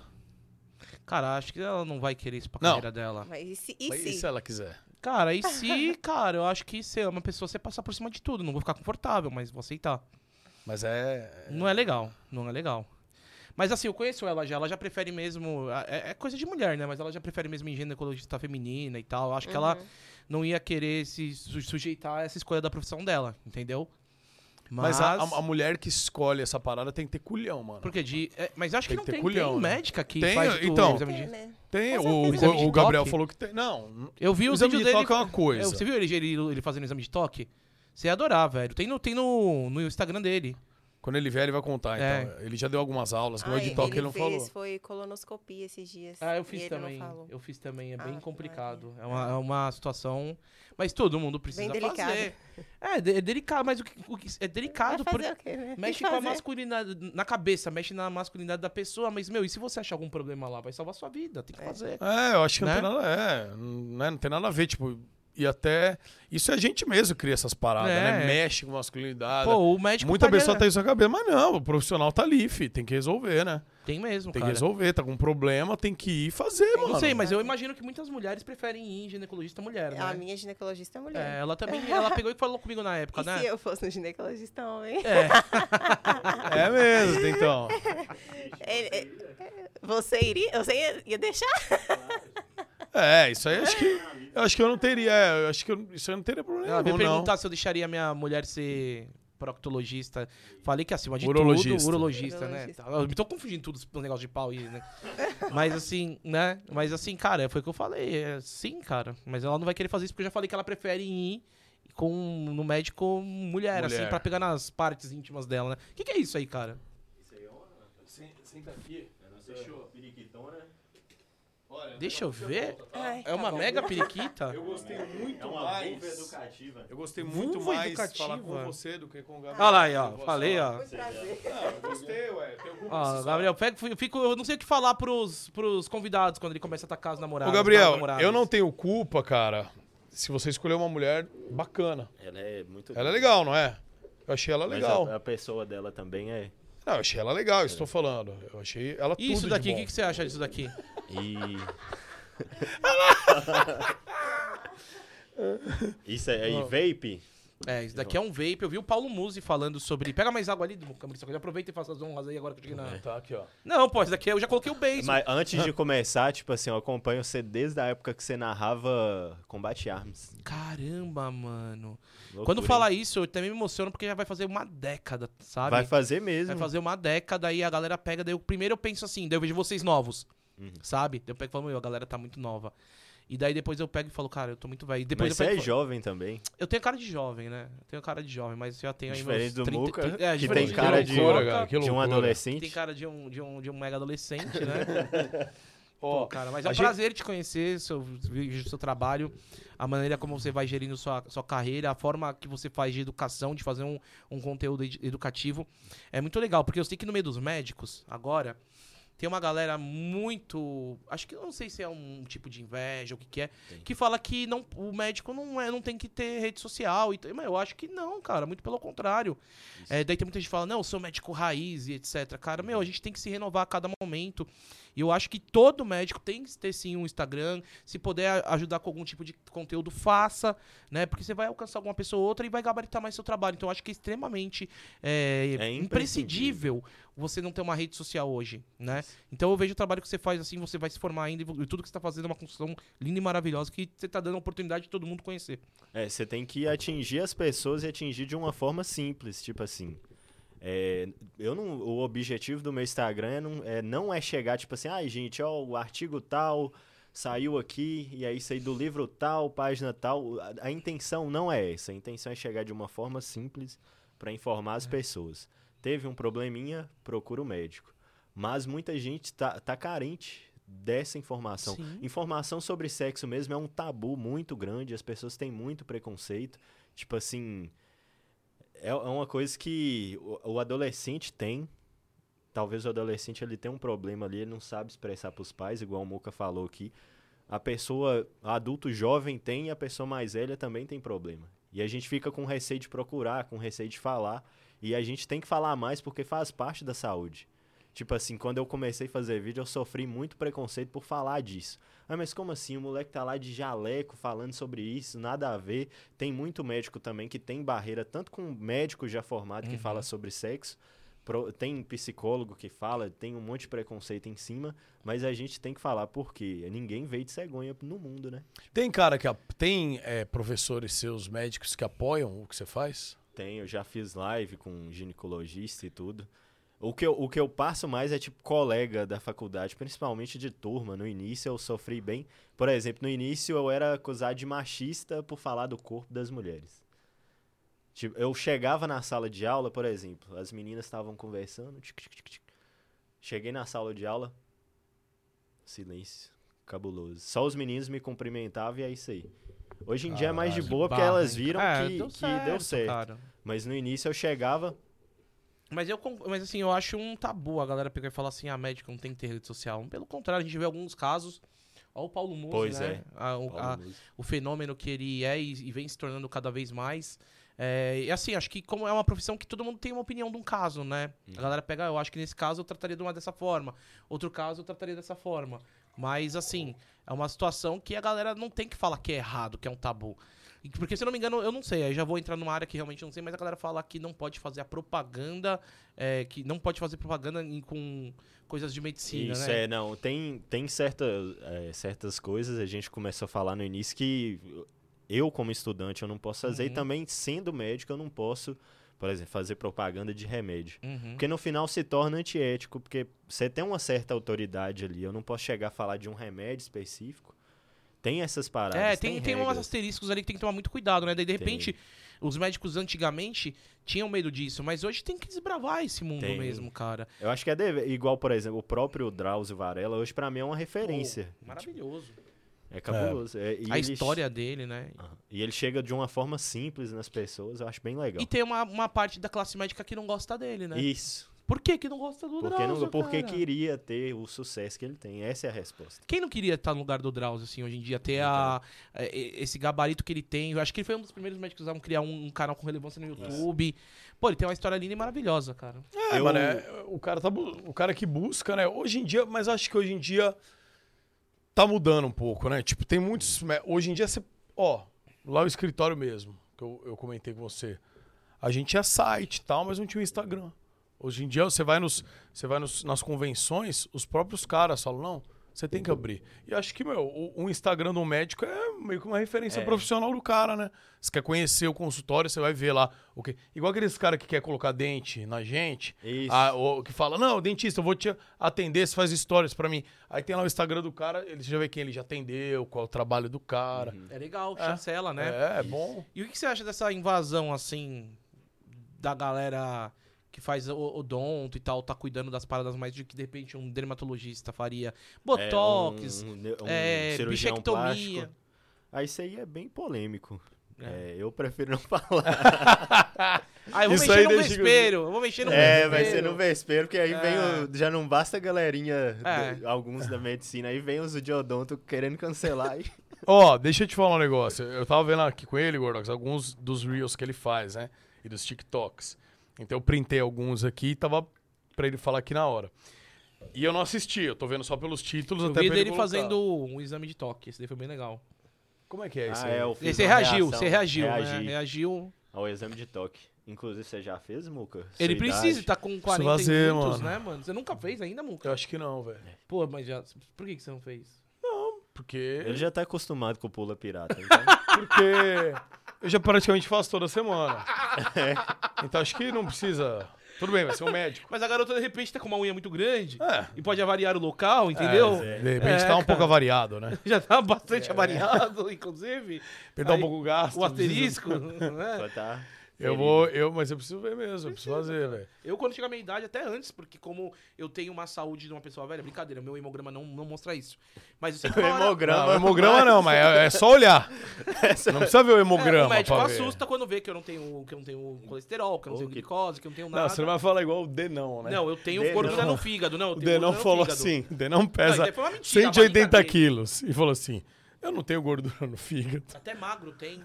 Cara, acho que ela não vai querer isso pra Não. carreira dela. Mas e se? E Mas se? E se ela quiser? Cara, e se, <laughs> cara, eu acho que se é uma pessoa, você passar por cima de tudo. Não vou ficar confortável, mas vou aceitar. Mas é. Não é legal. Não é legal. Mas assim, eu conheço ela já. Ela já prefere mesmo. É, é coisa de mulher, né? Mas ela já prefere mesmo em ginecologista feminina e tal. Eu acho que ela não ia querer se su- sujeitar a essa escolha da profissão dela, entendeu? Mas, a, a- a mulher que escolhe essa parada tem que ter culhão, mano. Porque de. é, mas acho que Tem não que ter tem, culhão, tem né? médica que Tem, faz o então. exame de- Tem, né? Tem, o, o, o Gabriel Toque? falou que tem. Não, Eu vi o os exame vídeos de dele. toque é uma <laughs> coisa. É, você viu ele, ele, ele fazendo exame de toque? Você ia adorar, velho. Tem no, tem no, no Instagram dele. Quando ele vier, ele vai contar. É. Então, ele já deu algumas aulas. Ah, de toque, ele, não fez, falou. foi colonoscopia esses dias. Ah, eu fiz não também. Eu fiz também. É Ah, bem que complicado. É uma, é uma situação. Mas todo mundo precisa Bem delicado. fazer. É, é delicado, mas o que, o que- é delicado Vai fazer porque o quê, né? Mexe que com a masculinidade na cabeça, mexe na masculinidade da pessoa. Mas, meu, e se você achar algum problema lá, vai salvar sua vida. Tem que fazer. É, eu acho que Né? não tem nada. É, né, não tem nada a ver, tipo. E até. Isso é a gente mesmo que cria essas paradas, É. né? Mexe com masculinidade. Pô, o médico. Muita paga- pessoa tem isso na cabeça, mas não, o profissional tá ali, fi, tem que resolver, né? Tem mesmo, Tem cara. que resolver, tá com um problema, tem que ir fazer, mano. Não sei, mas eu imagino que muitas mulheres preferem ir em ginecologista mulher, né? A minha ginecologista é mulher. É, ela também, ela pegou e falou comigo na <laughs> época, e né? se eu fosse no ginecologista homem? É, <laughs> É mesmo, então. Ele- você iria? Você ia, ia deixar? É, isso aí acho que. Eu acho que eu não teria. é, Eu acho que eu- isso aí não teria problema. ela veio nenhum, não. perguntar se eu deixaria minha mulher ser proctologista. Falei que acima de Urologista. tudo, urologista, né? Urologista. Eu me tô confundindo tudo os negócios de pau aí, né? Mas assim, né? Mas assim, cara, foi o que eu falei. É, sim, cara. Mas ela não vai querer fazer isso porque eu já falei que ela prefere ir com no médico mulher, Mulher. assim, pra pegar nas partes íntimas dela, né? O que, que é isso aí, cara? Senta aqui. Fechou. Deixa eu ver. Ai, É uma tá bom. mega periquita? eu gostei muito É uma mais. vulva educativa. Eu gostei muito Vulva mais educativa. falar com você do que com o Gabriel. Olha lá aí, ó. Falei, falar. ó. Não, eu gostei, ué. Ó, disso, Gabriel, pega, eu fico, eu não sei o que falar pros, pros convidados quando ele começa a atacar os namorados. Ô, Gabriel, eu não tenho culpa, cara, se você escolher uma mulher bacana. Ela é muito. Ela é legal, não é? Eu achei ela Mas legal. A, a pessoa dela também é. Não, eu achei ela legal, isso tô falando. Eu achei ela E tudo isso daqui, o que, que você acha disso daqui? E. <laughs> Isso é, e vape? É, isso daqui é um vape. Eu vi o Paulo Musi falando sobre. Pega mais água ali, Cambrista. Aproveita e faça as honras aí agora que eu cheguei na. Tá aqui, ó. Não, pô, isso daqui eu já coloquei o base. Mas antes de <laughs> começar, tipo assim, eu acompanho você desde a época que você narrava Combate Arms. Caramba, mano. Loucura, Quando hein? fala isso, eu também me emociono porque já vai fazer uma década, sabe? Vai fazer mesmo. Vai fazer uma década e a galera pega. Daí eu, primeiro eu penso assim, daí eu vejo vocês novos, Uhum. sabe? Daí eu pego e falo, meu, a galera tá muito nova. E daí depois eu pego e falo, cara, eu tô muito velho. E Depois Mas você pego é jovem também. Eu tenho cara de jovem, né? Eu tenho cara de jovem, mas já tenho aí Diferente meus do 30, Muca, 30 é, que diferente tem do cara Muca, de- loucura, cara, que de um adolescente. Tem cara de um, de um, de um mega adolescente, né? <laughs> Ó, Pô, cara, mas é um gente- prazer te conhecer, seu, seu trabalho, a maneira como você vai gerindo sua, sua carreira, a forma que você faz de educação, de fazer um, um conteúdo ed- educativo. É muito legal, porque eu sei que no meio dos médicos, agora, tem uma galera muito. Acho que eu não sei se é um tipo de inveja ou o que, que é, que fala que não, o médico não, é, não tem que ter rede social. E, mas eu acho que não, cara, muito pelo contrário. É, daí tem muita gente que fala, não, eu sou médico raiz e etc. Cara, meu, a gente tem que se renovar a cada momento. E eu acho que todo médico tem que ter sim um Instagram. Se puder ajudar com algum tipo de conteúdo, faça, né? Porque você vai alcançar alguma pessoa ou outra e vai gabaritar mais seu trabalho. Então eu acho que é extremamente é, É imprescindível você não ter uma rede social hoje, né? Então eu vejo o trabalho que você faz assim, você vai se formar ainda e tudo que você tá fazendo é uma construção linda e maravilhosa que você tá dando a oportunidade de todo mundo conhecer. É, você tem que atingir as pessoas e atingir de uma forma simples, tipo assim. É, eu não, o objetivo do meu Instagram é não, é não é chegar, tipo assim, ai gente, ó, o artigo tal saiu aqui, e aí saiu do livro tal, página tal. A, a intenção não é essa. A intenção é chegar de uma forma simples para informar É. as pessoas. Teve um probleminha, procura o médico. Mas muita gente tá, tá carente dessa informação. Sim. Informação sobre sexo mesmo é um tabu muito grande, as pessoas têm muito preconceito. Tipo assim, é é uma coisa que o, adolescente tem. Talvez o adolescente ele tenha um problema ali, ele não sabe expressar para os pais, igual o Muca falou aqui. A pessoa, adulto jovem tem e a pessoa mais velha também tem problema. E a gente fica com receio de procurar, com receio de falar. E a gente tem que falar mais porque faz parte da saúde. Tipo assim, quando eu comecei a fazer vídeo, eu sofri muito preconceito por falar disso. Ah, mas como assim? O moleque tá lá de jaleco falando sobre isso, nada a ver. Tem muito médico também que tem barreira, tanto com médico já formado que fala sobre sexo, pro- tem psicólogo que fala, tem um monte de preconceito em cima, mas a gente tem que falar porque ninguém veio de cegonha no mundo, né? Tem cara que. Tem é, professores seus médicos que apoiam o que você faz? Tem, eu já fiz live com ginecologista e tudo. O que, eu, o que eu passo mais é tipo colega da faculdade, principalmente de turma. No início eu sofri bem. Por exemplo, no início eu era acusado de machista por falar do corpo das mulheres. Tipo, eu chegava na sala de aula, por exemplo, as meninas estavam conversando. tic, tic, tic, tic. Cheguei na sala de aula, silêncio, cabuloso. Só os meninos me cumprimentavam e é isso aí. Hoje em dia é mais de boa porque elas viram É, que, que deu certo. cara. Mas no início eu chegava, Mas eu mas assim, eu acho um tabu a galera pegar e falar assim, a médica não tem que ter rede social. Pelo contrário, a gente vê alguns casos. Olha o Paulo Musi, Pois né? é. A- o, a- o fenômeno que ele é e, e vem se tornando cada vez mais. É, e assim, acho que como é uma profissão que todo mundo tem uma opinião de um caso, né? A galera pega, eu acho que nesse caso eu trataria de uma dessa forma. Outro caso eu trataria dessa forma. Mas assim, é uma situação que a galera não tem que falar que é errado, que é um tabu. E- Porque, se eu não me engano, eu não sei, aí já vou entrar numa área que realmente não sei, mas a galera fala que não pode fazer a propaganda, é, que não pode fazer propaganda em- com coisas de medicina, Isso né? é, não, tem, tem certa, é, certas coisas, a gente começou a falar no início que eu, como estudante, eu não posso fazer, e Uhum. também sendo médico, eu não posso, por exemplo, fazer propaganda de remédio. Uhum. Porque no final se torna antiético, porque você tem uma certa autoridade ali, eu não posso chegar a falar de um remédio específico. Tem essas paradas. É, tem, tem, umas regras. asteriscos ali que tem que tomar muito cuidado, né? Daí, de Tem. repente, os médicos antigamente tinham medo disso, mas hoje tem que desbravar esse mundo Tem. mesmo, cara. Eu acho que é deve- igual, por exemplo, o próprio Drauzio Varela, hoje pra mim é uma referência. Pô, maravilhoso. É cabuloso. é, e A história dele, né? Aham. E ele chega de uma forma simples nas pessoas, eu acho bem legal. E tem uma, uma parte da classe médica que não gosta dele, né? Isso. Por que que não gosta do Porque, Drauzio, não, porque cara? queria ter o sucesso que ele tem. Essa é a resposta. Quem não queria estar no lugar do Drauzio, assim, hoje em dia? Ter a, é, esse gabarito que ele tem. Eu acho que ele foi um dos primeiros médicos a criar um, um canal com relevância no YouTube. Pô, ele tem uma história linda e maravilhosa, cara. É, Eu- mano, é, o, cara tá, o cara que busca, né? Hoje em dia, mas acho que hoje em dia tá mudando um pouco, né? Tipo, tem muitos. mé- Hoje em dia você. Ó, lá o escritório mesmo. que eu, eu comentei com você. A gente tinha site e tal, mas não tinha o Instagram. Hoje em dia, você vai, nos, você vai nos, nas convenções, os próprios caras falam, não, você tem que abrir. E acho que, meu, o, o Instagram do médico é meio que uma referência É. profissional do cara, né? Você quer conhecer o consultório, você vai ver lá o que. Igual aqueles caras que quer colocar dente na gente, Isso. ah, o que fala, não, dentista, eu vou te atender, você faz stories pra mim. Aí tem lá o Instagram do cara, ele já vê quem ele já atendeu, qual é o trabalho do cara. É legal, chancela, né? É, é bom. E o que você acha dessa invasão, assim, da galera que faz o odonto e tal, tá cuidando das paradas mais de que de repente um dermatologista faria? Botox, É, um, um é, bichectomia. plástico. Ah, isso aí é bem polêmico. É. É, eu prefiro não <laughs> falar. Ah, eu vou Isso mexer aí no vespeiro, eu vou mexer no é, vai vespeiro. ser no vespeiro, porque aí É. vem o, Já não basta a galerinha, É. do- alguns da medicina, aí vem os de odonto querendo cancelar. E... <laughs> Ó, deixa eu te falar um negócio. Eu tava vendo aqui com ele, Gordox, alguns dos Reels que ele faz, né? E dos TikToks. Então eu printei alguns aqui e tava pra ele falar aqui na hora. E eu não assisti, eu tô vendo só pelos títulos Eu até vi pra ele dele colocar. fazendo um exame de toque, esse daí foi bem legal. Como é que é isso Ah, aí? é, Você reagiu, você reagiu, né? reagi Reagiu. ao exame de toque. Inclusive, você já fez, Muca? Sua Ele idade? precisa, tá com 40 fazer, minutos, mano. né, mano? Você nunca fez ainda, Muca? Eu acho que não, velho. Pô, mas já... Por que, que você não fez? Porque. Ele já tá acostumado com o pula pirata, então... <laughs> Porque eu já praticamente faço toda semana. <laughs> Então acho que não precisa. Tudo bem, vai ser um médico. Mas a garota, de repente, tá com uma unha muito grande É. e pode avariar o local, entendeu? É, de repente É, tá um cara. pouco avariado, né? <laughs> Já tá bastante avariado, inclusive. Perdão um Aí, pouco o gasto. O asterisco, Só <laughs> né? tá... Eu vou, eu, mas eu preciso ver mesmo, eu preciso fazer, velho. Eu, quando chegar a minha idade, até antes, porque como eu tenho uma saúde de uma pessoa velha, brincadeira, meu hemograma não, não mostra isso. Mas eu sei que hora- Hemograma. Não, hemograma não, mas é, é só olhar. <laughs> Não precisa ver o É, hemograma o médico pra ver. assusta quando vê que eu não tenho, que eu não tenho colesterol, que eu não tenho que- glicose, que eu não tenho nada. Não, você não vai falar igual o Denão, né? Não, eu tenho Denão. gordura no fígado. Não, eu <laughs> o Denão falou fígado. assim, o Denão Não, pesa uma mentira, a 180 barriga dele. quilos. E falou assim, eu não tenho gordura no fígado. Até magro tem.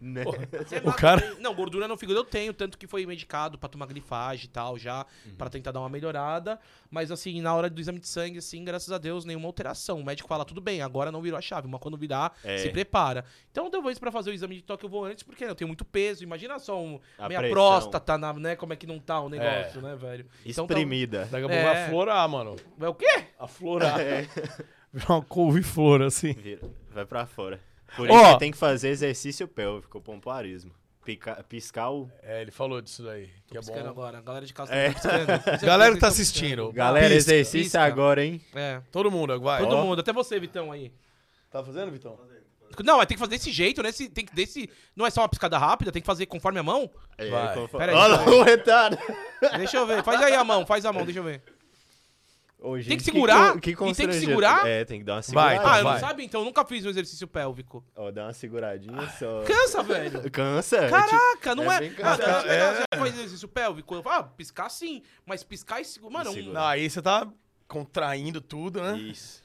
Né? Até O cara-. Não, gordura no fígado eu tenho, tanto que foi medicado pra tomar grifagem e tal, já, Uhum. pra tentar dar uma melhorada. Mas assim, na hora do exame de sangue, assim, graças a Deus, nenhuma alteração. O médico fala, tudo bem, agora não virou a chave, mas quando virar, É. se prepara. Então, depois pra fazer o exame de toque eu vou antes, porque eu tenho muito peso. Imagina só um, A minha pressão. próstata, na, né, como é que não tá o negócio, né, velho? Então, tá- Exprimida. Daqui a pouco É. vai aflorar, mano. Vai o quê? Aflorar. É. Virar uma couve-flor, por Vira- Vai pra fora. Por isso que tem que fazer exercício pélvico, pompoarismo. Pica- piscar o... É, ele falou disso daí. Que é Piscando bom. agora. A galera de casa É. tá piscando. <laughs> Galera que tá assistindo. Galera, Pisca, exercício pisca. agora, hein? É. Todo mundo, vai. Todo Ó. mundo, até você, Vitão, aí. Tá fazendo, Vitão? Não, mas tem que fazer desse jeito, né? Se- Tem que desse. Não é só uma piscada rápida, tem que fazer conforme a mão. É, Vai. conforme- Pera aí, Olha o retardo. Deixa eu ver. Faz aí a mão, faz a mão, deixa eu ver. Ô, Tem que segurar? co- E tem que segurar? É, tem que dar uma Vai, segurada. Ah, eu vai. não sabe? Então eu nunca fiz um exercício pélvico. Ó, dá uma seguradinha só. Cansa, velho. <laughs> Cansa? Caraca, não é é. bem Ah, É. Você faz exercício pélvico? Eu falo, ah, piscar sim. Mas piscar e segurar. Mano, um- segurar. Não, aí você tá contraindo tudo, né? Isso.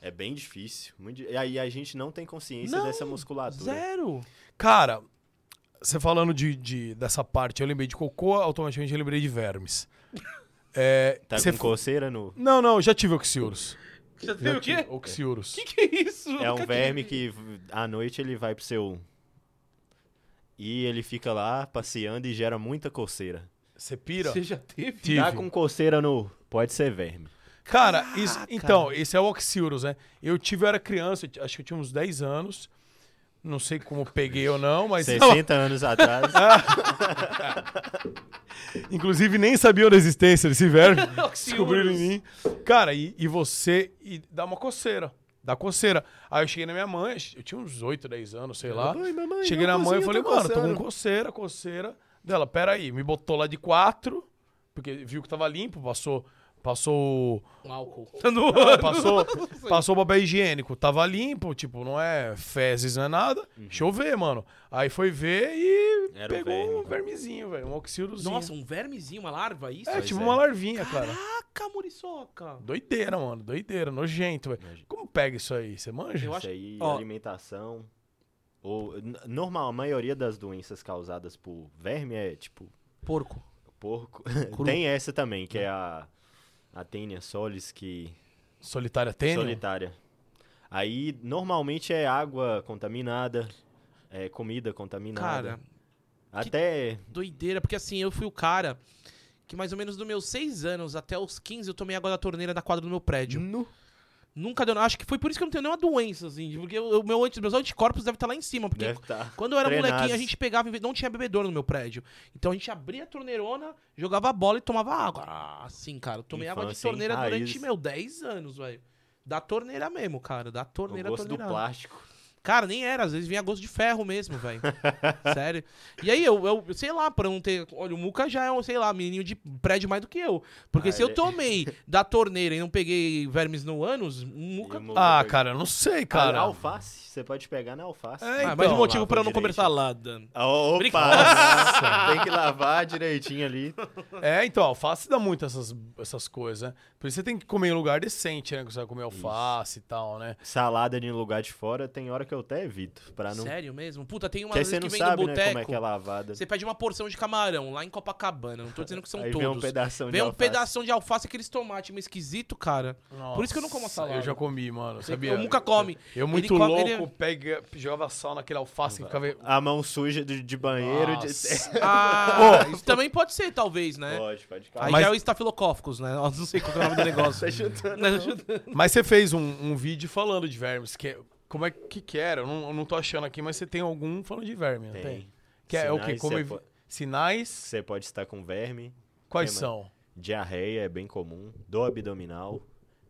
É bem difícil. Muito E aí a gente não tem consciência Não, dessa musculatura. zero. Cara, você falando de, de- dessa parte, eu lembrei de cocô, automaticamente eu lembrei de vermes. <laughs> É, Tá você com coceira no... Não, não, já tive oxiurus. Já Já tem o quê? Oxiurus. Que que é isso? É um verme que à noite ele vai pro seu... E ele fica lá passeando e gera muita coceira. Você pira? Você já teve? Tive. Tá com coceira no... Pode ser verme. Cara, isso, Caraca. então, esse é o oxiurus, né? Eu tive, eu era criança, acho que eu tinha uns 10 anos. Não sei como peguei ou não, mas. 60 anos atrás. <laughs> Inclusive, nem sabiam da existência desse verme. <laughs> Descobriram em mim. Cara, e, e você. E dá uma coceira. Dá coceira. Aí eu cheguei na minha mãe, eu tinha uns 8, 10 anos, sei lá. Mamãe, mamãe, cheguei na mãe e falei, mano, tô com coçando." coceira, coceira. Dela, peraí, me botou lá de quatro, porque viu que tava limpo, passou. Passou. Um álcool. <laughs> Não, passou, passou o papel higiênico. Tava limpo, tipo, não é fezes, não é nada. Deixa eu ver, mano. Aí foi ver e Era pegou verme. um vermezinho, velho. Um oxiurozinho. Nossa, um vermezinho, uma larva, isso? é, tipo é. uma larvinha, cara. Caraca, muriçoca. Doideira, mano. Doideira, nojento, velho. Como pega isso aí? Você manja? Eu Isso acho- aí, ó. alimentação. Ou, normal, a maioria das doenças causadas por verme é tipo Porco. porco. Cru. <laughs> Tem essa também, que é a, a Tênia solis, que Solitária tênis? solitária. Aí normalmente é água contaminada, é, comida contaminada. Cara, Até. doideira, porque assim, eu fui o cara que mais ou menos dos meus 6 anos até os 15 eu tomei água da torneira na quadra do meu prédio. Nunca deu. Acho que foi por isso que eu não tenho nenhuma doença, assim. Porque o meu, meus anticorpos devem estar lá em cima. Porque tá. quando eu era treinados. molequinho, a gente pegava. e Não tinha bebedouro no meu prédio. Então a gente abria a torneirona, jogava a bola e tomava água. Ah, assim, cara. Eu tomei água de Infância, torneira durante, meu, 10 anos, velho. Da torneira mesmo, cara. Da O torneira gosto do torneira. plástico. Cara, nem era, às vezes vinha gosto de ferro mesmo, velho. <laughs> Sério. E aí, eu, eu, sei lá, pra não ter. Olha, o Muca já é um, sei lá, menininho de prédio mais do que eu. Porque Ah, se eu ele- <laughs> tomei da torneira e não peguei vermes no ânus, o Muca. O Ah, cara, eu não sei, Cara, cara. alface, você pode pegar na alface. É, Ah, então, mas o motivo pra eu não comer salada. Opa! Brincadeira. <laughs> Tem que lavar direitinho ali. É, então, alface dá muito essas, essas coisas, né? Por isso você tem que comer em lugar decente, né? Que você vai comer alface e tal, né? Salada em lugar de fora, tem hora que eu até evito. Pra não. Sério mesmo? Puta, tem uma vez você que não vem sabe, no né, boteco. como é que é lavada. Você pede uma porção de camarão lá em Copacabana. Não tô dizendo que são aí todos. vem um pedação de Vem um alface. pedaço de alface, aqueles tomates meio esquisito, cara. Por isso que eu não como Nossa, salada. Eu já comi, mano, sabia? Eu nunca come. Eu muito Ele come- louco, ele- pega, jogava sal naquele alface e ficava... A mão suja de, de banheiro. de- Nossa. <laughs> Ah, isso também pode ser, talvez, né? Pode, pode. Aí. Mas- já é o estafilocóficos, né? Eu não sei qual que é o nome do <laughs> negócio. Tá. Não, chutando. Mas você fez um, um vídeo falando de vermes, que é... Como é que que era? Eu não, eu não tô achando aqui, mas você tem algum falando de verme, não tem? Tem. Que é o quê? Sinais, Como po- Sinais? Você pode estar com verme. Quais são? Diarreia é bem comum. Dor abdominal.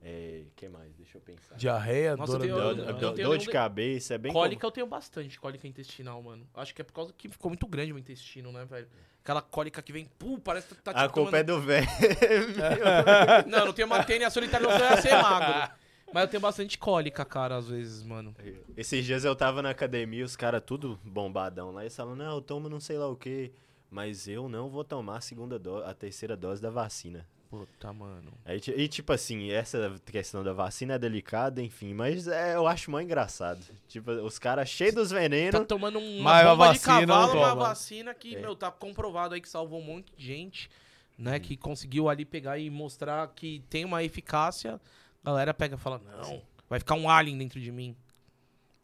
É. que mais? Deixa eu pensar. Diarreia, Nossa, dor tenho- Dor, eu- abdominal. eu dor- dor de cabeça é bem Cólica comum. eu tenho bastante, cólica intestinal, mano. Acho que é por causa que ficou muito grande o intestino, né, velho? Aquela cólica que vem, pum, parece que tá A tipo, culpa é tomando- do verme. <laughs> Não, não tenho uma tênia solitária, não ia ser magro. Mas eu tenho bastante cólica, cara, às vezes, mano. Esses dias eu tava na academia, os caras tudo bombadão lá, e eles falam, não, eu tomo não sei lá o quê, mas eu não vou tomar a segunda dose, a terceira dose da vacina. Puta, mano. Aí, e tipo assim, essa questão da vacina é delicada, enfim, mas é, eu acho mó engraçado. Tipo, os caras cheios dos Tá venenos, tomando uma Mas bomba de vacina não cavalo, uma vacina que, É. meu, tá comprovado aí que salvou um monte de gente, né? Que conseguiu ali pegar e mostrar que tem uma eficácia. A galera pega e fala, não, vai ficar um alien dentro de mim.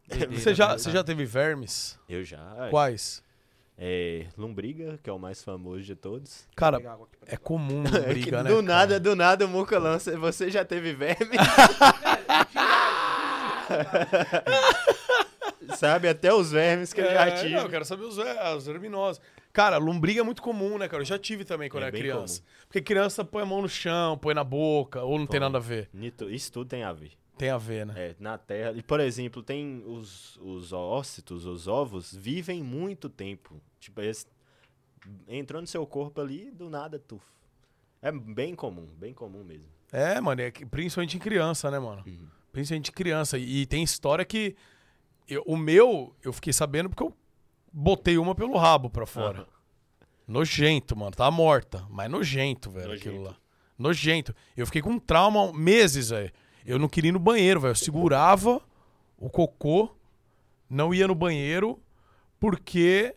Doideira, Você já, né, você já teve vermes? eu já. Quais? É, lombriga, que é o mais famoso de todos. Cara, é comum <laughs> É que briga, né? do cara? nada, do nada o Muca lança, você já teve verme? <laughs> Sabe, até os vermes que eu já É, tive. não, eu quero saber os, ver- os verminosos. Cara, lombriga é muito comum, né, cara? Eu já tive também quando É era criança. Porque criança põe a mão no chão, põe na boca, ou não tem Põe. nada a ver. Isso tudo tem a ver. Tem a ver, né? É, na Terra. E, por exemplo, tem os, os ócitos, os ovos, vivem muito tempo. Tipo, eles entrou no seu corpo ali, do nada, tuf. É bem comum, bem comum mesmo. É, mano, é principalmente em criança, né, mano? Uhum. Principalmente em criança. E, e tem história que. eu- o meu, eu fiquei sabendo porque eu botei uma pelo rabo pra fora. Aham. Nojento, mano. Tava morta. Mas nojento, velho, Nojento. aquilo lá. Nojento. Eu fiquei com um trauma meses, velho. Eu não queria ir no banheiro, velho. Eu segurava o cocô, não ia no banheiro, porque.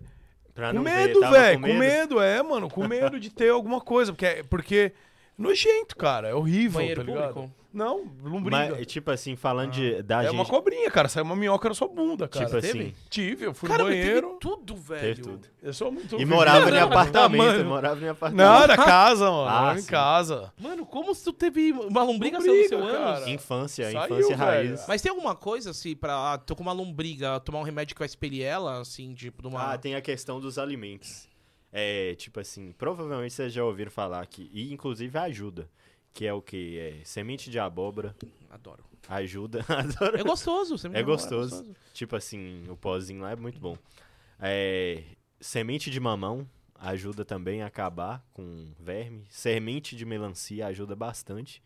Pra com medo, velho. com Com medo, é, mano. Com medo de ter <laughs> alguma coisa. Porque. porque nojento, cara. É horrível, Banheiro tá ligado? público? Não, lombriga. Mas, tipo assim, falando de, da é gente. uma cobrinha, cara. Saiu uma minhoca na sua bunda, cara. tipo teve? assim, Tive, eu fui Cara, no mas teve banheiro. tudo, velho. teve tudo. Eu sou muito. E morava em apartamento, mano. morava em apartamento. Não, era casa, mano. Ah, era em casa. Mano, como se tu teve uma lombriga saiu Lombriga, do seu ânus? cara. Infância, Saiu, infância velho. raiz. Mas tem alguma coisa, assim, pra. Ah, tô com uma lombriga, tomar um remédio que vai expelir ela, assim, tipo, de uma. Ah, tem a questão dos alimentos. É, tipo assim, provavelmente vocês já ouviram falar que, e inclusive ajuda, que é o que? É semente de abóbora, Adoro. ajuda, <laughs> adoro. É gostoso, me É namora, gostoso. Tipo assim, o pozinho lá é muito bom. É, semente de mamão ajuda também a acabar com verme. Semente de melancia ajuda bastante.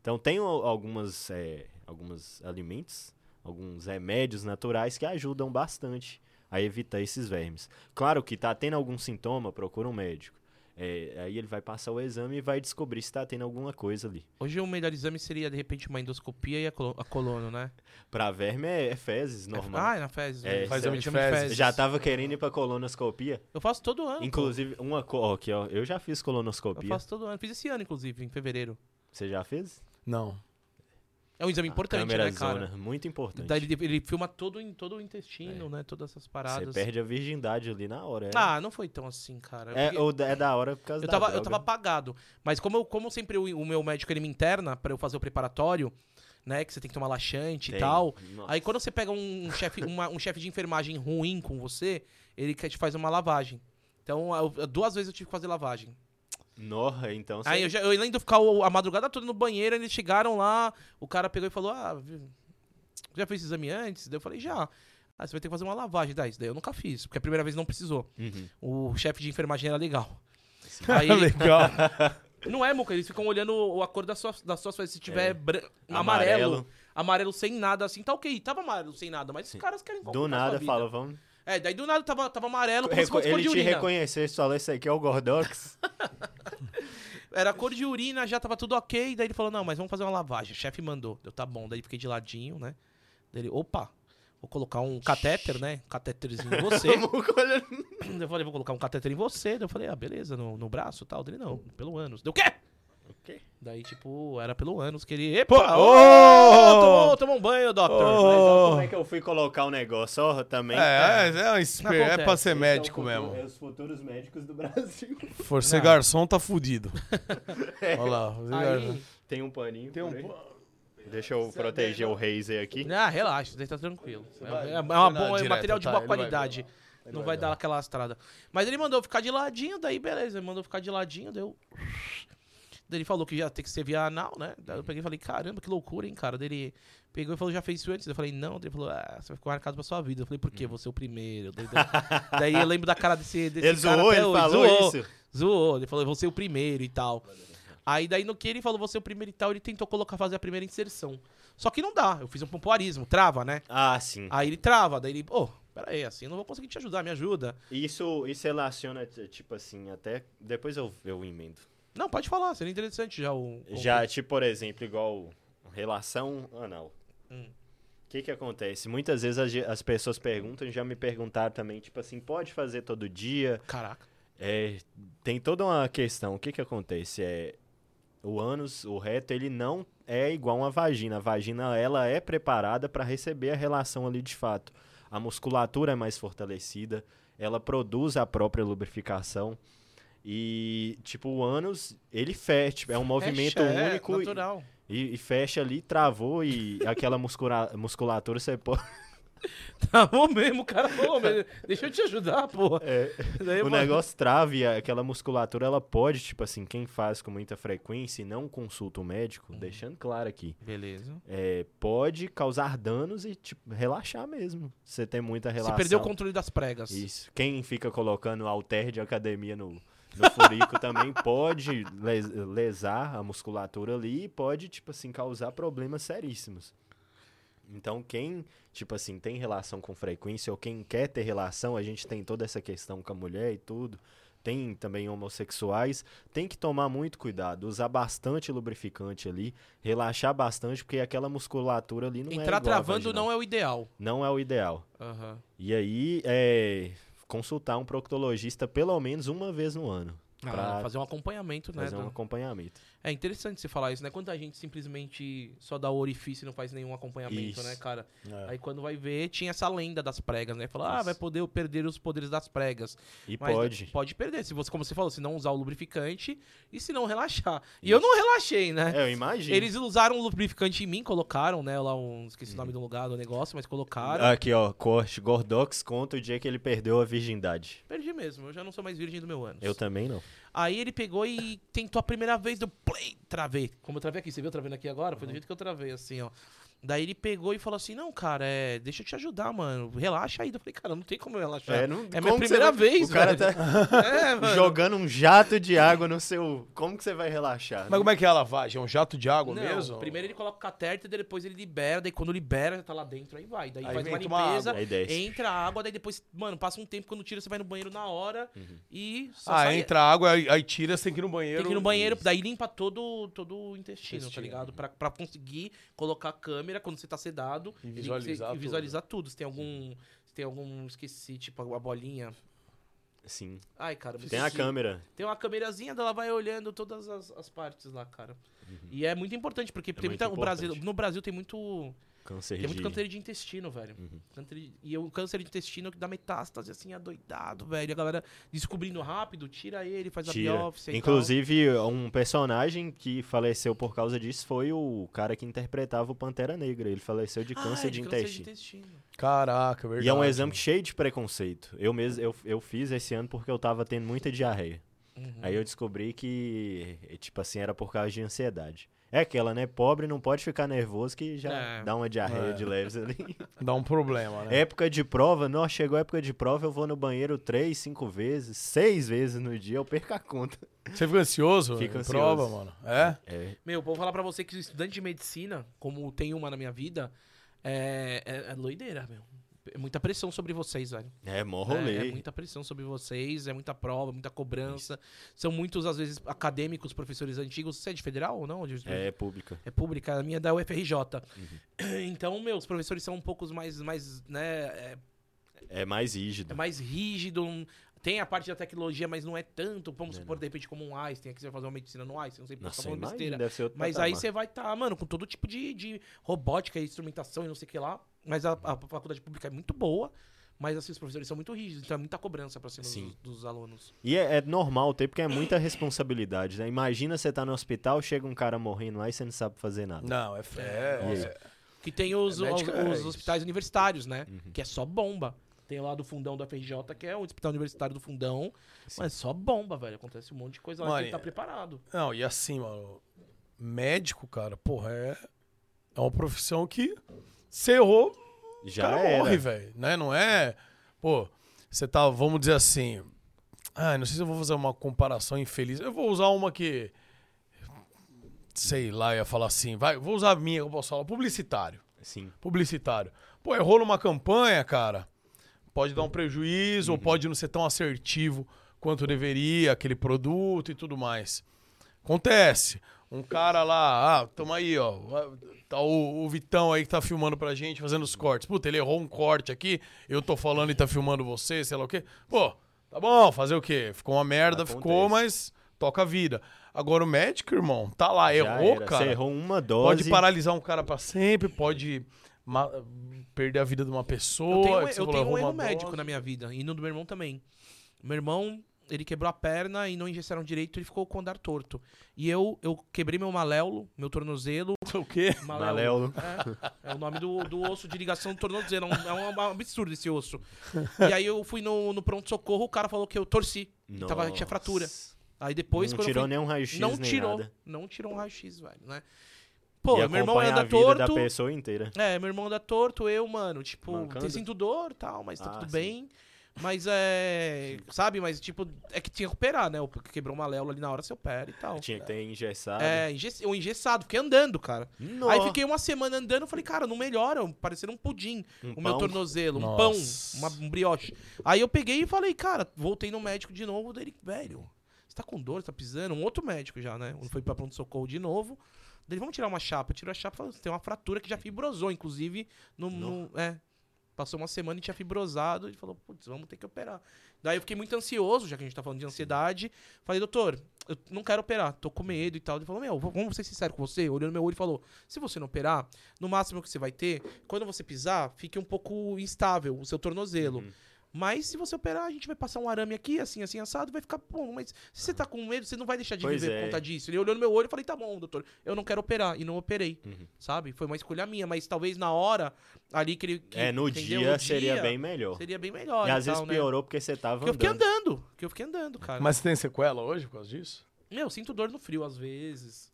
Então tem al- algumas, é, alguns alimentos, alguns remédios naturais que ajudam bastante a evitar esses vermes. Claro que tá tendo algum sintoma, procura um médico. É, aí ele vai passar o exame e vai descobrir se tá tendo alguma coisa ali. Hoje o melhor exame seria, de repente, uma endoscopia e a, colo a colono, né? Pra verme é, é fezes, normal. Ah, é na fezes. É, né? faz Exame de fezes. Já tava querendo ir pra colonoscopia? Eu faço todo ano. pô. Inclusive, uma co- ó, aqui, ó, eu já fiz Eu colonoscopia. faço todo ano. Fiz esse ano, inclusive, em fevereiro. Você já fez? Não. É um exame importante, câmera né, cara? zona, muito importante. Daí ele, ele filma todo, todo o intestino, né? Todas essas Você paradas. perde a virgindade ali na hora. É, Ah, não foi tão assim, cara. é, Porque- da- é da hora por causa Eu da tava, eu droga. tava apagado. Mas como, eu, como sempre o, o meu médico ele me interna pra eu fazer o preparatório, né? Que você tem que tomar laxante Tem. e tal. Nossa. Aí quando você pega um chefe um chefe de enfermagem ruim com você, ele quer te fazer uma lavagem. Então, eu- duas vezes eu tive que fazer lavagem. Norra, então. Aí eu, já, eu ainda ficar o- a madrugada toda no banheiro, eles chegaram lá, o cara pegou e falou: Ah, já fez exame antes? Daí eu falei, já. Ah, você vai ter que fazer uma lavagem. Daí, isso daí eu nunca fiz, porque a primeira vez não precisou. Uhum. O chefe de enfermagem era legal. Aí <laughs> ele, Legal. <laughs> Não é, Muca, eles ficam olhando a cor das suas, das suas. Se tiver É. bran- Amarelo. amarelo, amarelo sem nada, assim, tá ok. Tava amarelo sem nada, mas os caras querem Do nada fala, vamos. É, daí do nada tava, tava amarelo como se Reco- cor Ele de te urina. reconheceu e falou: Esse aqui é o Gordox. <laughs> Era cor de urina, já tava tudo ok. Daí ele falou, não, mas vamos fazer uma lavagem. O chefe mandou. Deu, tá bom. Daí fiquei de ladinho, né? Daí ele, opa, vou colocar um catéter, né? Catéterzinho em você. <laughs> eu falei, vou colocar um catéter em você. Daí eu falei, ah, beleza, no, no braço e tal. Dele, não, pelo ânus. Deu o quê? O quê? Daí, tipo, era pelo ânus que ele. Pô, Epa! ô! ô, tomou, tomou um banho, doctor. Ô! Mas ó, como é que eu fui colocar o negócio? Ó, também. É, é, é, um esper- é pra ser médico é o futuro- mesmo. É os futuros médicos do <laughs> Brasil. For ser Não. garçom, tá fudido. <laughs> Olha lá. Aí, Tem um paninho. Tem um. aí. Deixa eu proteger o Razer aqui. ah, relaxa, daí tá tranquilo. É, vai- é, é vai uma boa, é direta, material de tá? boa vai qualidade. lá. Não vai vai dar aquela lastrada. Mas ele mandou ficar de ladinho, daí beleza. Ele mandou ficar de ladinho, deu. Daí ele falou que já tem que ser via anal, né? Daí eu peguei e falei, caramba, que loucura, hein, cara. Daí ele pegou e falou, já fez isso antes? Eu falei, não. Daí ele falou, ah, você vai ficar marcado pra sua vida. Eu falei, por quê? Você é o primeiro. Daí, daí- eu lembro da cara desse, desse Ele cara zoou, ele hoje. falou zoou, isso. Zoou. Ele falou, você é o primeiro e tal. Aí daí no que ele falou, você é o primeiro e tal, ele tentou colocar, fazer a primeira inserção. Só que não dá. Eu fiz um pompoarismo, trava, né? Ah, sim. Aí ele trava, daí ele, pô, pera aí, assim eu não vou conseguir te ajudar, me ajuda. Isso, isso relaciona, tipo assim, até. Depois eu, eu emendo. Não, pode falar, seria interessante já o. o- Já, tipo, por exemplo, igual relação anal. O Hum. que que acontece? Muitas vezes as, as pessoas perguntam, já me perguntaram também, tipo assim, pode fazer todo dia? Caraca. É, tem toda uma questão. O que que acontece? É, o ânus, o reto, ele não é igual uma vagina. A vagina, ela é preparada para receber a relação ali de fato. A musculatura é mais fortalecida, ela produz a própria lubrificação. E, tipo, o ânus, ele fecha, é um movimento Fecha, é, único e- natural. e, e fecha ali, travou e aquela muscula, musculatura você pode... <laughs> Bom mesmo, o cara falou mesmo. Deixa eu te ajudar, porra. <laughs> Daí eu o falei, negócio trava e aquela musculatura, ela pode, tipo assim, quem faz com muita frequência e não consulta o médico, Uhum. deixando claro aqui, Beleza. é, pode causar danos e, tipo, relaxar mesmo. Você tem muita Você relação. perdeu o controle das pregas. Isso. Quem fica colocando halter de academia no, no furico também pode les- lesar a musculatura ali e pode, tipo assim, causar problemas seríssimos. Então, quem, tipo assim, tem relação com frequência ou quem quer ter relação, a gente tem toda essa questão com a mulher e tudo. Tem também homossexuais, tem que tomar muito cuidado, usar bastante lubrificante ali, relaxar bastante, porque aquela musculatura ali não é Entrar igual à travando não é o ideal. Não é o ideal. Aham. E aí, é, consultar um proctologista pelo menos uma vez no ano. Ah, Pra fazer um acompanhamento, né? fazer um acompanhamento. É interessante você falar isso, né? Quanta gente simplesmente só dá o orifício e não faz nenhum acompanhamento, Isso. né, cara? É. Aí quando vai ver, tinha essa lenda das pregas, né? Falar, ah, Isso. vai poder perder os poderes das pregas. E Mas pode. Pode perder, se você, como você falou, se não usar o lubrificante e se não relaxar. E eu não relaxei, né? É, eu imagino. Eles usaram o lubrificante em mim, colocaram, né? Lá um. Esqueci Uhum. o nome do lugar do negócio, mas colocaram. Aqui, ó, corte. Gordox conta o dia que ele perdeu a virgindade. Perdi mesmo, eu já não sou mais virgem do meu ano. Eu também não. Aí ele pegou e tentou a primeira vez do play, travei. Como eu travei aqui, você viu travando aqui agora? Uhum. Foi do jeito que eu travei, assim, ó. Daí ele pegou e falou assim: Não, cara, é, deixa eu te ajudar, mano. Relaxa aí. Eu falei, cara, não tem como eu relaxar. É, não- é minha primeira vai- vez, O cara velho. tá <laughs> É, mano. jogando um jato de água no seu. Como que você vai relaxar? Mas como é que é a lavagem? É um jato de água Não, mesmo? primeiro ele coloca o catéter, depois ele libera, daí quando libera, já tá lá dentro, aí vai. Daí Aí faz uma limpeza, água. Entra a água, daí depois, mano, passa um tempo, quando tira, você vai no banheiro na hora Uhum. e só Ah, sai- entra água, aí, aí tira, você tem que ir no banheiro. Tem que ir no banheiro, daí limpa todo, todo o intestino, tá Intestino. ligado? Pra, pra conseguir colocar a câmera quando você tá sedado E visualizar tudo. visualizar tudo. Se tem algum. Se tem algum. Esqueci, tipo, a bolinha. Sim. Ai, cara, Tem a câmera. Tem uma câmerazinha, ela vai olhando todas as, as partes lá, cara. E é muito importante, porque tem Uhum. muito muita, o Brasil, importante. no Brasil tem muito. Câncer Tem muito de... câncer de intestino, velho. Uhum. Câncer de- E o câncer de intestino que dá metástase, assim, adoidado, velho. A galera descobrindo rápido, tira ele, faz Tira. a biópsia Inclusive, um personagem que faleceu por causa disso foi o cara que interpretava o Pantera Negra. Ele faleceu de tal. câncer Ah, de câncer intestino. intestino. Caraca, verdade. E é um exame cheio de preconceito. Eu mesmo eu, eu fiz esse ano porque eu tava tendo muita diarreia. Uhum. Aí eu descobri que, tipo assim, era por causa de ansiedade. É aquela, né? Pobre não pode ficar nervoso que já É. dá uma diarreia É. de leves ali. <laughs> Dá um problema, né? época de prova, não, chegou a época de prova, eu vou no banheiro três, cinco vezes, seis vezes no dia, eu perco a conta. Você fica ansioso? Fico em ansioso. Prova, mano. É? É, Meu, vou falar pra você que o estudante de medicina, como tem uma na minha vida, é, é, é loideira, meu. É muita pressão sobre vocês, velho. é mó É, rolê. É, muita pressão sobre vocês, é muita prova, muita cobrança. São muitos, às vezes, acadêmicos, professores antigos. Você é de federal ou não? De- É pública. É pública, a minha é da UFRJ. <clears throat> Então, meu, os professores são um pouco mais, mais né, é, É mais rígido. é mais rígido. Tem a parte da tecnologia, mas não é tanto. Vamos é supor, de repente, como um Einstein, aqui você vai fazer uma medicina no Einstein, não sei por que Nossa, tá falando besteira. Mas aí patamar. você vai estar, mano, com todo tipo de, de robótica e instrumentação e não sei o que lá. Mas a, a faculdade pública é muito boa. Mas assim, os professores são muito rígidos, então é muita cobrança pra cima Sim. dos, dos alunos. E é, é normal ter, porque é muita responsabilidade, né? Imagina você tá no hospital, chega um cara morrendo lá e você não sabe fazer nada. Não, é. é, aí? é- Que tem os, É, médica os- é os isso. hospitais universitários, né? Uhum. Que é só bomba. Tem lá do fundão do FRJ, que é o hospital universitário do fundão. Sim. Mas é só bomba, velho. Acontece um monte de coisa lá Mano, que ele tá preparado. Não, e assim, mano. Médico, cara, porra, é. É uma profissão que. Você errou, Já cara era. morre, velho. Né? Não é. Pô, você tá, vamos dizer assim. Ah, não sei se eu vou fazer uma comparação infeliz. Eu vou usar uma que. Sei lá, ia falar assim. Vai, vou usar a minha, eu posso falar. Publicitário. Sim. Publicitário. Pô, errou numa campanha, cara. Pode dar um prejuízo, Uhum. ou pode não ser tão assertivo quanto deveria, aquele produto e tudo mais. Acontece. Um cara lá, ah, tamo aí, ó. Tá o, o Vitão aí que tá filmando pra gente, fazendo os cortes. Puta, ele errou um corte aqui, eu tô falando e tá filmando você, sei lá o quê. Pô, tá bom, fazer o quê?Ficou uma merda, Acontece. ficou, mas toca a vida. Agora o médico, irmão, tá lá, Já errou, era. cara. Você errou uma dose. Pode paralisar um cara pra sempre, pode perder a vida de uma pessoa. Eu tenho, eu falou, tenho um erro médico dose. na minha vida. E no do meu irmão também. Meu irmão, ele quebrou a perna e não engessaram direito, ele ficou com o andar torto. E eu, eu quebrei meu maléolo, meu tornozelo. <laughs> O quê? Maléolo. É, é o nome do, do osso de ligação do tornozelo. É um, é um absurdo esse osso. E aí eu fui no, no pronto-socorro, o cara falou que eu torci. E tava, tinha fratura. Nossa. Aí depois, não tirou fui, nenhum raio-x não nem tirou. nada. Não tirou um raio-x, velho, né? Pô, e meu irmão anda a vida da torto. pessoa inteira. É, meu irmão anda torto, eu, mano, tipo, Mancando? te sinto dor e tal, mas tá Ah, tudo sim. bem. Mas é. Sabe, mas tipo, é que tinha que operar, né? Porque quebrou uma léula ali na hora, você opera e tal. Tinha que ter engessado. É, engess... eu engessado, fiquei andando, cara. Nó. Aí fiquei uma semana andando, falei, cara, não melhora, parecendo um pudim, Um o meu tornozelo, um Nossa. pão, uma, um brioche. Aí eu peguei e falei, cara, voltei no médico de novo, dele, velho, você tá com dor, você tá pisando? Um outro médico já, né? Foi pra pronto-socorro de novo. Dele, vamos tirar uma chapa. Tirou a chapa e tem uma fratura que já fibrosou, inclusive, no, no- é. Passou uma semana e tinha fibrosado. Ele falou, putz, vamos ter que operar. Daí eu fiquei muito ansioso, já que a gente tá falando de ansiedade. Falei, doutor, eu não quero operar, tô com medo e tal. Ele falou, meu, vamos ser sinceros com você. Olhou no meu olho e falou, se você não operar, no máximo que você vai ter, quando você pisar, fique um pouco instável o seu tornozelo. Uhum. Mas se você operar, a gente vai passar um arame aqui, assim, assim, assado, vai ficar bom. Mas se você tá com medo, você não vai deixar de Pois viver é. por conta disso. Ele olhou no meu olho e falei, tá bom, doutor, eu não quero operar. E não operei, Uhum. sabe? Foi uma escolha minha, mas talvez na hora ali que ele. que- É, no entendeu? dia No seria dia, bem melhor. Seria bem melhor. E às vezes tal, né? piorou porque você tava Porque eu fiquei andando. andando. Porque eu fiquei andando, cara. Mas você tem sequela hoje por causa disso? Meu, eu sinto dor no frio às vezes.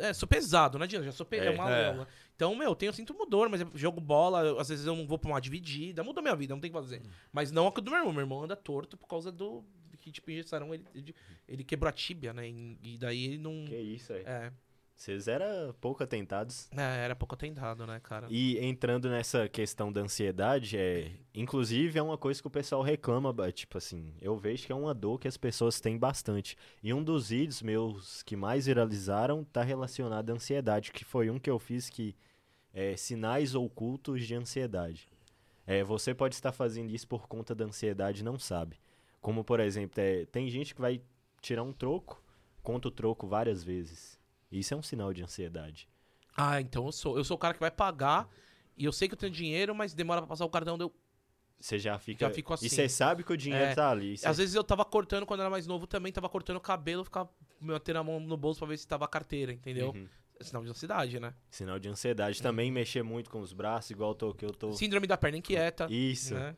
É, sou pesado, não adianta, já sou pe... é, É. uma É. aula. Então, meu, eu tenho, sinto dor, mas eu jogo bola, às vezes eu não vou pra uma dividida, muda a minha vida, não tem o que fazer. Mas não a do meu irmão, meu irmão anda torto por causa do que, tipo, injetaram ele, ele, ele quebrou a tíbia, né, e, e daí ele não... Que isso aí. É, Vocês eram pouco atentados. é, era pouco atentado, né, cara. E entrando nessa questão da ansiedade, é, inclusive é uma coisa que o pessoal reclama, tipo assim, eu vejo que é uma dor que as pessoas têm bastante. E um dos vídeos meus que mais viralizaram tá relacionado à ansiedade, que foi um que eu fiz que é sinais ocultos de ansiedade. É, você pode estar fazendo isso por conta da ansiedade e não sabe. Como, por exemplo, é, tem gente que vai tirar um troco, conta o troco várias vezes. Isso é um sinal de ansiedade. Ah, então eu sou. Eu sou o cara que vai pagar e eu sei que eu tenho dinheiro, mas demora pra passar o cartão. Eu... Você já fica. Já fico assim. E você sabe que o dinheiro É. tá ali. Cê- Às vezes eu tava cortando, quando era mais novo, também tava cortando o cabelo, ficava metendo a mão no bolso pra ver se tava a carteira, entendeu? Uhum. É sinal de ansiedade, né? Sinal de ansiedade. Também mexer muito com os braços, igual tô, que eu tô. Síndrome da perna inquieta. Isso. Né?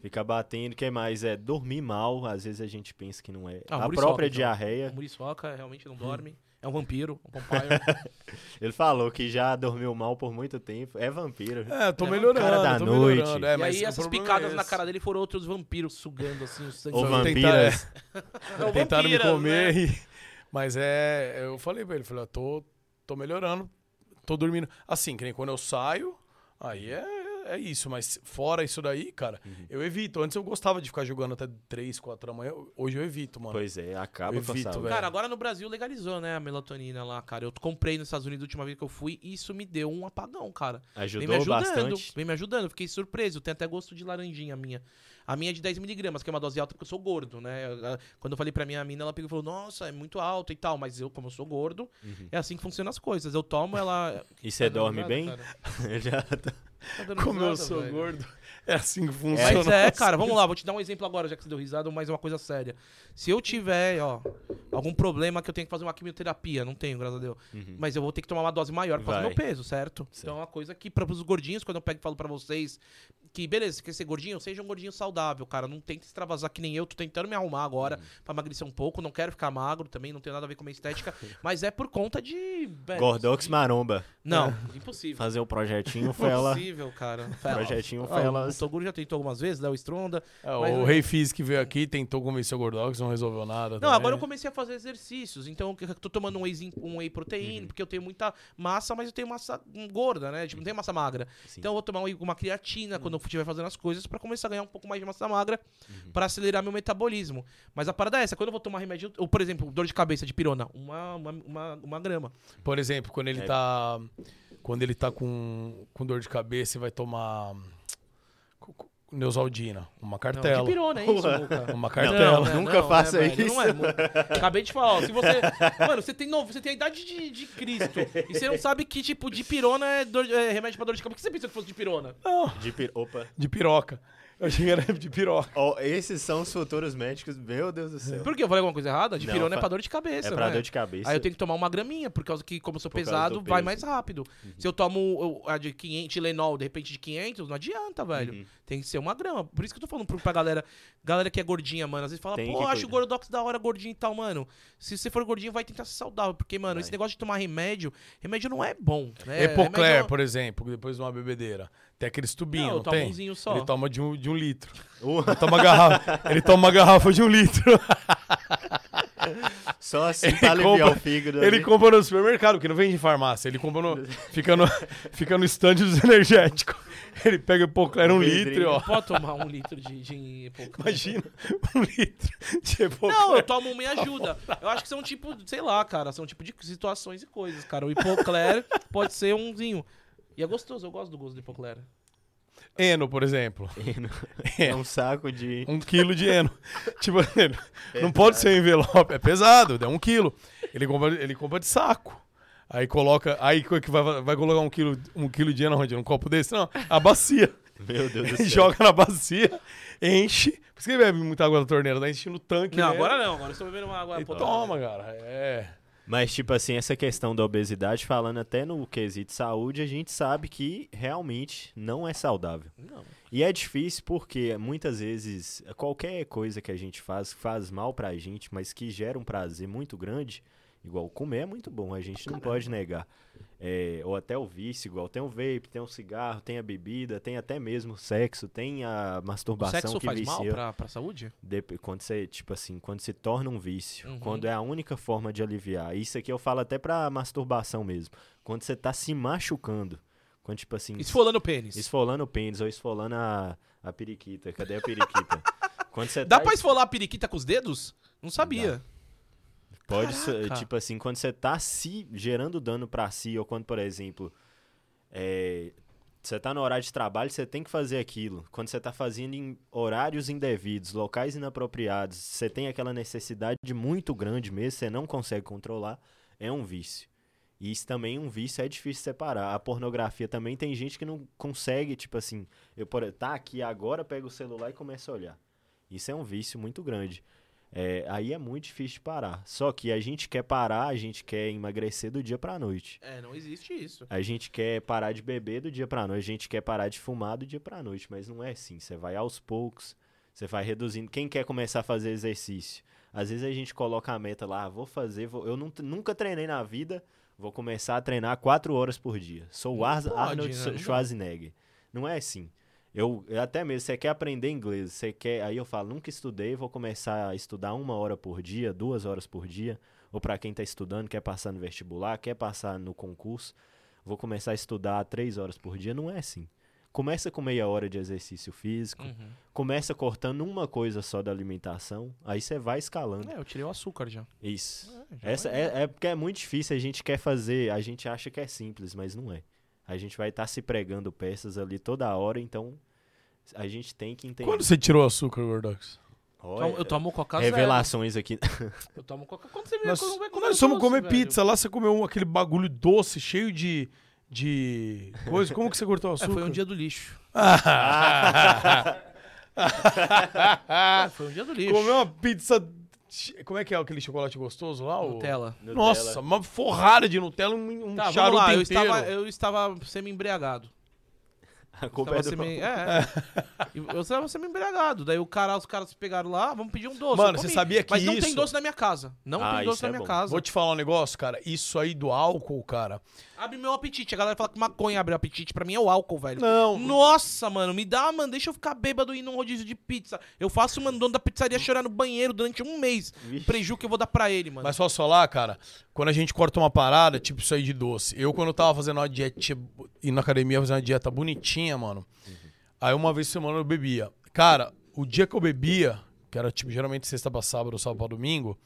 Fica batendo. O que mais? É dormir mal. Às vezes a gente pensa que não é. Ah, a própria então. diarreia. O muriçoca realmente não dorme. É um vampiro, um. <laughs> Ele falou que já dormiu mal por muito tempo. É vampiro. É, tô É, melhorando, cara da tô noite. melhorando. É, e mas aí essas problema picadas é na cara dele foram outros vampiros sugando assim o sangue. Ou vampiras. <laughs> Tentaram me vampiras, comer. né? e- Mas é. Eu falei pra ele, falei, ó, tô, tô melhorando, tô dormindo. Assim, que nem quando eu saio, aí é, é isso. Mas fora isso daí, cara, Uhum. eu evito. Antes eu gostava de ficar jogando até 3, 4 da manhã. Hoje eu evito, mano. Pois é, acaba Eu evito, velho. Cara, agora no Brasil legalizou, né, a melatonina lá, cara. Eu comprei nos Estados Unidos a última vez que eu fui e isso me deu um apagão, cara. Vem me Ajudou ajudando, bastante. vem me ajudando. Fiquei surpreso. Tem até gosto de laranjinha a minha. A minha é de 10mg, que é uma dose alta porque eu sou gordo, né? Quando eu falei pra minha mina, ela pegou e falou, nossa, é muito alto e tal. Mas eu, como eu sou gordo, Uhum. é assim que funcionam as coisas. Eu tomo, ela... E você <laughs> Tá dando dorme risada, bem? Já tô- Tá Como eu sou velho. gordo, é assim que funciona. Mas é, <laughs> cara, vamos lá, vou te dar um exemplo agora, já que você deu risada, mas uma coisa séria. Se eu tiver, ó, algum problema que eu tenho que fazer uma quimioterapia, não tenho, graças a Deus, Uhum. mas eu vou ter que tomar uma dose maior por causa do Vai. meu peso, certo? Então é uma coisa que, para os gordinhos, quando eu pego e falo pra vocês que, beleza, você quer ser gordinho, seja um gordinho saudável, cara, não tente extravasar que nem eu, tô tentando me arrumar agora Uhum. pra emagrecer um pouco, não quero ficar magro também, não tem nada a ver com a minha estética, <laughs> mas é por conta de... velho, Gordox Maromba. Não, impossível. Fazer o projetinho <laughs> foi ela. Impossível, cara. Projetinho Ah, foi o elas. Toguro já tentou algumas vezes, Léo Stronda. É, Mas o eu- Rei Fizz que veio aqui tentou convencer o Gordox, não resolveu nada. Não, também. agora eu comecei a fazer exercícios. Então eu tô tomando um whey, um whey protein, porque eu tenho muita massa, mas eu tenho massa hum, gorda, né? Tipo, não tenho massa magra. Sim. Então eu vou tomar um uma creatina quando eu estiver fazendo as coisas pra começar a ganhar um pouco mais de massa magra pra acelerar meu metabolismo. Mas a parada é essa, quando eu vou tomar remédio, ou por exemplo, dor de cabeça de pirona, uma, uma, uma, uma grama. Por exemplo, quando ele É. tá. Quando ele tá com, com dor de cabeça e vai tomar. Neusaldina, uma Não, cartela. de pirona, é isso, Luca? Uma cartela. né? Nunca faça velho, isso. Não é, Acabei de falar, ó, se você. <laughs> Mano, você tem novo, você tem a idade de, de Cristo. E você não sabe que tipo de pirona é, dor- é remédio pra dor de cabeça. Por que você pensou que fosse de pirona? Não, De pir... Opa. de piroca. Eu achei que era de piroca. Ó, esses são os futuros médicos. Meu Deus do céu. Por quê? Eu falei alguma coisa errada? De Não, pirona é pra dor de cabeça, É pra né? dor de cabeça. Aí eu tenho que tomar uma graminha, por causa que, como eu sou Por pesado, do vai peso. mais rápido. Se eu tomo a de 500, Tilenol, de repente de 500, não adianta, velho. Uhum. Tem que ser uma grama. Por isso que eu tô falando pra galera, galera que é gordinha, mano. Às vezes fala, Tem pô, acho o. Gordox da hora, gordinho e tal, mano. Se você for gordinho, vai tentar ser saudável. Porque, mano, Vai. esse negócio de tomar remédio, remédio não é bom. Né? Epocler, Remédio- por exemplo, depois de uma bebedeira. Tem aqueles tubinhos, Não, não, tomo tem? umzinho só. Ele toma de um, de um litro. Uh, Ele toma, uma garrafa, ele toma uma garrafa de um litro. <laughs> Só assim Ele pra aliviar compra- o fígado. Ele ali. compra no supermercado, que não vende em farmácia. Ele compra no. Fica no, fica no stand dos energéticos. Ele pega Epocler um Um litro, e, ó. Pode tomar um litro de, de Epocler. Imagina, um litro de Epocler. Não, eu tomo uma e ajuda. Eu acho que são tipo, sei lá, cara, são tipo de situações e coisas, cara. O Hipocler pode ser umzinho. E é gostoso, eu gosto do gosto do Hipocler. Eno, por exemplo. <laughs> É um saco de. Um quilo de eno. <laughs> tipo, ele não pode ser um envelope. É pesado, é um quilo. Ele compra, ele compra de saco. Aí coloca. Aí que vai, vai colocar um quilo, um quilo de eno onde? Num copo desse? Não, a bacia. <laughs> Meu Deus do céu. joga na bacia, enche. Por isso que ele bebe muita água da torneira, tá enchendo o tanque. Não, né? agora não, agora eu estou bebendo uma água E potável. toma, cara. É. Mas, tipo assim, essa questão da obesidade, falando até no quesito saúde, a gente sabe que realmente não é saudável. Não. E é difícil porque muitas vezes qualquer coisa que a gente faz faz mal pra gente, mas que gera um prazer muito grande, igual comer é muito bom, a gente não pode negar. É, ou até o vício, igual tem o vape, tem o cigarro, tem a bebida, tem até mesmo o sexo, tem a O masturbação sexo que faz mal vicia. pra, pra saúde? Dep- quando você, tipo assim, quando se torna um vício, Uhum. quando é a única forma de aliviar. Isso aqui eu falo até pra masturbação mesmo. Quando você tá se machucando. Quando, tipo assim, Esfolando o pênis. esfolando o pênis ou esfolando a, a periquita. Cadê a periquita? <laughs> quando você Dá tá pra esfolar a periquita com os dedos? Não sabia. Pode ser, tipo assim, quando você tá se gerando dano pra si, ou quando, por exemplo, é, Você tá no horário de trabalho, você tem que fazer aquilo. Quando você tá fazendo em horários indevidos, locais inapropriados, você tem aquela necessidade muito grande mesmo, você não consegue controlar, é um vício. E isso também, um vício, é difícil separar. A pornografia também tem gente que não consegue, tipo assim, eu por, tá aqui agora, pega o celular e começa a olhar. Isso é um vício muito grande. É, aí é muito difícil de parar. Só que a gente quer parar, a gente quer emagrecer do dia pra noite. É, não existe isso. A gente quer parar de beber do dia pra noite, a gente quer parar de fumar do dia pra noite, mas não é assim. Você vai aos poucos, você vai reduzindo. Quem quer começar a fazer exercício? Às vezes a gente coloca a meta lá, ah, vou fazer, vou... eu não- nunca treinei na vida, vou começar a treinar quatro horas por dia. Sou o Ar- Arnold né? Schwarzenegger. Não é assim. Eu, até mesmo, você quer aprender inglês, você quer, aí eu falo, nunca estudei, vou começar a estudar uma hora por dia, duas horas por dia, ou para quem tá estudando, quer passar no vestibular, quer passar no concurso, vou começar a estudar três horas por dia, não é assim. Começa com meia hora de exercício físico, Uhum. começa cortando uma coisa só da alimentação, aí você vai escalando. É, eu tirei o açúcar já. Isso. É, já Essa é, é porque é muito difícil, a gente quer fazer, a gente acha que é simples, mas não é. A gente vai estar se pregando peças ali toda hora, então a gente tem que entender. Quando você tirou o açúcar, Gordox? Olha, eu tomo coca zero. revelações aqui. <laughs> Eu tomo coca. Quando você Nós, quando vai comer nós fomos comer velho. pizza lá, você comeu um- aquele bagulho doce, cheio de. de. coisa. Como que você cortou o É, açúcar? foi um dia do lixo. Ah, É, <laughs> foi um dia do lixo. Comeu uma pizza. Como é que é aquele chocolate gostoso lá? Nutella. Nossa, uma forrada de Nutella, um, um Tá, charuto lá. Eu inteiro. estava, eu estava semi-embriagado. A culpa é do semi... É, é. Eu estava semi-embriagado. Daí o cara, os caras pegaram lá, vamos pedir um doce. Mano, você sabia que Mas não isso- tem doce na minha casa. Não Ah, tem doce na é minha bom. casa. Vou te falar um negócio, cara. Isso aí do álcool, cara. Abre meu apetite. A galera fala que maconha abre o apetite. Pra mim é o álcool, velho. Não. Nossa, mano, me dá, mano, deixa eu ficar bêbado e ir num rodízio de pizza. Eu faço o mano dono da pizzaria chorar no banheiro durante um mês. Vixe. Preju que eu vou dar pra ele, mano. Mas posso falar, cara, quando a gente corta uma parada, tipo isso aí de doce. Eu, quando eu tava fazendo uma dieta, indo na academia fazer uma dieta bonitinha, mano. Aí uma vez por semana eu bebia. Cara, o dia que eu bebia, que era tipo geralmente sexta pra sábado ou sábado pra domingo,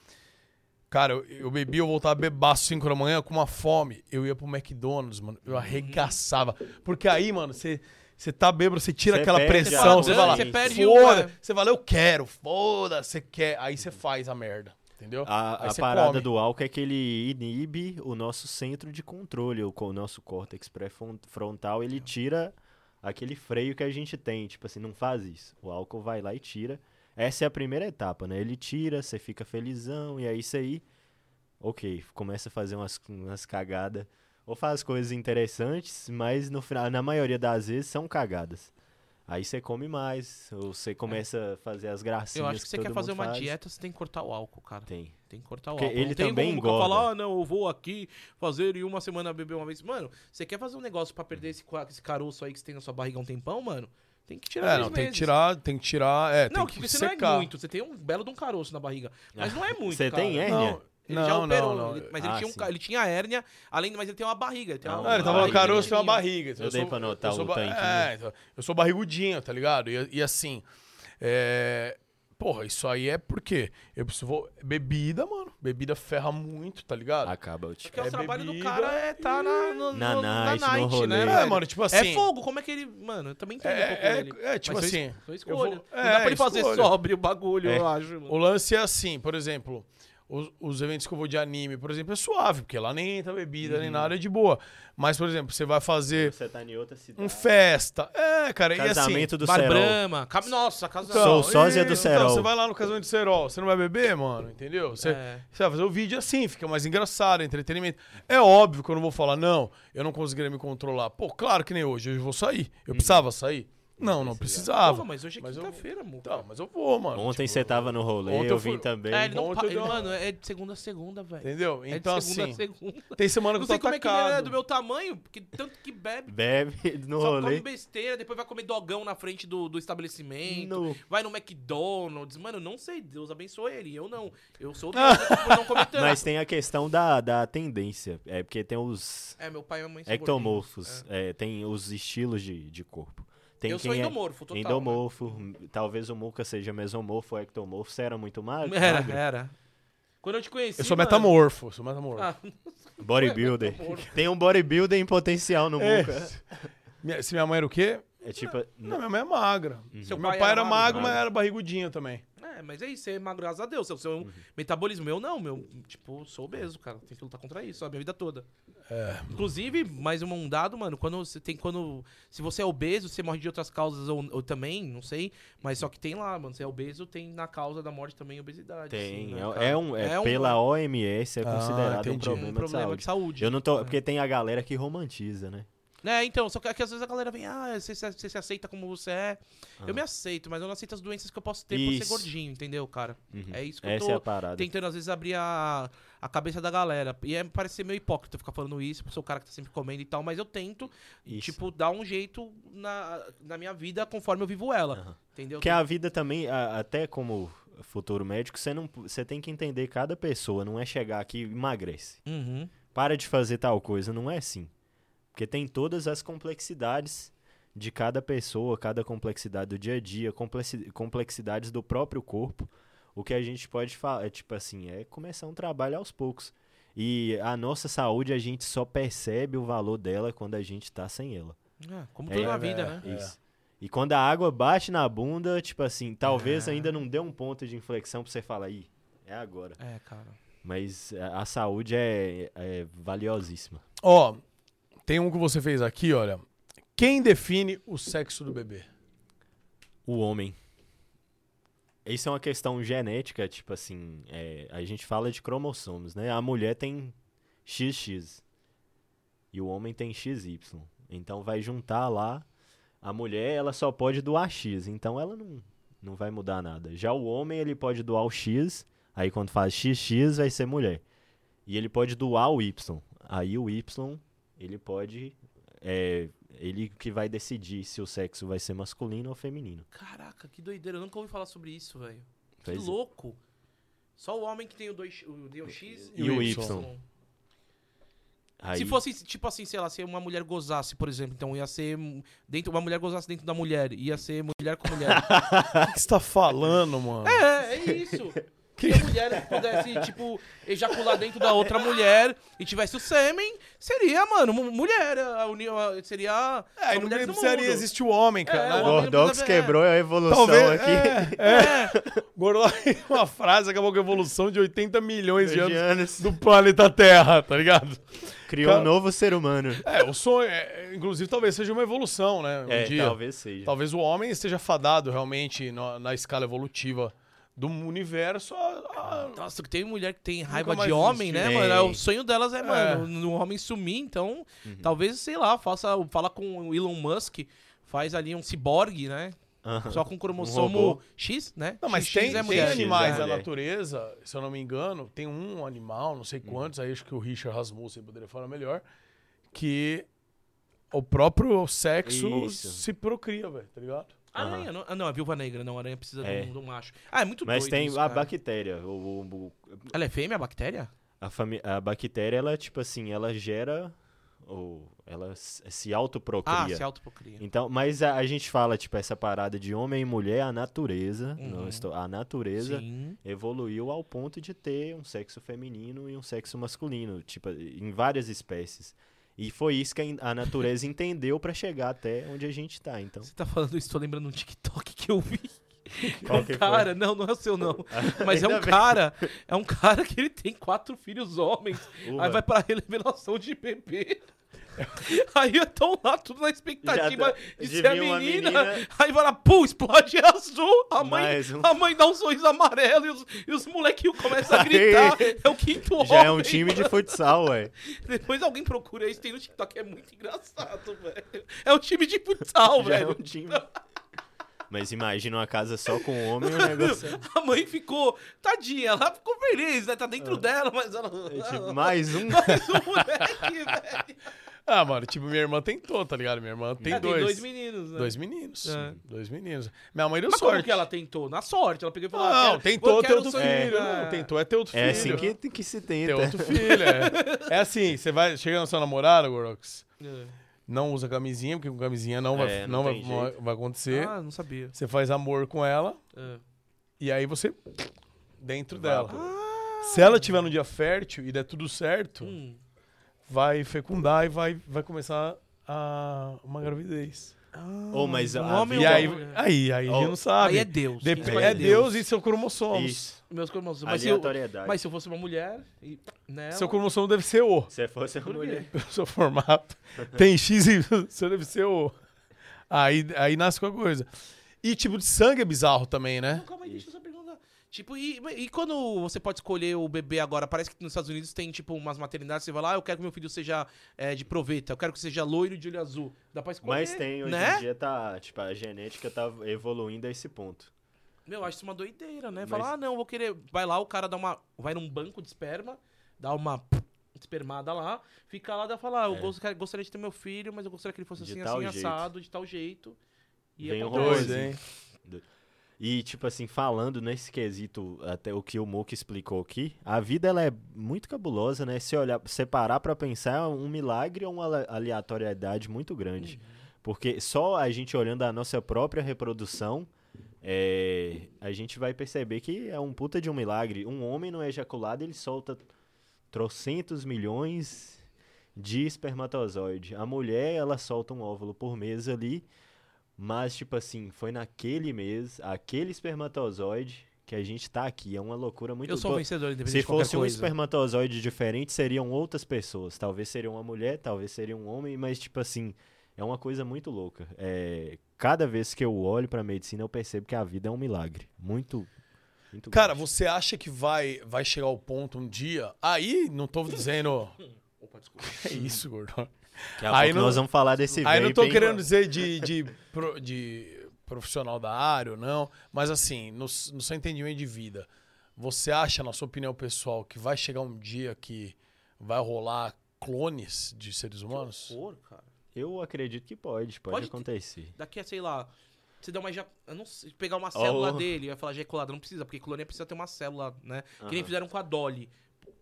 cara, eu, eu bebia, eu voltava bebaço 5 da manhã com uma fome. Eu ia pro McDonald's, mano. Eu arregaçava. Porque aí, mano, você. Você tá bêbado, você tira Você aquela pressão, você fala, você perde o- foda, você fala, eu quero, foda, você quer, aí você faz a merda, entendeu? A, a parada come. do álcool é que ele inibe o nosso centro de controle, o, o nosso córtex pré-frontal, ele tira aquele freio que a gente tem, tipo assim, não faz isso. O álcool vai lá e tira. Essa é a primeira etapa, né? Ele tira, você fica felizão, e aí isso aí, ok, começa a fazer umas, umas cagadas, ou faz coisas interessantes, mas no final, na maioria das vezes são cagadas. Aí você come mais, ou você começa a fazer as gracinhas eu acho que você quer fazer uma faz. dieta, você tem que cortar o álcool, cara. Tem. Tem que cortar o Porque álcool. ele não tem também como o cara engorda. falar, ah, não, eu vou aqui fazer em uma semana beber uma vez. Mano, você quer fazer um negócio pra perder esse, esse caroço aí que você tem na sua barriga há um tempão, mano? Tem que tirar É, não, tem que meses. tirar, tem que tirar, é, Não, tem que que você não secar. é muito. Você tem um belo de um caroço na barriga. Mas não é <laughs> muito, Você cara. tem hérnia? Não, Ele não, já operou, não, não. ele- mas ele, Ah, tinha um sim. ele tinha hérnia, além, mas ele tem uma barriga. Ele tem uma, ele tava no barriga caroço e uma barriga. então Eu dei pra anotar eu sou o ba- tanquinho. É, então, eu sou barrigudinho, tá ligado? E, e assim, é... Porra, isso aí é porque eu preciso... vou- Bebida, mano. Bebida ferra muito, tá ligado? Acaba o tipo. Porque o É trabalho do bebida cara é tá na, no, Na no- night, no night, rolê. né? É, É, mano, tipo É assim... fogo, como é que ele. Mano, eu também entendo um pouco É, ele. é, é, tipo Mas assim... Eu escolha. vou- não dá é, pra ele fazer sobre o bagulho, É. eu acho. mano. O lance é assim, por exemplo, os, os eventos que eu vou de anime, por exemplo, é suave, porque lá nem entra bebida, Uhum. nem nada, é de boa. Mas, por exemplo, você vai fazer Você tá em outra cidade. um festa. É, cara, e assim... Casamento do Bar Serol. Brahma. Nossa, casa. Sou sósia do então, Serol. você vai lá no casamento do Serol, você não vai beber, mano, entendeu? Você, É. você vai fazer o vídeo assim, fica mais engraçado, entretenimento. É óbvio que eu não vou falar, não, eu não conseguiria me controlar. Pô, claro que nem hoje, hoje eu vou sair. Eu precisava sair? Não, não precisava. Porra, mas hoje é quinta-feira, amor. Então, mas eu vou, mano. Ontem tipo, você tava no rolê, ontem eu eu vim fui- também. É, ele não Ontem pa... ele, Mano, é de segunda a segunda, velho. Entendeu? É Então, de segunda assim, a segunda. tem semana que Não eu tô sei como é que ele é atacado. do meu tamanho, porque tanto que bebe. Bebe <laughs> no só rolê. come besteira, depois vai comer dogão na frente do, do estabelecimento. No- Vai no McDonald's. Mano, eu não sei, Deus abençoe ele. Eu não. Eu sou <laughs> doido por não comer tanto. Mas tem a questão da, da tendência. É porque tem os É, meu pai e minha mãe são ectomorfos. gordinhos. é, tem os estilos de, de corpo. Tem Eu quem sou é endomorfo, total. né? endomorfo. Talvez o Muca seja mesomorfo ou ectomorfo. Você era muito magro? Era, magro? era. Quando eu te conheci. Eu sou mano- metamorfo, sou metamorfo. Ah, <laughs> Bodybuilder. Metamorfo. Tem um bodybuilder em potencial no É. Muca. Se minha mãe era o quê? É tipo. Não, minha mãe é magra. Seu meu pai pai era era magro, magro? mas era barrigudinho também. É, mas é isso, você é magro, graças a Deus. Seu, seu metabolismo, meu não, meu, tipo, sou obeso, cara. Tem que lutar contra isso, a minha vida toda. É. Inclusive, mais um dado, mano, quando você tem, quando, se você é obeso, você morre de outras causas ou, ou também, não sei, mas só que tem lá, mano, se é obeso, tem na causa da morte também obesidade. Tem. assim, né, é, cara? é um, é, É um- pela OMS é Ah, considerado um problema, um problema de saúde. Eu não É. tô. Porque tem a galera que romantiza, né? É, então, só que, que às vezes a galera vem, ah, você, se- você se aceita como você é. Ah. Eu me aceito, mas eu não aceito as doenças que eu posso ter por Isso. ser gordinho, entendeu, cara? Uhum. É isso que Essa eu tô é a parada. tentando, às vezes, abrir a, a cabeça da galera. E é, parece ser meio hipócrita ficar falando isso, porque sou o cara que tá sempre comendo e tal, mas eu tento, Isso. tipo, dar um jeito na, na minha vida conforme eu vivo ela. Aham. Entendeu? Porque a vida também, a- até como futuro médico, você não, você tem que entender cada pessoa, não é chegar aqui e emagrece. Uhum. Para de fazer tal coisa, não é assim. Porque tem todas as complexidades de cada pessoa, cada complexidade do dia a dia, complexi- complexidades do próprio corpo. O que a gente pode falar, é tipo assim, é começar um trabalho aos poucos. E a nossa saúde, a gente só percebe o valor dela quando a gente tá sem ela. É, como É, tudo na é, vida, é. né? Isso. E quando a água bate na bunda, tipo assim, talvez É. ainda não dê um ponto de inflexão pra você falar, ih, é agora. É, cara. Mas a, a saúde é, é valiosíssima. Ó, tem um que você fez aqui, olha. Quem define o sexo do bebê? O homem. Isso é uma questão genética, tipo assim, é, a gente fala de cromossomos, né? A mulher tem XX e o homem tem XY. Então vai juntar lá, a mulher ela só pode doar X, então ela não, não vai mudar nada. Já o homem ele pode doar o X, aí quando faz XX vai ser mulher. E ele pode doar o Y. Aí o Y ele pode é, ele que vai decidir se o sexo vai ser masculino ou feminino. Caraca, que doideira. Eu nunca ouvi falar sobre isso, velho. Que é. louco. Só o homem que tem o, dois, o DOX E o Y. Aí, Se fosse, tipo assim, sei lá, se uma mulher gozasse, por exemplo, então ia ser. Dentro, uma mulher gozasse dentro da mulher, ia ser mulher com mulher. <laughs> O que você tá falando, mano? é, é isso. Se a mulher pudesse, tipo, ejacular dentro da outra mulher e tivesse o sêmen, seria, mano, mu- mulher. A união, a- seria. É, a e não precisaria existir o homem, cara. É, Gordox é. quebrou a evolução Talvez. aqui. É, é. Gordox, uma frase acabou com a evolução de 80 milhões de De anos anos. do planeta Terra, tá ligado? Criou Cara- um novo ser humano. É, o sonho, é, inclusive, talvez seja uma evolução, né? Um É, dia. talvez seja. Talvez o homem esteja fadado realmente na, na escala evolutiva do universo a- a- Nossa, que tem mulher que tem raiva de homem, né, mano? É. O sonho delas é, mano, no homem sumir, então. Uhum. Talvez, sei lá, faça. Fala com o Elon Musk, faz ali um ciborgue, né? Aham. Só com Um cromossomo robô. X, né? Não, mas XX tem, é tem animais é da mulher. natureza, se eu não me engano, tem um animal, não sei Uhum. quantos, aí acho que o Richard Rasmussen poderia falar melhor, que o próprio sexo Isso. se procria, velho, tá ligado? Aranha, não, ah, não, a viúva negra, não, a aranha precisa É. de, um, de um macho. Ah, é muito Mas tem isso, a cara. bactéria. O, o- o- Ela é fêmea, a bactéria? a, fami- a bactéria, ela, tipo assim, ela gera. Ou ela se autoprocria. Ah, se autoprocria. Então, mas a, a gente fala, tipo, essa parada de homem e mulher, a natureza, Uhum. não estou- a natureza Sim. evoluiu ao ponto de ter um sexo feminino e um sexo masculino, tipo, em várias espécies. E foi isso que a, natureza entendeu pra chegar até onde a gente tá, então. Você tá falando isso, tô lembrando um TikTok que eu vi. <laughs> Qual um que foi? cara, não, não é o seu não. <laughs> Mas é um cara, é um cara que ele tem quatro filhos homens. Aí vai pra revelação de bebê. <laughs> Aí estão lá tudo na expectativa tá- de de ser a menina. menina. Aí vai lá, pum, explode <laughs> azul. A mãe, um. a mãe dá um sorriso amarelo e os, e os molequinhos começam a gritar. Aí. É o quinto Já é um homem, time de mano. futsal, ué. <laughs> Depois alguém procura isso, tem no TikTok, é muito engraçado, velho. É um time de futsal, Já é velho. um time. Mas imagina uma casa só com homem, o negócio é- A mãe ficou, tadinha, ela ficou feliz, né? Tá dentro dela, mas ela. é tipo, mais um. Mais um moleque, velho. Ah, mano, tipo, minha irmã tentou, tá ligado? Minha irmã tem Ah, dois. dois meninos, né? Dois meninos. É. Dois meninos. Minha mãe deu Mas sorte. como que ela tentou? Na sorte, ela pegou e falou: ah, Não, quero- tentou ter outro filho. Ah. Não, tentou é ter outro É filho. assim que, que se Ter tenta. outro filho, é. É assim, você vai, chega na sua namorada, Gorox, É. não usa camisinha, porque com camisinha não vai, É, não não vai, tem vai, vai acontecer. Ah, não sabia. Você faz amor com ela É. e aí você dentro Vai dela. lá. Se ela tiver no dia fértil e der tudo certo, Hum. Vai fecundar e vai, vai começar a uma gravidez. Ou, mas um a homem E ou aí, uma aí, aí a gente Oh, não sabe. Aí é Deus. Dep- escolhe é Deus e seu cromossomos. Isso. Meus cromossomos. Mas se, eu, mas se eu fosse uma mulher. E, né, Seu cromossomo deve ser O. Se fosse a Por quê? mulher. Pelo <laughs> seu formato. Tem X e <laughs> você deve ser O. Aí, aí nasce com a coisa. E tipo de sangue é bizarro também, né? Não, calma aí, deixa eu perguntar. Tipo, e, e quando você pode escolher o bebê agora? Parece que nos Estados Unidos tem, tipo, umas maternidades, você vai lá, ah, eu quero que meu filho seja é, de proveta, eu quero que seja loiro de olho azul. Dá pra escolher, Mas tem, hoje né? em dia tá, tipo, a genética tá evoluindo a esse ponto. Meu, eu acho isso uma doideira, né? Mas- Falar, ah, não, vou querer... Vai lá, o cara dá uma... Vai num banco de esperma, dá uma espermada lá, fica lá, dá falar, ah, eu É. gostaria, gostaria de ter meu filho, mas eu gostaria que ele fosse De assim, assim, jeito. assado, de tal jeito. E. Doido, robôzinho. hein? E, tipo assim, falando nesse quesito, até o que o Mook explicou aqui, a vida ela é muito cabulosa, né? Se olhar, separar pra pensar, é um milagre ou uma ale- aleatoriedade muito grande. Porque só a gente olhando a nossa própria reprodução, é, a gente vai perceber que é um puta de um milagre. Um homem no ejaculado, ele solta trocentos milhões de espermatozoide. A mulher, ela solta um óvulo por mês ali, mas, tipo assim, foi naquele mês, aquele espermatozoide, que a gente tá aqui. É uma loucura muito Eu sou vencedor, independente Se fosse um coisa. espermatozoide diferente, seriam outras pessoas. Talvez seria uma mulher, talvez seria um homem, mas, tipo assim, é uma coisa muito louca. É, cada vez que eu olho pra medicina, eu percebo que a vida é um milagre. Muito. muito Cara, grande. você acha que vai, vai chegar ao ponto um dia? Aí, não tô dizendo. <laughs> Opa, desculpa. <laughs> É isso, gordão. Daqui a aí pouco não- nós vamos falar desse Aí não vape, tô hein? querendo dizer de, de, pro- de profissional da área ou não, mas assim, no, no seu entendimento de vida, você acha, na sua opinião pessoal, que vai chegar um dia que vai rolar clones de seres humanos? Horror, cara. Eu acredito que pode, pode, Pode ter- acontecer. Daqui a, sei lá, você dá uma eu não sei, pegar uma célula Oh. <laughs> dele, vai falar ejaculada, não precisa, porque clonia precisa ter uma célula, né? Que nem fizeram com a Dolly.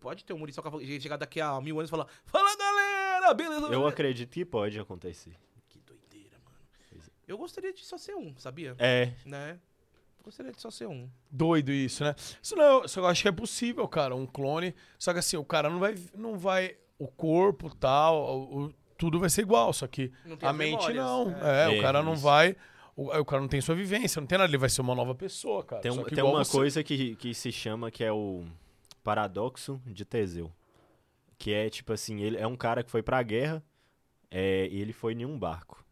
Pode ter um Muriçoca chegar daqui a mil anos e falar: Fala galera, beleza? Eu beleza?" acredito que pode acontecer. Que doideira, mano. Eu gostaria de só ser um, sabia? É, Né? Gostaria de só ser um. Doido isso, né? Isso não, só eu acho que é possível, cara, um clone. Só que assim, o cara não vai. Não vai o corpo tal, o- o- tudo vai ser igual, só que Não a mente memórias, não. é. É, É, o cara não isso. vai. O, o cara não tem sua vivência, não tem nada, ele vai ser uma nova pessoa, cara. tem, um- tem uma você. coisa que, que se chama que é o paradoxo de Teseu. Que é tipo assim, ele é um cara que foi pra guerra é, e ele foi em um barco.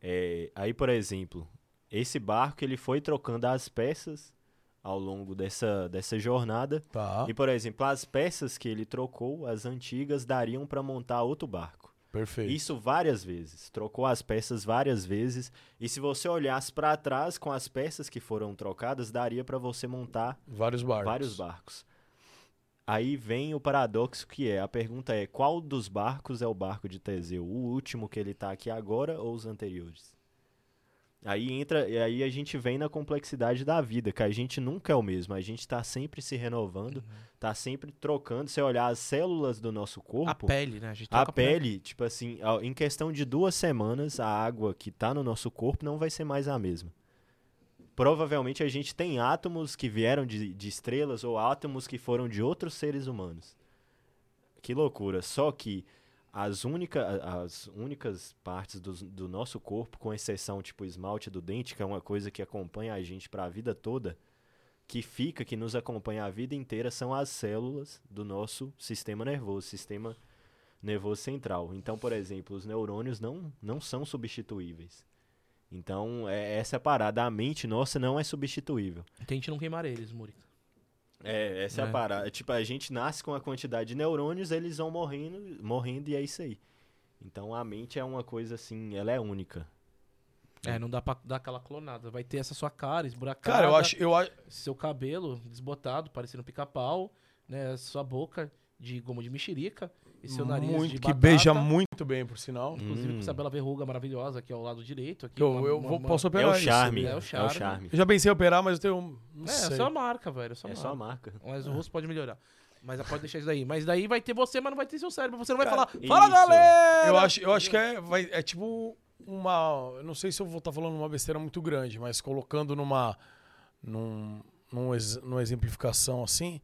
É, aí, por exemplo, esse barco ele foi trocando as peças ao longo dessa, dessa jornada. Tá, E, por exemplo, as peças que ele trocou, as antigas, dariam pra montar outro barco. perfeito. Isso várias vezes. Trocou as peças várias vezes. E se você olhasse pra trás com as peças que foram trocadas, daria pra você montar Vários barcos. vários barcos. Aí vem o paradoxo que é, a pergunta é, qual dos barcos é o barco de Teseu? O último que ele tá aqui agora ou os anteriores? Aí entra, e aí a gente vem na complexidade da vida, que a gente nunca é o mesmo, a gente tá sempre se renovando, tá sempre trocando. Se olhar as células do nosso A corpo, pele, né? A, gente a troca pele, tipo assim, a- em questão de duas semanas, a água que tá no nosso corpo não vai ser mais a mesma. Provavelmente a gente tem átomos que vieram de, de estrelas ou átomos que foram de outros seres humanos. Que loucura. Só que as, única, as únicas partes dos- do, nosso corpo, com exceção tipo esmalte do dente, que é uma coisa que acompanha a gente para a vida toda, que fica, que nos acompanha a vida inteira, são as células do nosso sistema nervoso, sistema nervoso central. Então, por exemplo, os neurônios não, não são substituíveis. Então, é essa é a parada. A mente nossa não é substituível. Tente não queimar eles, Murita. É, essa é, É. a parada. Tipo, a gente nasce com a quantidade de neurônios, eles vão morrendo, morrendo e é isso aí. Então, a mente é uma coisa assim, ela é única. É, não dá pra dar aquela clonada. Vai ter essa sua cara esburacada. Cara, eu acho, eu acho. Seu cabelo desbotado, parecendo pica-pau, né? Sua boca de goma de mexerica. E seu nariz muito, de que batata. beija muito bem, por sinal. Inclusive Hum. com essa bela verruga maravilhosa aqui ao lado direito. Aqui, Eu, uma- eu uma- vou, uma- posso É operar o isso. charme. É o É o charme. charme. Eu já pensei em operar, mas eu tenho. Não É, sei. é só a marca, velho. É só a É marca. só a marca. Mas o rosto pode melhorar. Mas pode deixar isso daí. Mas daí vai ter você, mas não vai ter seu cérebro. Você não vai Cara, falar, fala isso. galera! Eu acho, eu acho que é, vai, é tipo uma. Eu não sei se eu vou estar falando uma besteira muito grande, mas colocando numa. Num, num ex- numa exemplificação assim.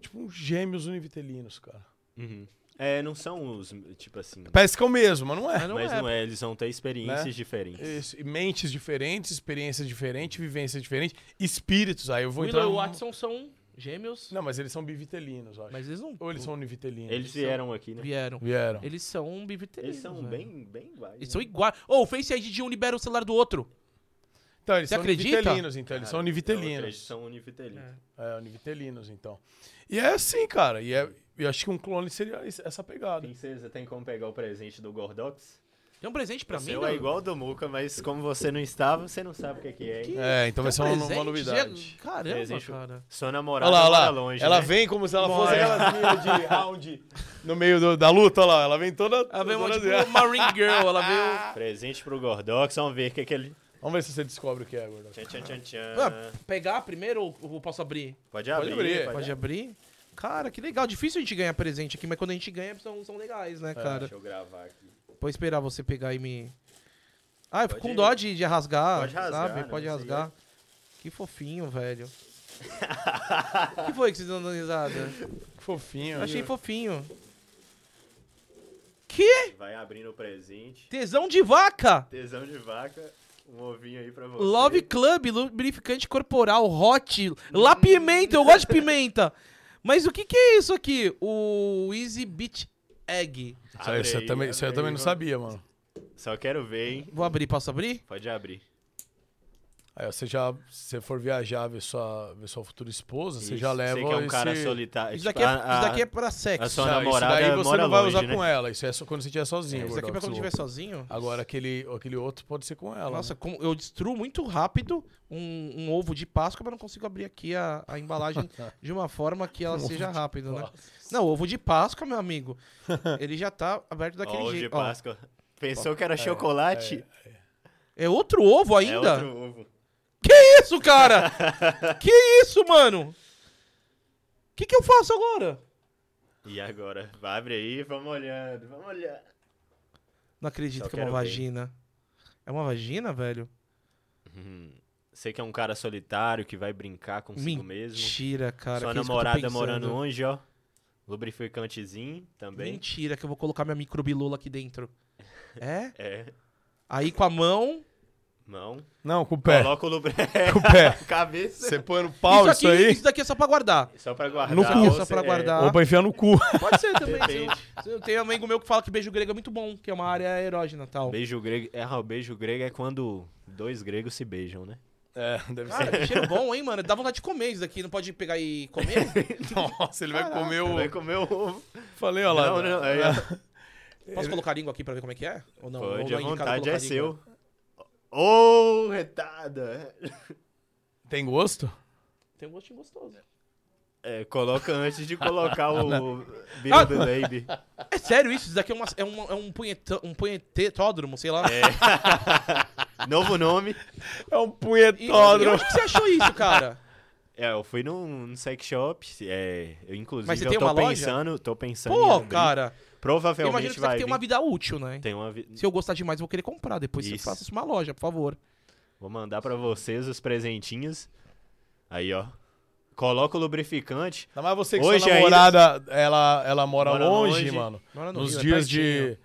Tipo gêmeos univitelinos, cara. Uhum. É, não são os, tipo assim. Parece que é o mesmo, mas não é. Mas não mas é. não é, eles vão ter experiências Né? diferentes. Isso, e mentes diferentes, experiências diferentes, vivências diferentes, espíritos. Aí eu vou Willow entrar. e no- Watson são gêmeos, Não, mas eles são bivitelinos, eu acho. mas eles não Ou eles são univitelinos? Eles vieram aqui, né? vieram. Vieram. Eles são bivitelinos. Eles são velho. bem, bem iguais. Eles né? são iguais. Ô, o Face ID de um libera o celular do outro. Então, eles Você são acredita? univitelinos, então. Eles Cara, são então, Eles univitelinos. são univitelinos. É, univitelinos, então. E é assim, cara. E é, eu acho que um clone seria essa pegada. Princesa, tem como pegar o presente do Gordox? Tem um presente pra o mim, seu não? é igual ao do Muca, mas como você não estava, você não sabe o que é que é. hein? É, então vai ser um uma, uma novidade. Caramba, Presente. cara. Sua namorada Olha lá, olha lá. longe, ela né? vem como se ela fosse Mora. aquelas meninas de <laughs> round no meio do- da luta, olha lá. Ela vem toda. Ela veio uma, toda tipo, assim. uma ring girl, ela veio... Presente pro Gordox, vamos ver o que é que ele... Vamos ver se você descobre o que é, Gordo. Tchan, tchan, tchan, tchan. Ah, pegar primeiro ou ou posso abrir? Pode abrir. abrir, Pode abrir? Cara, que legal. Difícil a gente ganhar presente aqui, mas quando a gente ganha, são, são legais, né, cara? Deixa eu gravar aqui. Vou esperar você pegar e me... Ah, eu fico com dó de, de rasgar, Pode rasgar, sabe? não, Pode rasgar. Que fofinho, velho. O <laughs> que foi que vocês estão dando risada? Fofinho. Eu achei viu? fofinho. Que? Vai abrindo o presente. Tesão de vaca! Tesão de vaca. Um ovinho aí pra você. Love Club, lubrificante corporal, hot, lá pimenta, eu gosto de pimenta. Mas o que que é isso aqui? O Easy Beach Egg. Isso aí, isso aí Abre também, aí, isso aí eu também aí, não sabia, mano. Só quero ver, hein? Vou abrir, posso abrir? Pode abrir. Aí você já, se você for viajar ver sua, ver sua futura esposa, você Isso, já leva Você que é um esse... cara solitário. Isso tipo, daqui é, a- isso daqui é pra sexo. a sua Não, namorada isso daí você mora não vai longe, usar né? com ela, isso é só quando você estiver sozinho. Isso aqui é pra quando estiver sozinho. Agora aquele, aquele outro pode ser com ela. Nossa, né? como eu destruo muito rápido um, um ovo de Páscoa, mas não consigo abrir aqui a, a embalagem <laughs> de uma forma que ela Um seja rápida, né? Nossa. Não, ovo de Páscoa, meu amigo, ele já tá aberto daquele Ó, ovo de jeito. Ó, Páscoa. Pensou que era chocolate? é outro ovo É, ainda? outro ovo. Que isso, cara? que isso, mano? O que, que eu faço agora? E agora? Vai, Abre aí, vamos olhando, vamos olhando. Não acredito Só que é uma ver. vagina. É uma vagina, velho? Hum, Você que é um cara solitário que vai brincar consigo mesmo. Mentira, cara. Sua é namorada morando longe, ó. Lubrificantezinho também. Mentira que eu vou colocar minha microbilula aqui dentro. É? <laughs> É. Aí com a mão. Mão. Não, com o pé. Coloca o lubri... <laughs> Com o pé. <laughs> Cabeça. Você põe no pau isso, isso, aqui, aí, isso daqui é só pra guardar. Só pra guardar. No cu. ou Só pra é, guardar. ou pra enfiar no cu. Pode ser também. Se eu- Tem um amigo meu que fala que beijo grego é muito bom, que é uma área erógena e tal. Beijo grego. É, o beijo grego é quando dois gregos se beijam, né? É, deve Cara, ser. cheiro bom, hein, mano? Dá vontade de comer isso daqui. Não pode pegar e comer? <laughs> Nossa, ele vai Caraca. comer o. Vai comer o ovo. Falei, ó lá. Não, não, é- Posso colocar a língua aqui pra ver como é que é? Ou não? Pode, não a é indicado vontade é a língua? Ô, retada. Tem gosto? Tem um gostinho gostoso. É, coloca antes de colocar o <laughs> Ah. Bill the Baby. É sério isso? Isso daqui é, uma, é, um, é um, punhetão, um punhetódromo, sei lá. É. <laughs> Novo nome. É um E, e punhetódromo. onde que você achou isso, cara? É, eu fui num, num sex shop. É, eu, inclusive, Mas você eu tem tô uma loja? pensando, tô pensando Pô, cara. Eu Provavelmente imagino que você vai tem vir. uma vida útil, né? Tem uma vi- Se eu gostar demais, eu vou querer comprar. Depois você Isso. faça isso uma loja, por favor. Vou mandar pra vocês os presentinhos. Aí, ó. Coloca o lubrificante. Ainda mais você que Hoje sua ainda- namorada, ela, ela mora, Mora longe, longe. mano. Mora no Nos Rio, é dias pertinho. de.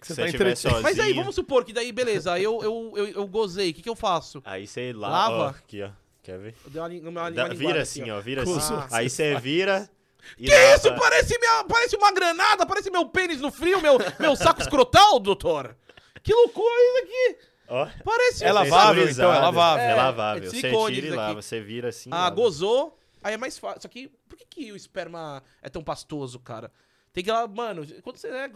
Você tá sozinho. Mas aí, vamos supor que daí, beleza, aí eu, eu, eu, eu gozei, o que, que eu faço? Aí você lava. Lava? ó, aqui, ó. Quer ver? Eu dei uma, uma, linguada vira aqui, assim, ó. ó. Vira assim. os- Aí você vira. E Que lava. isso? Parece, minha, parece uma granada, parece meu pênis no frio, meu, meu saco escrotal, doutor. Que loucura isso aqui. Ó. Parece... É lavável, então, é lavável. É, É, lavável. é você tira e lava. Você vira assim. Ah, lava. gozou, aí é mais fácil. Só que, por que, que o esperma é tão pastoso, cara? Tem que lá, mano, quando você é,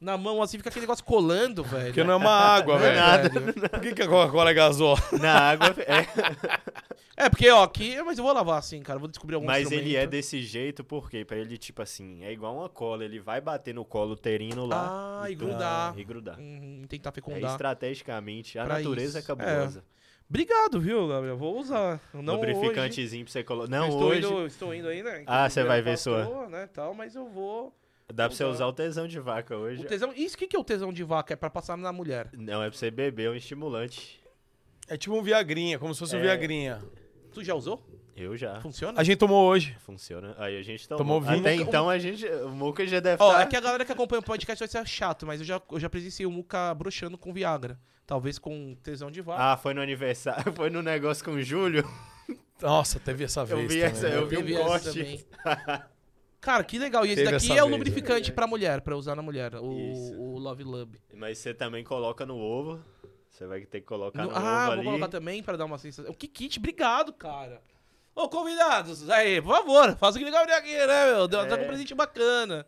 na mão assim, fica aquele negócio colando, velho. Porque não é uma água, É, velho. nada. velho. Por que, que a Coca-Cola é gasol? Na água. É. <laughs> É, porque, ó, aqui, mas eu vou lavar assim, cara, vou descobrir algum Mas ele é desse jeito porque pra ele, tipo assim, é igual uma cola. Ele vai bater no colo uterino lá. Ah, e grudar. E grudar. Hum, tentar É fecundar. estrategicamente. A Pra natureza isso. é cabulosa. Obrigado, viu, Gabriel? Vou usar. Não hoje. Lubrificantezinho pra você colocar. Não, estou hoje. Indo, estou indo aí, né? Ah, você vai ver Pastor, sua. Né, tal, mas eu vou... Dá pra você usar. o tesão de vaca hoje. O tesão... Isso, o que, que é o tesão de vaca? É pra passar na mulher. Não, é pra você beber um estimulante. É tipo um Viagrinha, como se fosse um É. Viagrinha. Tu já usou? Eu já. Funciona? A gente tomou hoje. Funciona. Aí a gente tomou. Tomou vinho. Até então a gente. O Muca já deve Ó, estar. é que a galera que acompanha o podcast vai ser chato, mas eu já, eu já presenciei o Muca broxando com Viagra. Talvez com tesão de vaca. Ah, foi no aniversário. <laughs> Foi no negócio com o Júlio. Nossa, teve essa vez. Eu vi também, essa- né? eu vi um Teve essa corte. também. <laughs> Cara, que legal. E esse Teve daqui é o vez, lubrificante pra mulher, pra usar na mulher. O, o Love Lube. Mas você também coloca no ovo. Você vai ter que colocar No- no, ah, ovo vou ali. colocar também pra dar uma sensação. Que kit, obrigado, cara. Ô, convidados, aí, por favor, faça o que Gabriel aqui, né, meu? Deu tá com um É. presente bacana.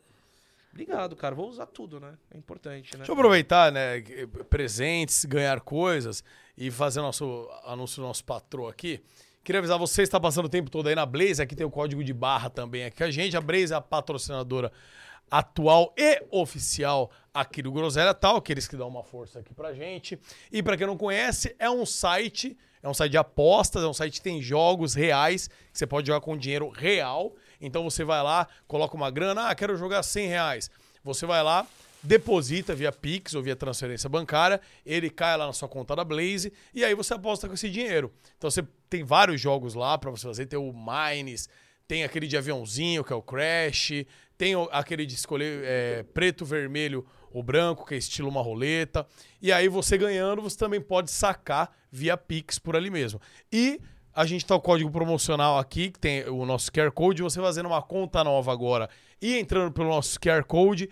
Obrigado, cara. Vou usar tudo, né? É importante, né? Deixa eu aproveitar, né? que- Presentes, ganhar coisas e fazer nosso anúncio do nosso patrão aqui. Queria avisar você, está passando o tempo todo aí na Blaze, aqui tem o código de barra também aqui a gente. A Blaze é a patrocinadora atual e oficial aqui do Groselha Tal, aqueles que dão uma força aqui pra gente. E pra quem não conhece, é um site, é um site de apostas, é um site que tem jogos reais, que você pode jogar com dinheiro real. Então você vai lá, coloca uma grana, ah, quero jogar 100 reais. Você vai lá, deposita via Pix ou via transferência bancária, ele cai lá na sua conta da Blaze e aí você aposta com esse dinheiro. Então você tem vários jogos lá pra você fazer, tem o Mines, tem aquele de aviãozinho que é o Crash, tem aquele de escolher é, preto, vermelho ou branco, que é estilo uma roleta. E aí você ganhando, você também pode sacar via Pix por ali mesmo. E a gente tá o código promocional aqui, que tem o nosso QR Code, você fazendo uma conta nova agora e entrando pelo nosso QR Code,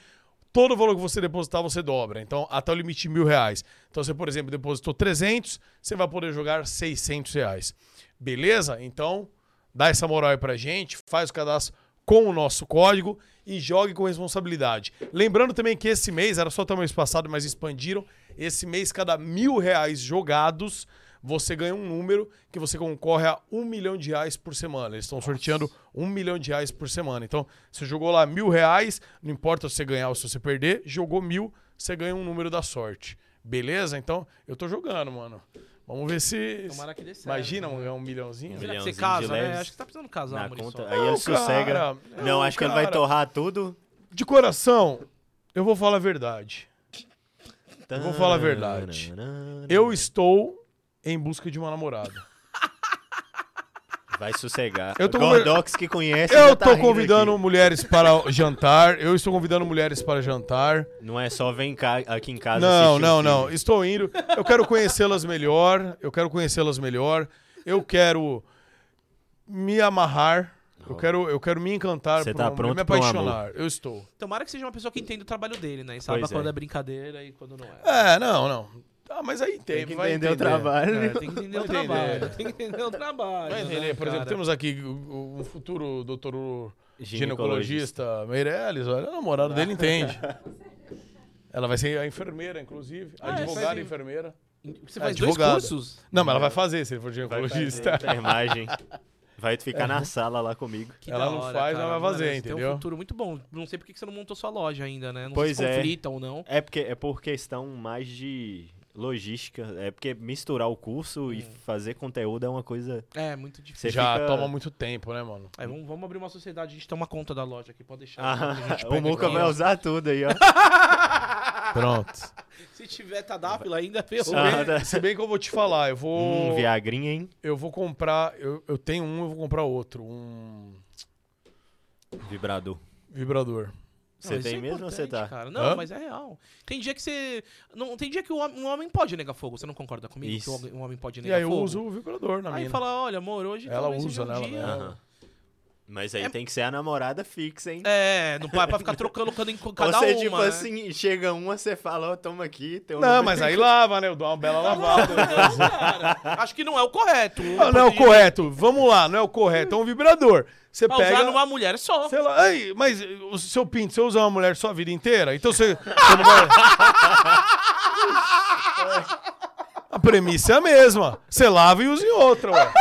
todo o valor que você depositar, você dobra. Então, até o limite de mil reais. Então, você, por exemplo, depositou 300, você vai poder jogar 600 reais. Beleza? Então, dá essa moral aí pra gente, faz o cadastro com o nosso código e jogue com responsabilidade. Lembrando também que esse mês, era só até o mês passado, mas expandiram. Esse mês, cada mil reais jogados, você ganha um número que você concorre a um milhão de reais por semana. Eles estão sorteando um milhão de reais por semana. Então, você jogou lá mil reais, não importa se você ganhar ou se você perder, jogou mil, você ganha um número da sorte. Beleza? Então, eu tô jogando, mano. Vamos ver se. Tomara que dê certo. Imagina um, um milhãozinho. Será que você casa, né? Acho que você tá precisando casar, na conta. Aí Não, ele sossega. cara, não, não, acho que ele vai cara. torrar tudo. De coração, eu vou falar a verdade. Eu vou falar a verdade. Eu estou em busca de uma namorada. Vai sossegar. Eu tô Gordox que conhece. Eu tá tô convidando aqui. mulheres para jantar. Eu estou convidando mulheres para jantar. Não é só vem cá, aqui em casa. Não, não, um não. Estou indo. Eu quero conhecê-las melhor. Eu quero conhecê-las melhor. Eu quero me amarrar. Eu quero, eu quero me encantar Você por tá mulher, pronto me pra um apaixonar. Eu estou. Tomara que seja uma pessoa que entenda o trabalho dele, né? E saiba Pois quando é. é. brincadeira e quando não é. É, não, não. Ah, mas aí tem, Tem que vai entender o entender. trabalho. É, tem que entender o Vai entender. trabalho. Tem que entender o trabalho. Vai entender. né, Por exemplo, temos aqui o, o- futuro doutor Ginecologista. ginecologista Meirelles. Olha, o namorado dele entende. <laughs> Ela vai ser a enfermeira, inclusive. Ah, é, advogada e enfermeira. Você faz advogada. dois cursos? Não, mas ela vai fazer se ele for Vai ginecologista. fazer enfermagem. <laughs> Vai ficar na sala lá comigo. Que Ela da não hora, faz, cara. ela vai fazer, Mano, você Tem entendeu? um futuro muito bom. Não sei por que que você não montou sua loja ainda, né? Não Pois sei se é. conflita ou não. É porque é por questão mais de logística. É porque misturar o curso e fazer conteúdo é uma coisa. É, muito difícil. Você Já fica- toma muito tempo, né, mano? Aí, vamos, vamos abrir uma sociedade, a gente tem uma conta da loja aqui, pode deixar. Ah, <laughs> o Muca vai usar tudo aí, ó. <laughs> <laughs> Pronto. Se tiver Tadafila ainda, ferrou. Se Ah, bem, tá. se bem que eu vou te falar, eu vou. Hum, Viagrinha, hein? Eu vou comprar. Eu, eu tenho um, eu vou comprar outro. Um Vibrador. vibrador. Você tem é mesmo ou você tá? Cara. Não, Hã? mas é real. Tem dia que você. Não, tem dia que o um homem pode negar fogo. Você não concorda comigo? Isso. Que homem- um homem pode E negar aí eu fogo? uso o vibrador na Aí minha. fala, olha, amor, hoje Ela usa seja um nela, dia... né? Aham. Mas aí É- tem que ser a namorada fixa, hein? É, não pode pra ficar trocando cada, em- cada você, uma. tipo né? assim, chega uma, você fala, ó, toma aqui. Tem um Não, mas aí lava, né? Eu dou uma bela lavada. Acho que não é o correto. Ah, não é o correto. Vamos lá, não é o correto. É um vibrador. Você Pra pega. usar numa mulher só. Sei lá, ei, mas o seu pinto, você usa uma mulher só a vida inteira? Então você, você não vai. <laughs> A premissa é a mesma. Você lava e usa em outra, ué.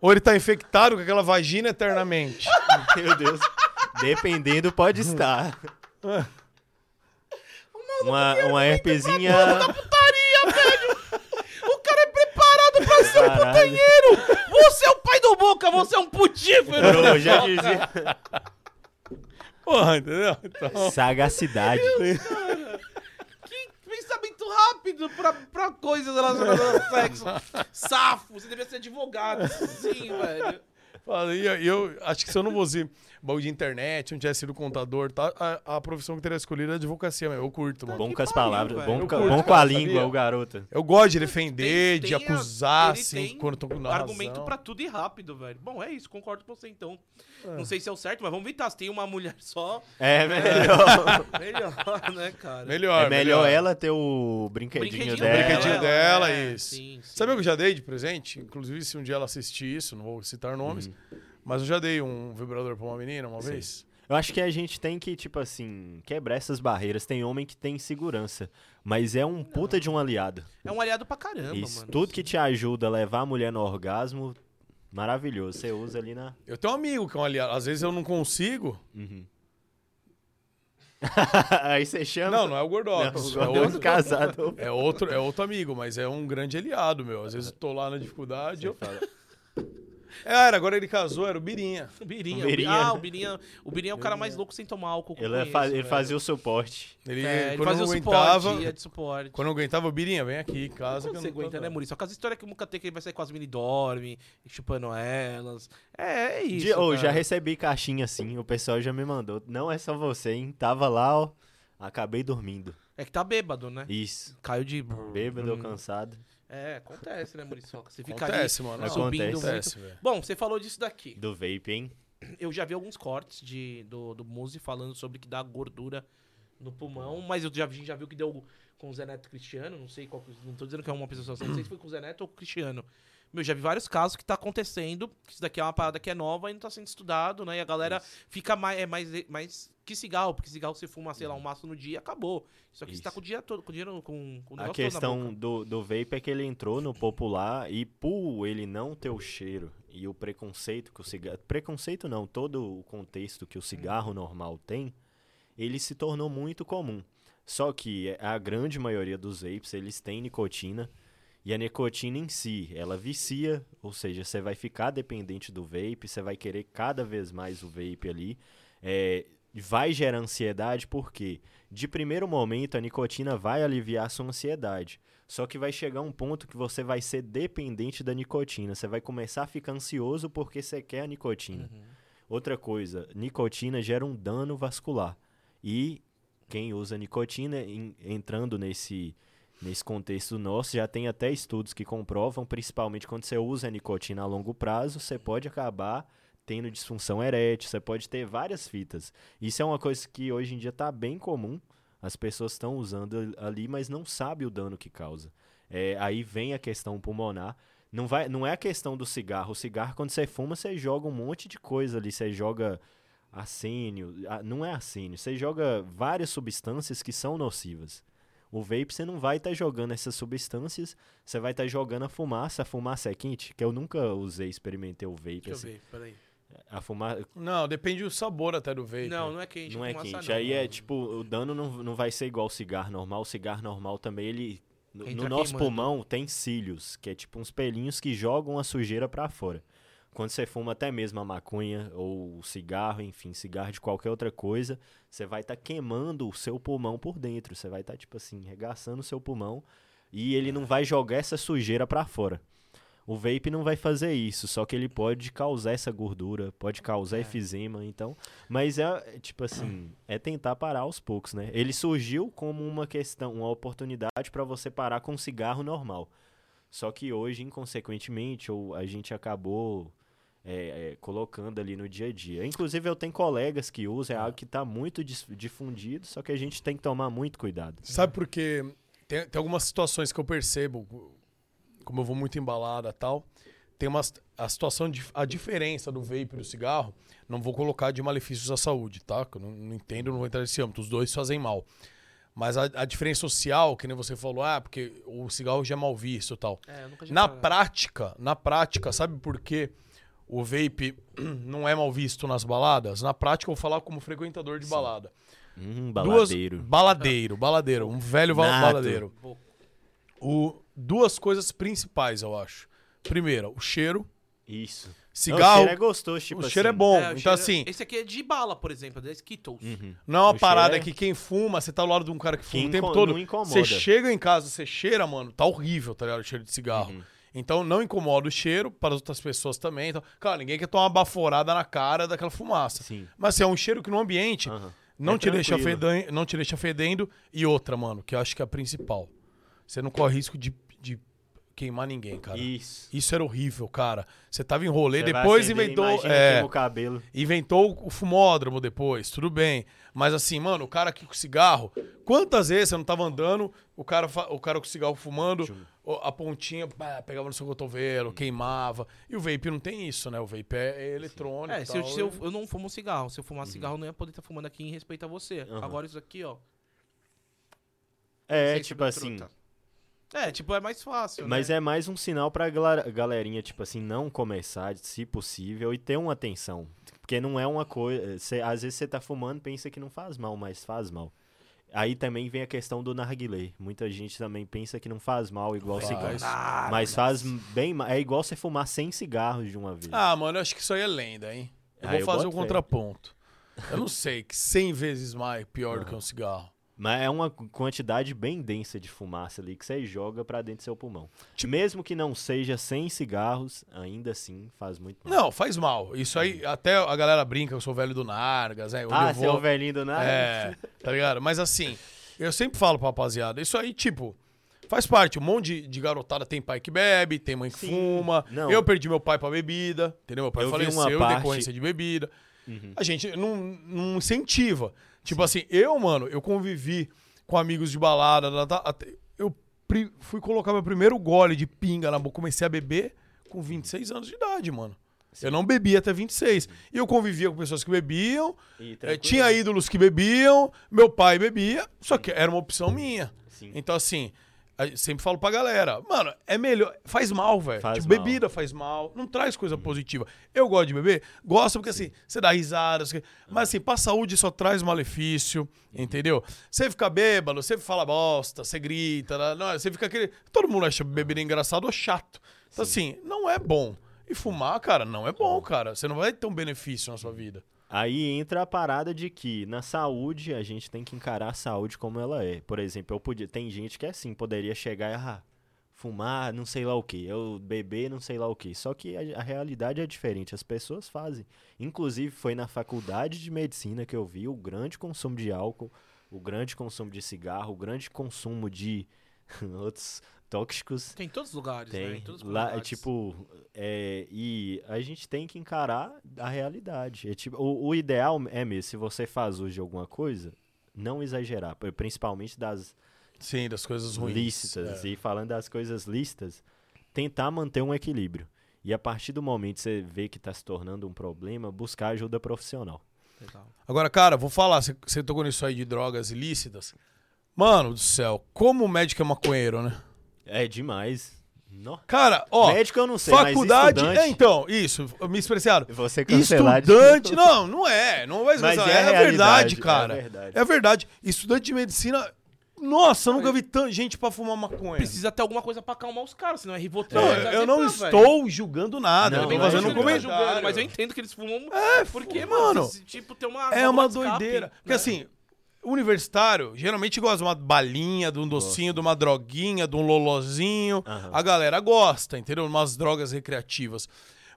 Ou ele tá infectado com aquela vagina eternamente. <laughs> Meu Deus. Dependendo, pode estar. Uma, uma herpesinha. O cara é preparado pra ser um Caralho. putanheiro. Você é o pai do Boca, você é um putífero. Eu já dizia. Porra, entendeu? Então, Sagacidade. Pensamento rápido. pra, pra coisas relacionadas ao <laughs> sexo. Safo, você devia ser advogado. Sim, velho. Fala, E eu, eu acho que se eu não fosse baú de internet, não tivesse sido contador, tá, a, a profissão que eu teria escolhido é advocacia mesmo. Eu curto, mano. Bom com as palavras, bom, Eu com- curto, bom com a cara, língua, sabia? o garoto. Eu gosto de defender, Tem- de tem a- acusar, ele assim, quando tô com argumento razão. pra tudo e rápido, velho. Bom, é isso, concordo com você então. Não sei se é o certo, mas vamos evitar. Se tem uma mulher só, É melhor. <laughs> melhor, né, cara? Melhor, é melhor ela ter o brinquedinho, Brinquedinho dela. brinquedinho dela, é, isso. Sim, sim. Sabe o que eu já dei de presente? Inclusive, se um dia ela assistir isso, não vou citar nomes, mas eu já dei um vibrador pra uma menina uma Sim. vez. Eu acho que a gente tem que, tipo assim, quebrar essas barreiras. Tem homem que tem segurança, mas é um puta de um aliado. É um aliado pra caramba, Isso. mano. Tudo que te ajuda a levar a mulher no orgasmo, maravilhoso. Você usa ali na. Eu tenho um amigo que é um aliado. Às vezes eu não consigo. Uhum. <laughs> Aí você chama. Não, não é o Não, Gordox. é, outro, <laughs> casado. é, outro, é outro amigo, mas é um grande aliado, meu. Às vezes eu tô lá na dificuldade. Eu... É, era, agora ele casou, era o Birinha. <laughs> O Birinha. O Birinha. Ah, o Birinha. O Birinha é o cara mais louco sem tomar álcool. que eu Ele, é conheço, fa- ele fazia o suporte. Ele, É, ele quando fazia não o aguentava. suporte, ia de suporte. Quando não aguentava, Birinha, vem aqui casa. Que eu você tô aguenta, né, dando. Maurício? Com as histórias que o Muca tem que ele vai sair com as mini dorme, chupando elas. É, é isso. De- oh, já recebi caixinha assim, o pessoal já me mandou. Não é só você, hein? Tava lá, ó. Acabei dormindo. É que tá bêbado, né? Isso. Caiu de. Bêbado ou cansado. É, acontece, né, Maurício? Você fica Acontece, ali mano. subindo Acontece. muito. Acontece, velho. Bom, você falou disso daqui. Do vape, hein? Eu já vi alguns cortes de, do, do Muzi falando sobre que dá gordura no pulmão, mas eu já vi, já viu que deu com o Zé Neto Cristiano, não sei qual, não tô dizendo que é uma pessoa, não sei se foi com o Zé Neto ou com o Cristiano. Meu, já vi vários casos que tá acontecendo, que isso daqui é uma parada que é nova e não tá sendo estudado, né? E a galera fica mais, é mais, mais que cigarro, porque cigarro você fuma, sei lá, um maço no dia e acabou. Isso aqui você tá Isso. com o dia todo, com o dinheiro, com, com o A negócio questão do, do vape é que ele entrou no popular e por ele não ter o cheiro e o preconceito que o cigarro. Preconceito não, todo o contexto que o cigarro normal tem, ele se tornou muito comum. Só que a grande maioria dos vapes, eles têm nicotina. E a nicotina em si, ela vicia, ou seja, você vai ficar dependente do vape, você vai querer cada vez mais o vape ali. É, vai gerar ansiedade porque, de primeiro momento, a nicotina vai aliviar a sua ansiedade. Só que vai chegar um ponto que você vai ser dependente da nicotina. Você vai começar a ficar ansioso porque você quer a nicotina. Outra coisa, nicotina gera um dano vascular. E quem usa nicotina, em- entrando nesse, nesse contexto nosso, já tem até estudos que comprovam, principalmente quando você usa a nicotina a longo prazo, você pode acabar tendo disfunção erétil, você pode ter várias fitas. Isso é uma coisa que hoje em dia está bem comum. As pessoas estão usando ali, mas não sabem o dano que causa. É, aí vem a questão pulmonar. Não, vai, não é a questão do cigarro. O cigarro, quando você fuma, você joga um monte de coisa ali. Você joga arsênio. ah, Não é arsênio. Você joga várias substâncias que são nocivas. O vape, você não vai estar jogando essas substâncias. Você vai estar jogando a fumaça. A fumaça é quente, que eu nunca usei, experimentei o vape. Deixa eu assim. ver, peraí. A fumaça Não, depende do sabor até do vape. Não, não é quente. não é fumaça quente. não. Aí é tipo, o dano não, não vai ser igual o cigarro normal. O cigarro normal também, ele. No, no nosso queimando. pulmão tem cílios, que é tipo uns pelinhos que jogam a sujeira pra fora. Quando você fuma até mesmo a maconha ou o cigarro, enfim, cigarro de qualquer outra coisa, você vai estar queimando o seu pulmão por dentro. Você vai estar, tipo assim, regaçando o seu pulmão e ele não vai jogar essa sujeira pra fora. O vape não vai fazer isso, só que ele pode causar essa gordura, pode causar efizema, então. Mas é, é, tipo assim, é tentar parar aos poucos, né? Ele surgiu como uma questão, uma oportunidade para você parar com um cigarro normal. Só que hoje, inconsequentemente, ou a gente acabou é, é, colocando ali no dia a dia. Inclusive, eu tenho colegas que usam, é algo que está muito difundido, só que a gente tem que tomar muito cuidado. Sabe por quê? Tem, tem algumas situações que eu percebo, como eu vou muito embalada e tal, tem uma, a situação, de, a diferença do vape e do cigarro, não vou colocar de malefícios à saúde, tá? Eu não, não entendo, não vou entrar nesse âmbito, os dois fazem mal. Mas a, a diferença social, que nem você falou, ah, porque o cigarro já é mal visto e tal. É, eu nunca tinha Na parado. prática, na prática, sabe por que o vape <clears throat> não é mal visto nas baladas? Na prática, eu vou falar como frequentador de balada. Hum, Duas- baladeiro. baladeiro, baladeiro. Um velho Nato. baladeiro. O, duas coisas principais, eu acho. Primeira, o cheiro. Isso. O Cigarro, cheiro é gostoso, tipo o cheiro é assim. bom. É, o então, cheiro- assim, Esse aqui é de bala, por exemplo, da Skittles. Uhum. não é uma o parada é- que quem fuma, você tá ao lado de um cara que fuma Que o tempo todo. Você chega em casa, você cheira, mano, tá horrível, tá ligado? O cheiro de cigarro. Uhum. Então não incomoda o cheiro para as outras pessoas também. Então, claro, ninguém quer tomar uma baforada na cara daquela fumaça. Sim. Mas assim, é um cheiro que no ambiente Aham. não, É te deixa fedendo, não te deixa fedendo. E outra, mano, que eu acho que é a principal. Você não corre risco de queimar ninguém, cara. Isso. Isso era horrível, cara. Você tava em rolê, Você depois inventou. é, o cabelo. Inventou o fumódromo depois, tudo bem. Mas assim, mano, o cara aqui com cigarro, quantas vezes você não tava andando, o cara, o cara com cigarro fumando, a pontinha pá, pegava no seu cotovelo, queimava. E o vape não tem isso, né? O vape é, é eletrônico. É, se eu, se eu, e- eu não fumo cigarro. Se eu fumar cigarro, eu não ia poder estar fumando aqui em respeito a você. Aham. Agora isso aqui, ó. É, tipo assim. truta. É, tipo, é mais fácil. Mas né? é mais um sinal pra galerinha, tipo assim, não começar, se possível, e ter uma atenção. Porque não é uma coisa. Às vezes você tá fumando, pensa que não faz mal, mas faz mal. Aí também vem a questão do narguilé. Muita gente também pensa que não faz mal igual Faz. cigarro. Ah, Mas faz bem mal. É igual você fumar 100 cigarros de uma vez. Ah, mano, eu acho que isso aí é lenda, hein? Eu Ah, vou eu fazer fé. contraponto. Eu não sei, que 100 vezes mais pior do que um cigarro. Mas é uma quantidade bem densa de fumaça ali que você joga pra dentro do seu pulmão. Tipo- Mesmo que não seja 100 cigarros, ainda assim faz muito mal. Não, faz mal. Isso aí, até a galera brinca, eu sou velho do Nargas, né? Ah, você é vou- o velhinho do nada? É, tá ligado? Mas assim, eu sempre falo pra rapaziada, isso aí, tipo, faz parte. Um monte de, de garotada tem pai que bebe, tem mãe que Sim. fuma. Não. Eu perdi meu pai pra bebida, entendeu? Meu pai Eu faleceu parte- decorrência de bebida. Uhum. A gente não, não incentiva. Tipo assim, eu, mano, eu convivi com amigos de balada, tá, eu fui colocar meu primeiro gole de pinga na boca, comecei a beber com 26 anos de idade, mano. Eu não bebia até 26. E eu convivia com pessoas que bebiam, E é, tranquilo. tinha ídolos que bebiam, meu pai bebia, só que era uma opção minha. Sim. Então, assim, sempre falo pra galera, mano, é melhor. Faz mal, velho. Tipo, bebida faz mal, não traz coisa positiva. Eu gosto de beber, gosto porque assim, você dá risada, você- mas assim, pra saúde só traz malefício, entendeu? Você fica bêbado, você fala bosta, você grita, né? não, você fica aquele. Todo mundo acha bebida engraçado ou chato. Então, assim, não é bom. E fumar, cara, não é bom, cara. Você não vai ter um benefício na sua vida. Aí entra a parada de que na saúde a gente tem que encarar a saúde como ela é. Por exemplo, eu podia, tem gente que é assim, poderia chegar e ah, fumar, não sei lá o que, eu beber, não sei lá o que. Só que a, a realidade é diferente, as pessoas fazem. Inclusive foi na faculdade de medicina que eu vi o grande consumo de álcool, o grande consumo de cigarro, o grande consumo de <laughs> outros tóxicos. Tem em todos os lugares, né? Em Tem. todos os Lá, é lugares. tipo, é, e a gente tem que encarar a realidade. É, tipo, o, o ideal é mesmo, se você faz hoje alguma coisa, não exagerar, principalmente das Sim, das coisas ruins. lícitas. É. E falando das coisas lícitas, tentar manter um equilíbrio. E a partir do momento que você vê que está se tornando um problema, buscar ajuda profissional. Legal. Agora, cara, vou falar, você- você tocou nisso aí de drogas ilícitas. Mano do céu, como o médico é maconheiro, né? É demais. No- Cara, ó, Médico eu não sei, faculdade. mas É, estudante, então, isso, me expressaram. você cancelar de- Estudante, não, não é, não vai Mas é É, a verdade, cara. é a verdade. É verdade. Estudante de medicina, nossa, eu nunca vi tanta gente pra fumar maconha. Precisa ter alguma coisa pra acalmar os caras, senão é Rivotril. Não, é eu não estou julgando nada, Não, eu tô não é fazendo um julgando, comentário. julgando, mas eu entendo que eles fumam. É, porque, mano, mano, esse, tipo, tem uma. É uma de escape, doideira. Porque né? assim, universitário geralmente gosta de uma balinha, de um docinho, de uma droguinha, de um lolozinho. Aham. A galera gosta, entendeu? Umas drogas recreativas.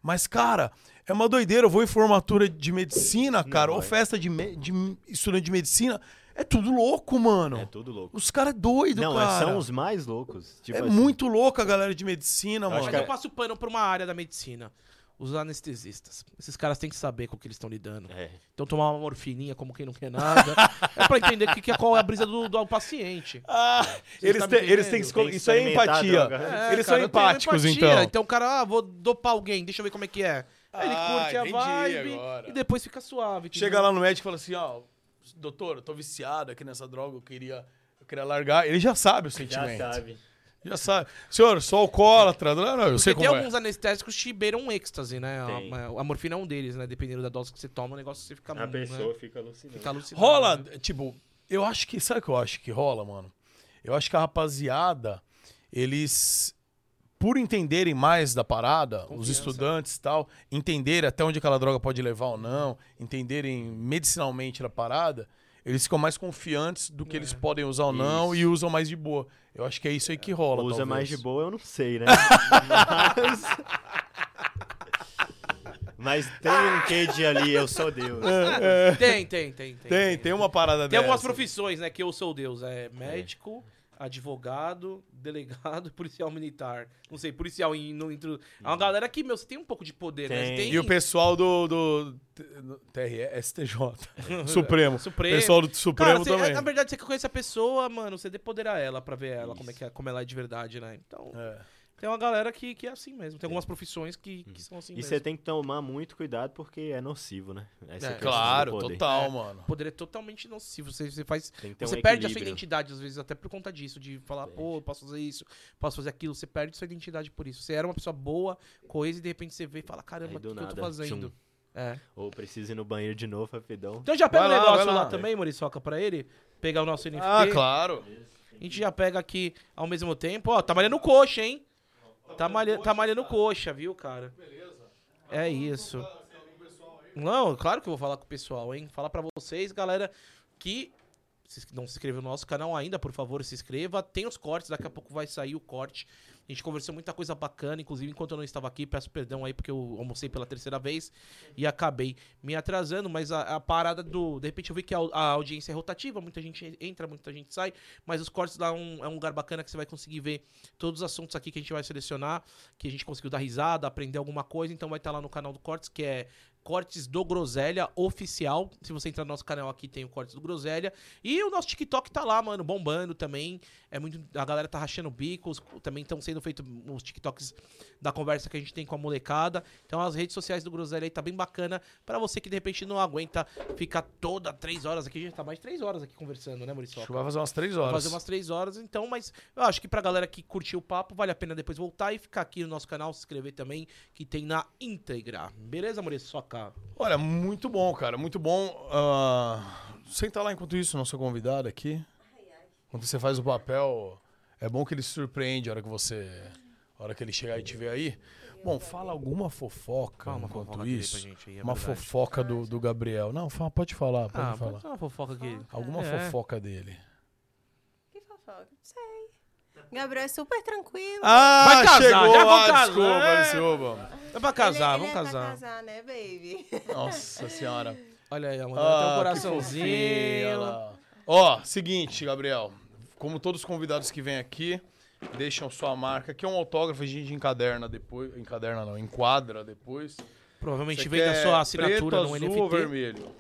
Mas, cara, é uma doideira. Eu vou em formatura de medicina, cara, ou é. festa de, me- de estudante de medicina. É tudo louco, mano. É tudo louco. Os caras é doido, Não, cara. são os mais loucos. Tipo É assim, muito louco a galera de medicina, acho mano. Mas que eu passo pano pra uma área da medicina. Os anestesistas. Esses caras têm que saber com o que eles estão lidando. É. Então tomar uma morfininha como quem não quer nada. <laughs> é pra entender que, que é qual é a brisa do, do paciente. Ah, eles, tá eles têm que. Tem Isso é empatia. É, eles cara, são empáticos, empatia. então. Então o cara, ah, vou dopar alguém, deixa eu ver como é que é. Aí ele Ah, curte a vibe agora. e depois fica suave. entendeu? Chega lá no médico e fala assim, ó, doutor, eu tô viciado aqui nessa droga, eu queria, eu queria largar. Ele já sabe o Já sentimento. sabe. Já sabe. Senhor, sou alcoólatra. Não, não, eu sei Porque tem como é. alguns anestésicos que te beiram um êxtase, né? Tem. A, a morfina é um deles, né? Dependendo da dose que você toma, o negócio você fica A né? pessoa fica alucinada. Fica alucinado. Rola, né? tipo, eu acho que, sabe o que eu acho que rola, mano? Eu acho que a rapaziada, eles por entenderem mais da parada, os Confiança. estudantes e tal, entenderem até onde aquela droga pode levar ou não, entenderem medicinalmente da parada, eles ficam mais confiantes do que eles podem usar ou não e usam mais de boa. Eu acho que é isso aí que rola. Usa talvez. mais de boa, eu não sei, né? <laughs> Mas... Mas tem um quê de ali, eu sou Deus. Tem, tem, tem, tem. Tem, tem uma parada Tem dessa. algumas profissões, né? Que eu sou Deus. É médico, advogado, delegado, <laughs> policial militar. Não sei, policial em, no, intro... É uma galera que, meu, você tem um pouco de poder, né? Tem. tem... E o pessoal do, do TRE, STJ, <laughs> Supremo. Supremo. pessoal do Supremo Cara, você- também. na verdade, você que conhece a pessoa, mano, você depoderar ela pra ver ela, como, é que é, como ela é de verdade, né? Então, É. tem uma galera que, que é assim mesmo. Tem algumas profissões que, que são assim E mesmo. você tem que tomar muito cuidado porque é nocivo, né? Essa É. Claro, poder. total, É. mano. O poder é totalmente nocivo. Você, você faz. Você um perde a sua identidade, às vezes, até por conta disso. De falar, Perde. pô, eu posso fazer isso, posso fazer aquilo. Você perde sua identidade por isso. Você era uma pessoa boa, coisa, e de repente você vê e fala, caramba, o que, eu tô fazendo? tchum. É. Ou precisa ir no banheiro de novo, rapidão. Então já pega o lá, negócio lá, lá. também, Muriçoca, pra ele. Pegar o nosso NFT. Ah, claro. A gente já pega aqui ao mesmo tempo. Ó, tá malhando coxa, hein? Tá, malha, tá malhando coxa, viu, cara? É isso. Não, claro que eu vou falar com o pessoal, hein? Falar pra vocês, galera, que se não se inscreveu no nosso canal ainda, por favor, se inscreva. Tem os cortes, daqui a pouco vai sair o corte. A gente conversou muita coisa bacana, inclusive enquanto eu não estava aqui, peço perdão aí porque eu almocei pela terceira vez e acabei me atrasando, mas a, a parada do. De repente eu vi que a, a audiência é rotativa, muita gente entra, muita gente sai, mas os cortes lá é um, é um lugar bacana que você vai conseguir ver todos os assuntos aqui que a gente vai selecionar, que a gente conseguiu dar risada, aprender alguma coisa, então vai estar lá no canal do Cortes, que é Cortes do Groselha Oficial. Se você entrar no nosso canal aqui, tem o Cortes do Groselha. E o nosso TikTok tá lá, mano, bombando também. É muito. A galera tá rachando bicos. Também estão sendo feitos os TikToks da conversa que a gente tem com a molecada. Então as redes sociais do Groselha aí tá bem bacana. Pra você que de repente não aguenta ficar toda três horas aqui. A gente tá mais de três horas aqui conversando, né, Maurício? Acho que vai fazer umas três Vai horas. fazer umas três horas, então, mas eu acho que pra galera que curtiu o papo, vale a pena depois voltar e ficar aqui no nosso canal, se inscrever também, que tem na íntegra. Beleza, Maurício? Só cá. Olha, muito bom, cara. Muito bom. Ah, senta lá enquanto isso, nosso convidado aqui. Quando você faz o papel, é bom que ele se surpreende a hora que você. A hora que ele chegar e te ver aí. Bom, fala alguma fofoca uma enquanto fofoca isso. gente é uma verdade. fofoca do, do Gabriel. Não, fala, pode falar, pode Ah, falar. pode uma fofoca aqui. Alguma É. fofoca dele. Que fofoca? Não sei. Gabriel é super tranquilo. Ah, Vai casar, chegou! já vão ah, casar, desculpa, desculpa. É pra casar, ele, vamos ele É casar. pra casar, né, baby? Nossa senhora. Olha aí, mano, tem um Ah, coraçãozinho. Ó, seguinte, Gabriel. Como todos os convidados que vêm aqui, deixam sua marca, que é um autógrafo, a gente encaderna depois. Encaderna não, enquadra depois. Provavelmente Você vem da sua assinatura preto, no azul NFT. ou vermelho?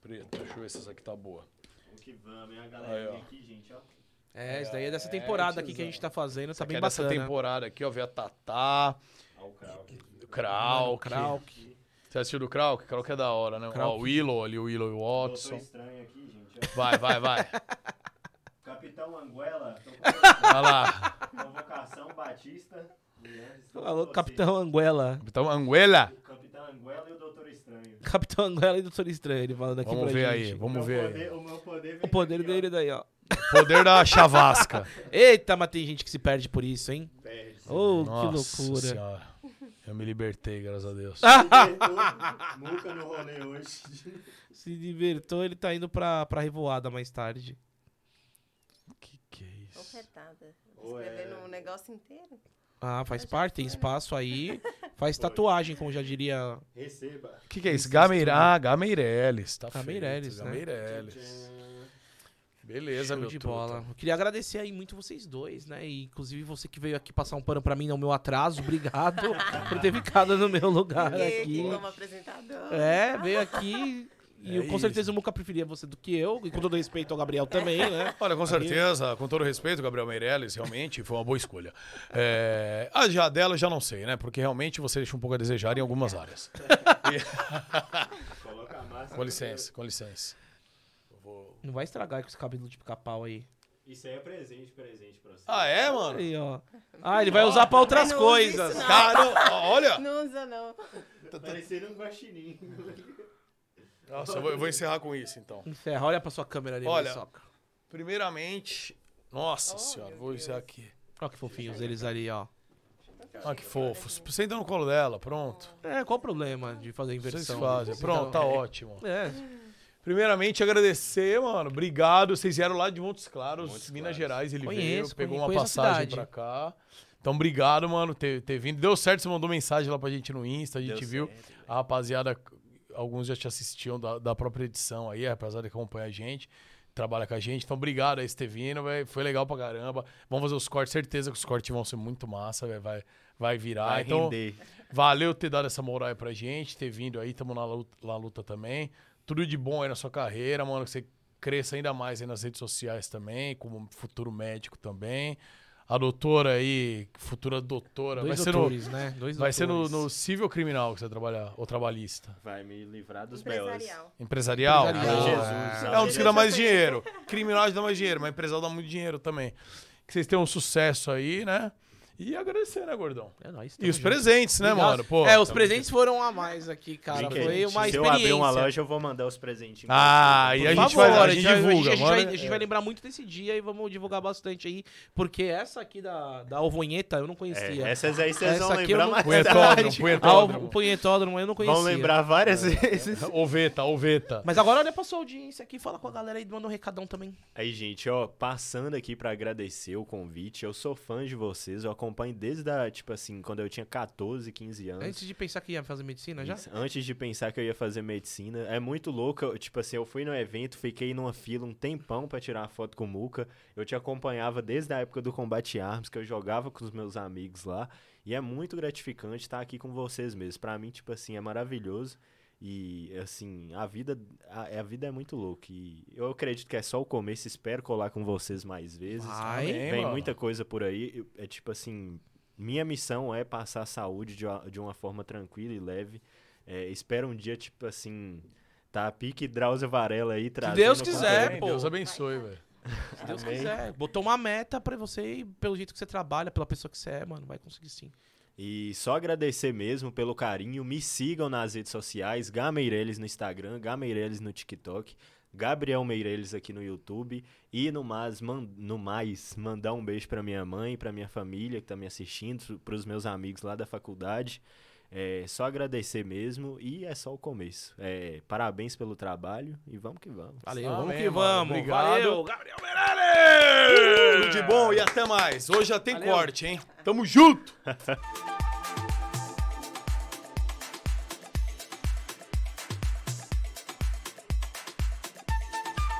Preto, deixa eu ver se essa aqui tá boa. Que vamos, hein? A galerinha Aí, ó. aqui, gente, ó. É, isso daí é dessa É, temporada aqui que a tiozão. gente tá fazendo, Essa tá aqui bem é dessa bacana. temporada aqui, ó. Vê a Tatá, Ó o Krauk. o Krauk. Krauk. Você assistiu do Krauk? Krauk é da hora, né? Ó, Krauk. o Willow ali, o Willow e o Doutor Watson. Estranho aqui, gente, ó. Vai, vai, vai. <laughs> Capitão Anguela, tô com Vai lá. convocação Batista. Estou com Alô, você. Capitão Anguela. Capitão Anguela. Capitão Anguela e o Estranho. <laughs> Capitão Anguela e Doutor Estranho, ele falando aqui Vamos pra ver gente. aí, vamos ver aí. poder- O meu poder vem O poder daqui, ó. dele daí, ó. Poder da chavasca. <laughs> Eita, mas tem gente que se perde por isso, hein? Perde. Oh, Nossa que loucura. senhora. Eu me libertei, graças a Deus. <laughs> Nunca no rolê hoje. Se libertou, ele tá indo pra, pra revoada mais tarde. Que que é isso? Ofertada. Ou é- Escrevendo um negócio inteiro. Ah, faz parte, tem espaço aí. <laughs> Faz tatuagem, como já diria. Receba. Que que é isso? Gameira... Ah, Gameireles. Tá Gameireles, feito, né? Gameireles. Beleza, Show meu de truta. bola. Eu queria agradecer aí muito vocês dois, né? E inclusive você que veio aqui passar um pano pra mim no meu atraso. Obrigado <laughs> por ter ficado no meu lugar Porque aqui. como apresentador. É, veio aqui. E É eu, com isso. certeza o Muca preferia você do que eu. E com todo respeito ao Gabriel também, né? <laughs> Olha, com certeza, com todo respeito, Gabriel Meirelles, realmente foi uma boa escolha. É, a já dela já não sei, né? Porque realmente você deixa um pouco a desejar em algumas áreas. Coloca a massa. Com licença, com licença. Vou- Não vai estragar com esse cabelo de pica-pau aí. Isso aí é presente, presente pra você. Ah, é, mano? Aí, ó. Ah, ele vai usar pra outras coisas. isso, não. Cara, olha! Não usa, não. Parecendo um guaxinim. <laughs> Nossa, eu vou, eu vou encerrar com isso, então. Encerra, olha pra sua câmera ali, Olha. Primeiramente, Nossa Oh, senhora, vou Deus. usar aqui. Olha que fofinhos eles ali, ó. Ah, que fofo. Senta no colo dela, pronto. É, qual o problema de fazer Vocês inversão? fazem. Pronto, tá Então, ótimo. É, Primeiramente, agradecer, mano. Obrigado. Vocês vieram lá de Montes Claros, Montes Minas Claros. Gerais. Ele Conheço, veio, pegou uma passagem pra cá. Então, obrigado, mano, ter, ter vindo. Deu certo, você mandou mensagem lá pra gente no Insta, a gente Deu viu. certo. A rapaziada, alguns já te assistiam da, da própria edição aí, a rapaziada que acompanha a gente, trabalha com a gente. Então, obrigado aí, Estevino, velho. Foi legal pra caramba. Vamos fazer os cortes, certeza que os cortes vão ser muito massa, velho. Vai, vai virar. Vai então, render. valeu ter dado essa moral aí pra gente, ter vindo aí, tamo na luta, na luta também. Tudo de bom aí na sua carreira, mano. Que você cresça ainda mais aí nas redes sociais também, como futuro médico também. A doutora aí, futura doutora, dois vai ser no, doutores, né? Dois Vai ser no, doutores. no civil criminal que você vai trabalhar, ou trabalhista? Vai me livrar dos belos. Empresarial. Empresarial? Empresarial. Ah, Jesus, É um dos que dá Jesus. mais dinheiro. Criminal dá mais dinheiro, mas empresarial dá muito dinheiro também. Que vocês tenham um sucesso aí, né? E agradecer, né, gordão? É nóis, E os junto. presentes, né, Obrigado. mano? Pô, é, os tamo presentes foram a mais aqui, cara. Brinquedo. Foi uma Se eu experiência. abrir uma loja, eu vou mandar os presentinhos. pra Ah, e a Por gente favor, faz- a gente vai- divulga, A gente, mano. vai, a gente É. vai lembrar muito desse dia e vamos divulgar bastante aí. Porque essa aqui da, da Alvonheta eu não É, conhecia. essas aí vocês Essa vão aqui eu lembrar não- mais Punhetódromo. Ah, o punhetódromo. punhetódromo eu não conhecia. Vão lembrar várias É. vezes. <laughs> Oveta, oveta. Mas agora olha pra sua audiência aqui, fala com a galera aí, manda um recadão também. Aí, gente, ó, passando aqui pra agradecer o convite. Eu sou fã de vocês, eu acompanho desde a, tipo assim, quando eu tinha 14, 15 anos. Antes de pensar que ia fazer medicina já? Isso, Antes de pensar que eu ia fazer medicina. É muito louco. eu, Tipo assim, eu fui no evento, fiquei numa fila um tempão pra tirar foto com o Muca. Eu te acompanhava desde a época do Combate Arms, que eu jogava com os meus amigos lá. E é muito gratificante estar aqui com vocês mesmo. Pra mim, tipo assim, é maravilhoso. E, assim, a vida, a, a vida é muito louca. E eu acredito que é só o começo. Espero colar com vocês mais vezes. Vai. Vem mano. muita coisa por aí. É tipo assim, minha missão é passar a saúde de uma, de uma forma tranquila e leve. É, espero um dia, tipo assim, tá a pique Drauzio Varela aí trazendo... Deus o quiser, pô. Deus abençoe, velho. Se Deus Amém. quiser. Botou uma meta pra você e pelo jeito que você trabalha, pela pessoa que você é, mano, vai conseguir sim. E só agradecer mesmo pelo carinho. Me sigam nas redes sociais, Gá Meireles no Instagram, Gá Meireles no TikTok, Gabriel Meireles aqui no YouTube. E no mais, man- no mais mandar um beijo pra minha mãe, pra minha família que tá me assistindo, pros meus amigos lá da faculdade. É só agradecer mesmo e é só o começo. É, parabéns pelo trabalho e vamos que vamos. Valeu, Amém, vamos que mano. vamos. Obrigado. Valeu, Gabriel Meirelles! Tudo de bom e até mais. Hoje já tem Valeu. corte, hein? Tamo junto! <laughs>